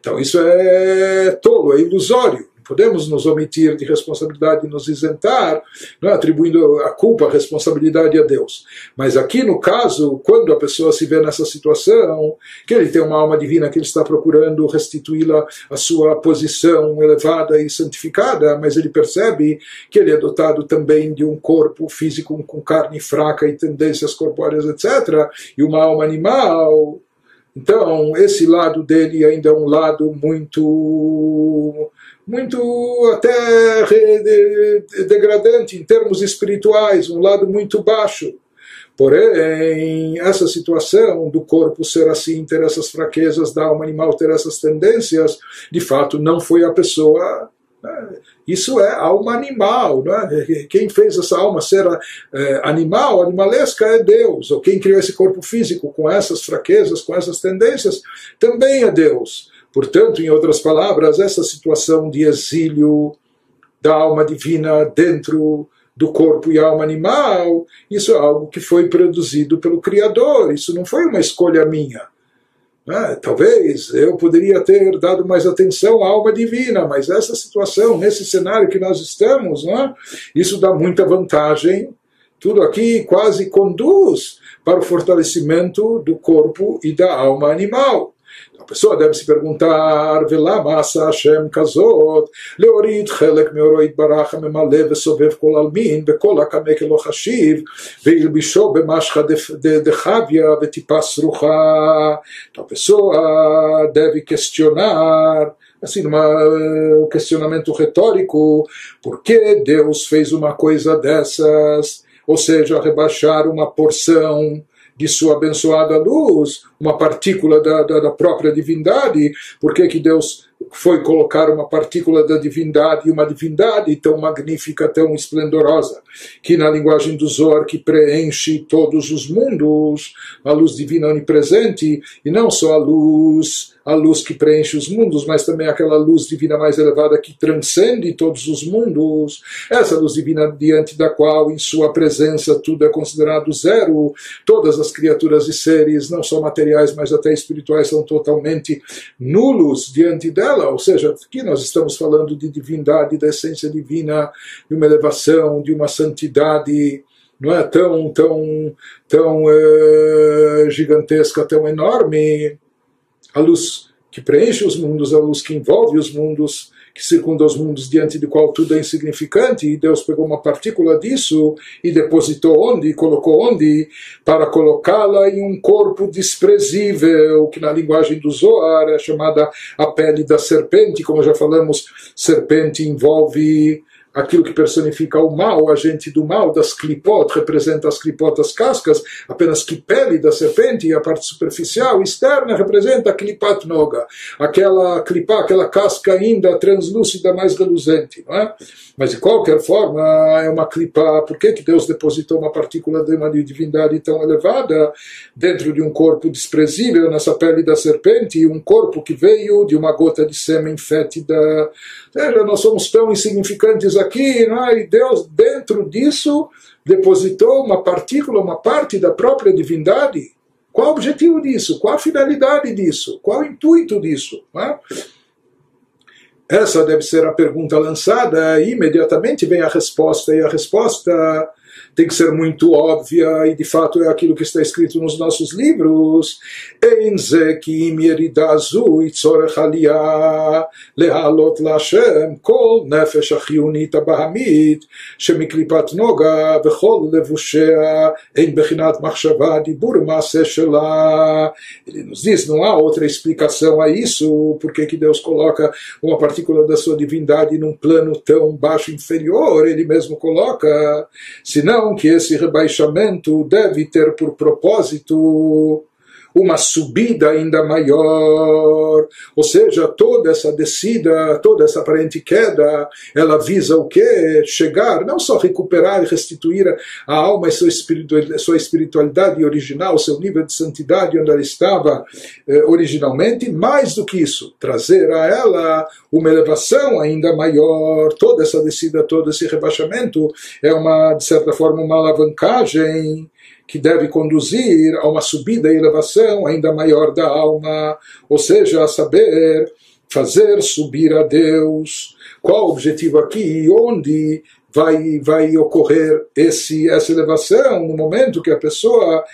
Então, isso é tolo, é ilusório podemos nos omitir de responsabilidade e nos isentar, é? atribuindo a culpa, a responsabilidade a Deus. Mas aqui no caso, quando a pessoa se vê nessa situação, que ele tem uma alma divina que ele está procurando restituí-la à sua posição elevada e santificada, mas ele percebe que ele é dotado também de um corpo físico com carne fraca e tendências corpóreas, etc., e uma alma animal. Então, esse lado dele ainda é um lado muito muito até degradante em termos espirituais, um lado muito baixo. Porém, essa situação do corpo ser assim, ter essas fraquezas, da alma animal ter essas tendências, de fato não foi a pessoa. Né? Isso é alma animal. Né? Quem fez essa alma ser é, animal, animalesca, é Deus. Ou quem criou esse corpo físico com essas fraquezas, com essas tendências, também é Deus. Portanto, em outras palavras, essa situação de exílio da alma divina dentro do corpo e alma animal, isso é algo que foi produzido pelo Criador, isso não foi uma escolha minha. É, talvez eu poderia ter dado mais atenção à alma divina, mas essa situação, nesse cenário que nós estamos, é? isso dá muita vantagem. Tudo aqui quase conduz para o fortalecimento do corpo e da alma animal. A pessoa deve se perguntar, Velama asa Hashem kazot, leorid chelek meoroid baracha memale vesovev kol almin, bekol akamek elo hashiv, veilbisho bemashcha dechavia vetipa srucha. Então a pessoa deve questionar, assim, uma, um questionamento retórico, por que Deus fez uma coisa dessas? Ou seja, rebaixar uma porção de sua abençoada luz, uma partícula da, da, da própria divindade, por que, que Deus foi colocar uma partícula da divindade, uma divindade tão magnífica, tão esplendorosa, que na linguagem do Zohar que preenche todos os mundos, a luz divina onipresente, e não só a luz a luz que preenche os mundos, mas também aquela luz divina mais elevada que transcende todos os mundos. Essa luz divina diante da qual, em sua presença, tudo é considerado zero. Todas as criaturas e seres, não só materiais, mas até espirituais, são totalmente nulos diante dela. Ou seja, aqui nós estamos falando de divindade, da essência divina, de uma elevação, de uma santidade não é tão tão tão é, gigantesca, tão enorme, a luz que preenche os mundos, a luz que envolve os mundos, que circunda os mundos diante do qual tudo é insignificante, e Deus pegou uma partícula disso e depositou onde, colocou onde, para colocá-la em um corpo desprezível, que na linguagem do Zohar é chamada a pele da serpente, como já falamos, serpente envolve aquilo que personifica o mal, o agente do mal, das clipot, representa as clipot, as cascas, apenas que pele da serpente, e a parte superficial, externa, representa a clipat noga, aquela clipá, aquela casca ainda translúcida, mais reluzente. Não é? Mas de qualquer forma, é uma clipá, por que, que Deus depositou uma partícula de uma divindade tão elevada dentro de um corpo desprezível, nessa pele da serpente, e um corpo que veio de uma gota de sêmen fétida? Veja, nós somos tão insignificantes aqui, não é? e Deus, dentro disso, depositou uma partícula, uma parte da própria divindade. Qual o objetivo disso? Qual a finalidade disso? Qual o intuito disso? É? Essa deve ser a pergunta lançada, e imediatamente vem a resposta, e a resposta tem que ser muito óbvia e de fato é aquilo que está escrito nos nossos livros. Ele nos diz, não há outra explicação a isso, porque que Deus coloca uma partícula da sua divindade num plano tão baixo inferior, ele mesmo coloca, senão que esse rebaixamento deve ter por propósito uma subida ainda maior, ou seja, toda essa descida, toda essa aparente queda, ela visa o quê? Chegar, não só recuperar e restituir a alma e sua espiritualidade, sua espiritualidade original, seu nível de santidade onde ela estava eh, originalmente, mais do que isso, trazer a ela uma elevação ainda maior, toda essa descida, todo esse rebaixamento é uma, de certa forma, uma alavancagem que deve conduzir a uma subida e elevação ainda maior da alma, ou seja, a saber fazer subir a Deus. Qual o objetivo aqui? Onde vai, vai ocorrer esse, essa elevação? No momento que a pessoa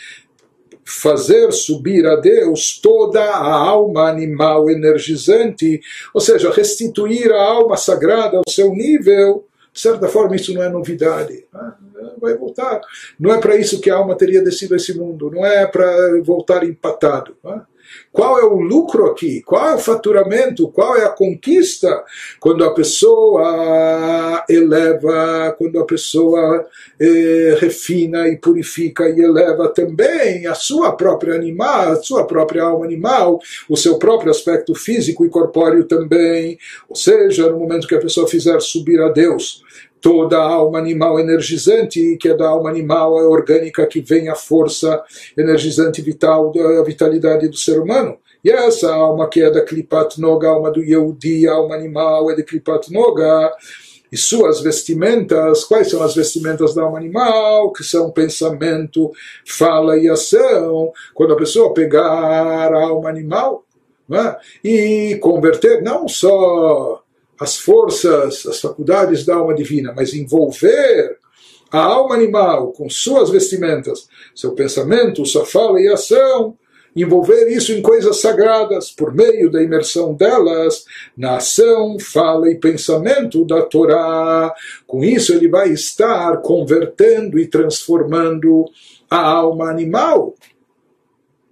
fazer subir a Deus toda a alma animal energizante, ou seja, restituir a alma sagrada ao seu nível de certa forma, isso não é novidade. Né? Vai voltar. Não é para isso que a alma teria descido a esse mundo. Não é para voltar empatado. Né? Qual é o lucro aqui? Qual é o faturamento? Qual é a conquista? Quando a pessoa eleva, quando a pessoa eh, refina e purifica e eleva também a sua própria animal, a sua própria alma animal, o seu próprio aspecto físico e corpóreo também. Ou seja, no momento que a pessoa fizer subir a Deus toda a alma animal energizante, que é da alma animal orgânica que vem a força energizante vital, a vitalidade do ser humano. E essa alma que é da Klipat Noga, alma do Yehudi, alma animal é de Klipat Noga, e suas vestimentas, quais são as vestimentas da alma animal? Que são pensamento, fala e ação. Quando a pessoa pegar a alma animal é? e converter não só as forças, as faculdades da alma divina, mas envolver a alma animal com suas vestimentas, seu pensamento, sua fala e ação, envolver isso em coisas sagradas por meio da imersão delas na ação, fala e pensamento da Torá. Com isso ele vai estar convertendo e transformando a alma animal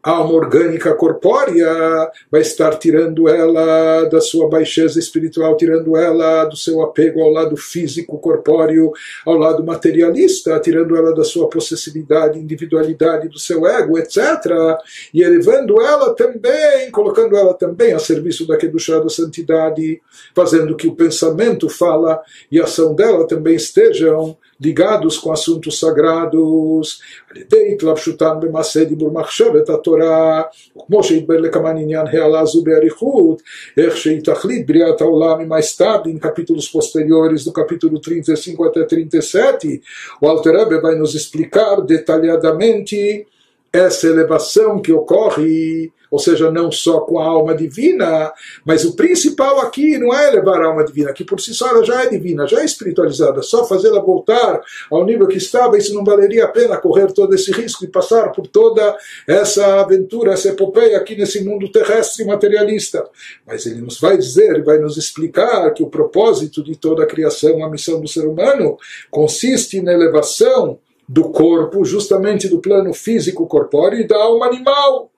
alma orgânica corpórea vai estar tirando ela da sua baixeza espiritual, tirando ela do seu apego ao lado físico, corpóreo, ao lado materialista, tirando ela da sua possessividade, individualidade, do seu ego, etc. E elevando ela também, colocando ela também a serviço da Kedushá da santidade, fazendo que o pensamento, fala e ação dela também estejam ligados com assuntos sagrados, על ידי התלבשותם במעשה דיבור מחשבת התורה, וכמו שהתבר לכמה עניין העלה זו באריכות, איך שהיא תכלית בריאת העולם עם האסטאב, em capítulos posteriores do capítulo 35 até 37, o Alter Rebbe vai nos explicar detalhadamente essa elevação que ocorre ou seja, não só com a alma divina, mas o principal aqui não é elevar a alma divina, que por si só ela já é divina, já é espiritualizada, só fazê-la voltar ao nível que estava, isso não valeria a pena correr todo esse risco e passar por toda essa aventura, essa epopeia aqui nesse mundo terrestre materialista. Mas ele nos vai dizer, vai nos explicar que o propósito de toda a criação, a missão do ser humano, consiste na elevação do corpo, justamente do plano físico corpóreo e da alma animal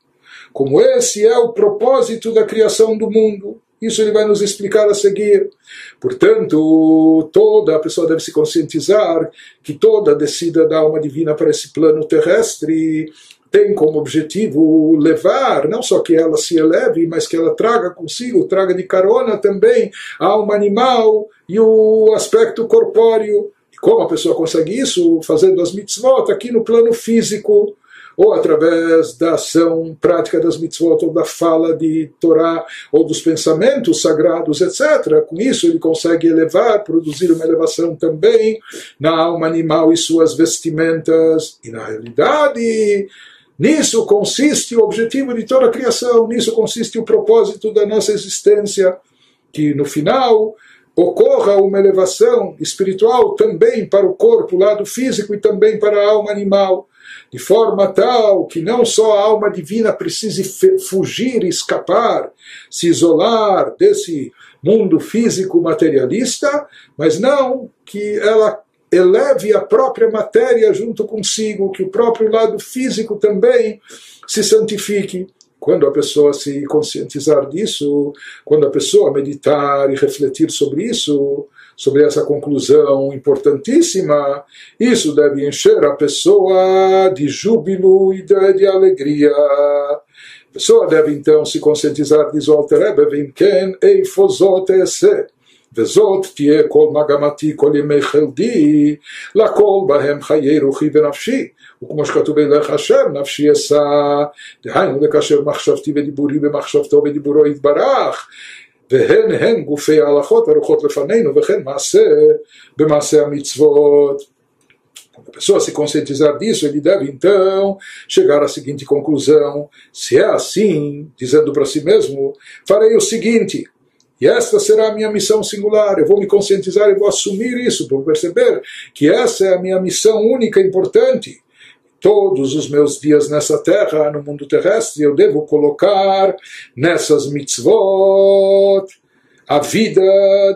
como esse é o propósito da criação do mundo. Isso ele vai nos explicar a seguir. Portanto, toda a pessoa deve se conscientizar que toda a descida da alma divina para esse plano terrestre tem como objetivo levar, não só que ela se eleve, mas que ela traga consigo, traga de carona também a alma animal e o aspecto corpóreo. E como a pessoa consegue isso? Fazendo as mitzvot aqui no plano físico ou através da ação prática das mitzvot, ou da fala de Torá, ou dos pensamentos sagrados, etc. Com isso ele consegue elevar, produzir uma elevação também na alma animal e suas vestimentas. E na realidade, Nisso consiste o objetivo de toda a criação, nisso consiste o propósito da nossa existência, que no final ocorra uma elevação espiritual também para o corpo, lado físico, e também para a alma animal, de forma tal que não só a alma divina precise fugir, escapar, se isolar desse mundo físico materialista, mas não que ela eleve a própria matéria junto consigo, que o próprio lado físico também se santifique. Quando a pessoa se conscientizar disso, quando a pessoa meditar e refletir sobre isso, sobre essa conclusão importantíssima, isso deve encher a pessoa de júbilo e de, de alegria. A pessoa deve então se conscientizar, diz o Alter Rebbe, Vimken eifozot esse. וזאת תהיה כל מגמתי כל ימי חלדי, לכל בהם חיי רוחי ונפשי. וכמו שכתוב אליך השם, נפשי אשא, דהיינו לקשר מחשבתי ודיבורי במחשבתו ודיבורו יתברך. והן הן גופי ההלכות הרוחות לפנינו, וכן מעשה במעשה המצוות. Quando a pessoa se conscientizar disso, ele deve então chegar à seguinte conclusão: se é assim, dizendo para si mesmo, farei o seguinte, e esta será a minha missão singular. Eu vou me conscientizar e vou assumir isso, vou perceber que essa é a minha missão única e importante. Todos os meus dias nessa terra, no mundo terrestre, eu devo colocar nessas mitzvot a vida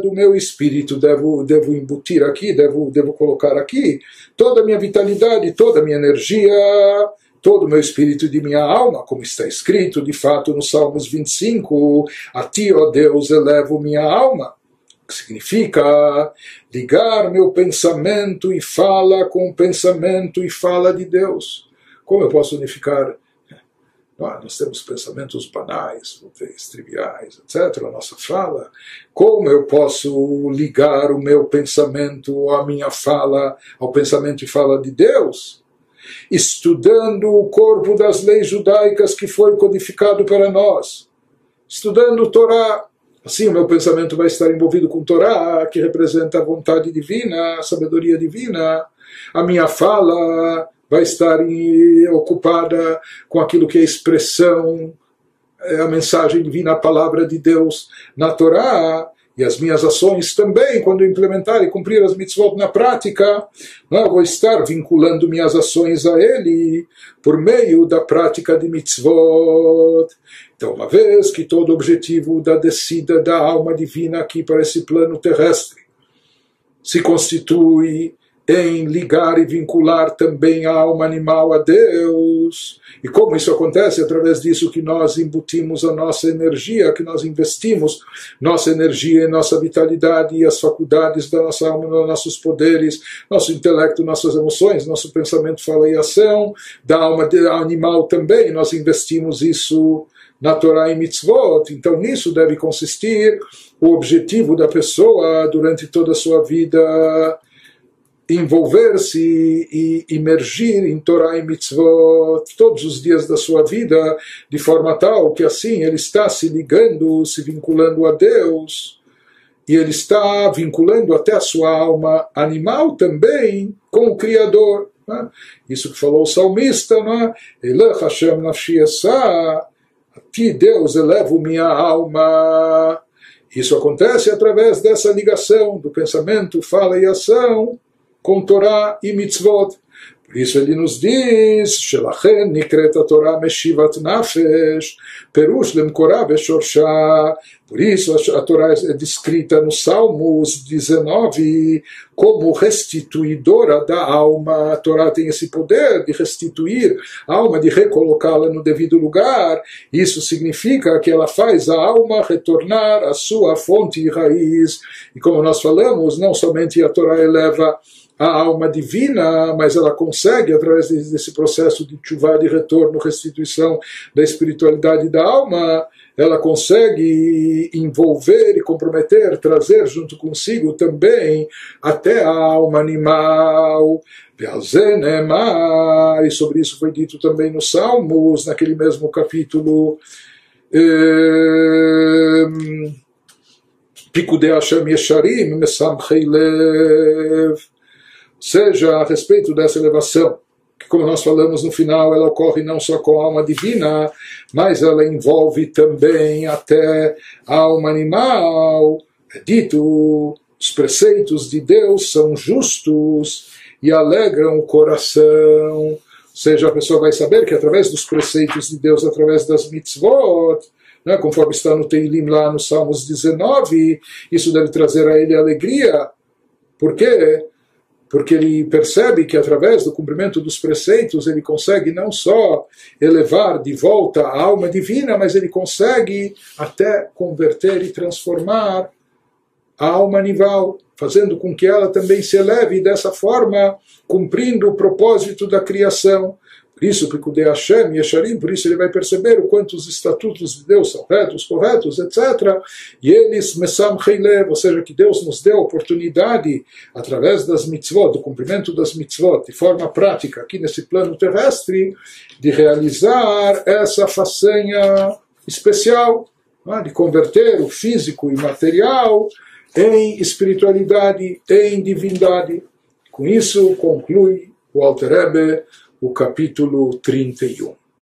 do meu espírito, devo, devo embutir aqui, devo, devo colocar aqui toda a minha vitalidade, toda a minha energia, todo o meu espírito de minha alma, como está escrito de fato no Salmos 25, a ti, ó Deus, elevo minha alma, que significa ligar meu pensamento e fala com o pensamento e fala de Deus. Como eu posso unificar? Ah, nós temos pensamentos banais, triviais, etc. A nossa fala. Como eu posso ligar o meu pensamento, a minha fala, ao pensamento e fala de Deus? estudando o corpo das leis judaicas que foi codificado para nós, estudando o Torá. Assim, o meu pensamento vai estar envolvido com Torá, que representa a vontade divina, a sabedoria divina. A minha fala vai estar ocupada com aquilo que é expressão, é a mensagem divina, a palavra de Deus na Torá e as minhas ações também, quando implementar e cumprir as mitzvot na prática, não, vou estar vinculando minhas ações a Ele por meio da prática de mitzvot. Então, uma vez que todo o objetivo da descida da alma divina aqui para esse plano terrestre se constitui em ligar e vincular também a alma animal a Deus. E como isso acontece? Através disso que nós embutimos a nossa energia, que nós investimos nossa energia, nossa vitalidade e as faculdades da nossa alma, nossos poderes, nosso intelecto, nossas emoções, nosso pensamento, fala e ação, da alma animal também, nós investimos isso na Torá e mitzvot. Então nisso deve consistir o objetivo da pessoa durante toda a sua vida envolver-se e imergir em Torah e Mitzvot todos os dias da sua vida, de forma tal que assim ele está se ligando, se vinculando a Deus, e ele está vinculando até a sua alma animal também com o Criador. Né? Isso que falou o salmista, né? Hashem nafshi a ti Deus elevo minha alma. Isso acontece através dessa ligação do pensamento, fala e ação com Torá e mitzvot. Por isso ele nos diz, Shelachen nikret a Torah meshivat nafesh, perush lemkorah beshorsha. Por isso a Torá é descrita no Salmos 19 como restituidora da alma. A Torá tem esse poder de restituir a alma, de recolocá-la no devido lugar. Isso significa que ela faz a alma retornar à sua fonte e raiz. E como nós falamos, não somente a Torá eleva a alma divina, mas ela consegue, através desse processo de chuva, de retorno, restituição da espiritualidade da alma, ela consegue envolver e comprometer, trazer junto consigo também até a alma animal. E sobre isso foi dito também nos Salmos, naquele mesmo capítulo. Pikude Hashem Yesharim Mesamchei Lev seja a respeito dessa elevação, que como nós falamos no final, ela ocorre não só com a alma divina, mas ela envolve também até a alma animal. É dito, os preceitos de Deus são justos e alegram o coração. Ou seja, a pessoa vai saber que através dos preceitos de Deus, através das mitzvot, né, conforme está no Teilim lá no Salmos 19, isso deve trazer a ele alegria. Por quê? Porque ele percebe que através do cumprimento dos preceitos ele consegue não só elevar de volta a alma divina, mas ele consegue até converter e transformar a alma animal, fazendo com que ela também se eleve dessa forma, cumprindo o propósito da criação. Por isso, Pikudei Hashem, Yesharim, por isso ele vai perceber o quanto os estatutos de Deus são retos, corretos, etc. E eles, Mesam Heilev, ou seja, que Deus nos deu a oportunidade, através das mitzvot, do cumprimento das mitzvot, de forma prática, aqui nesse plano terrestre, de realizar essa façanha especial, é? de converter o físico e material em espiritualidade, em divindade. Com isso, conclui o Alter Rebbe, o capítulo 31.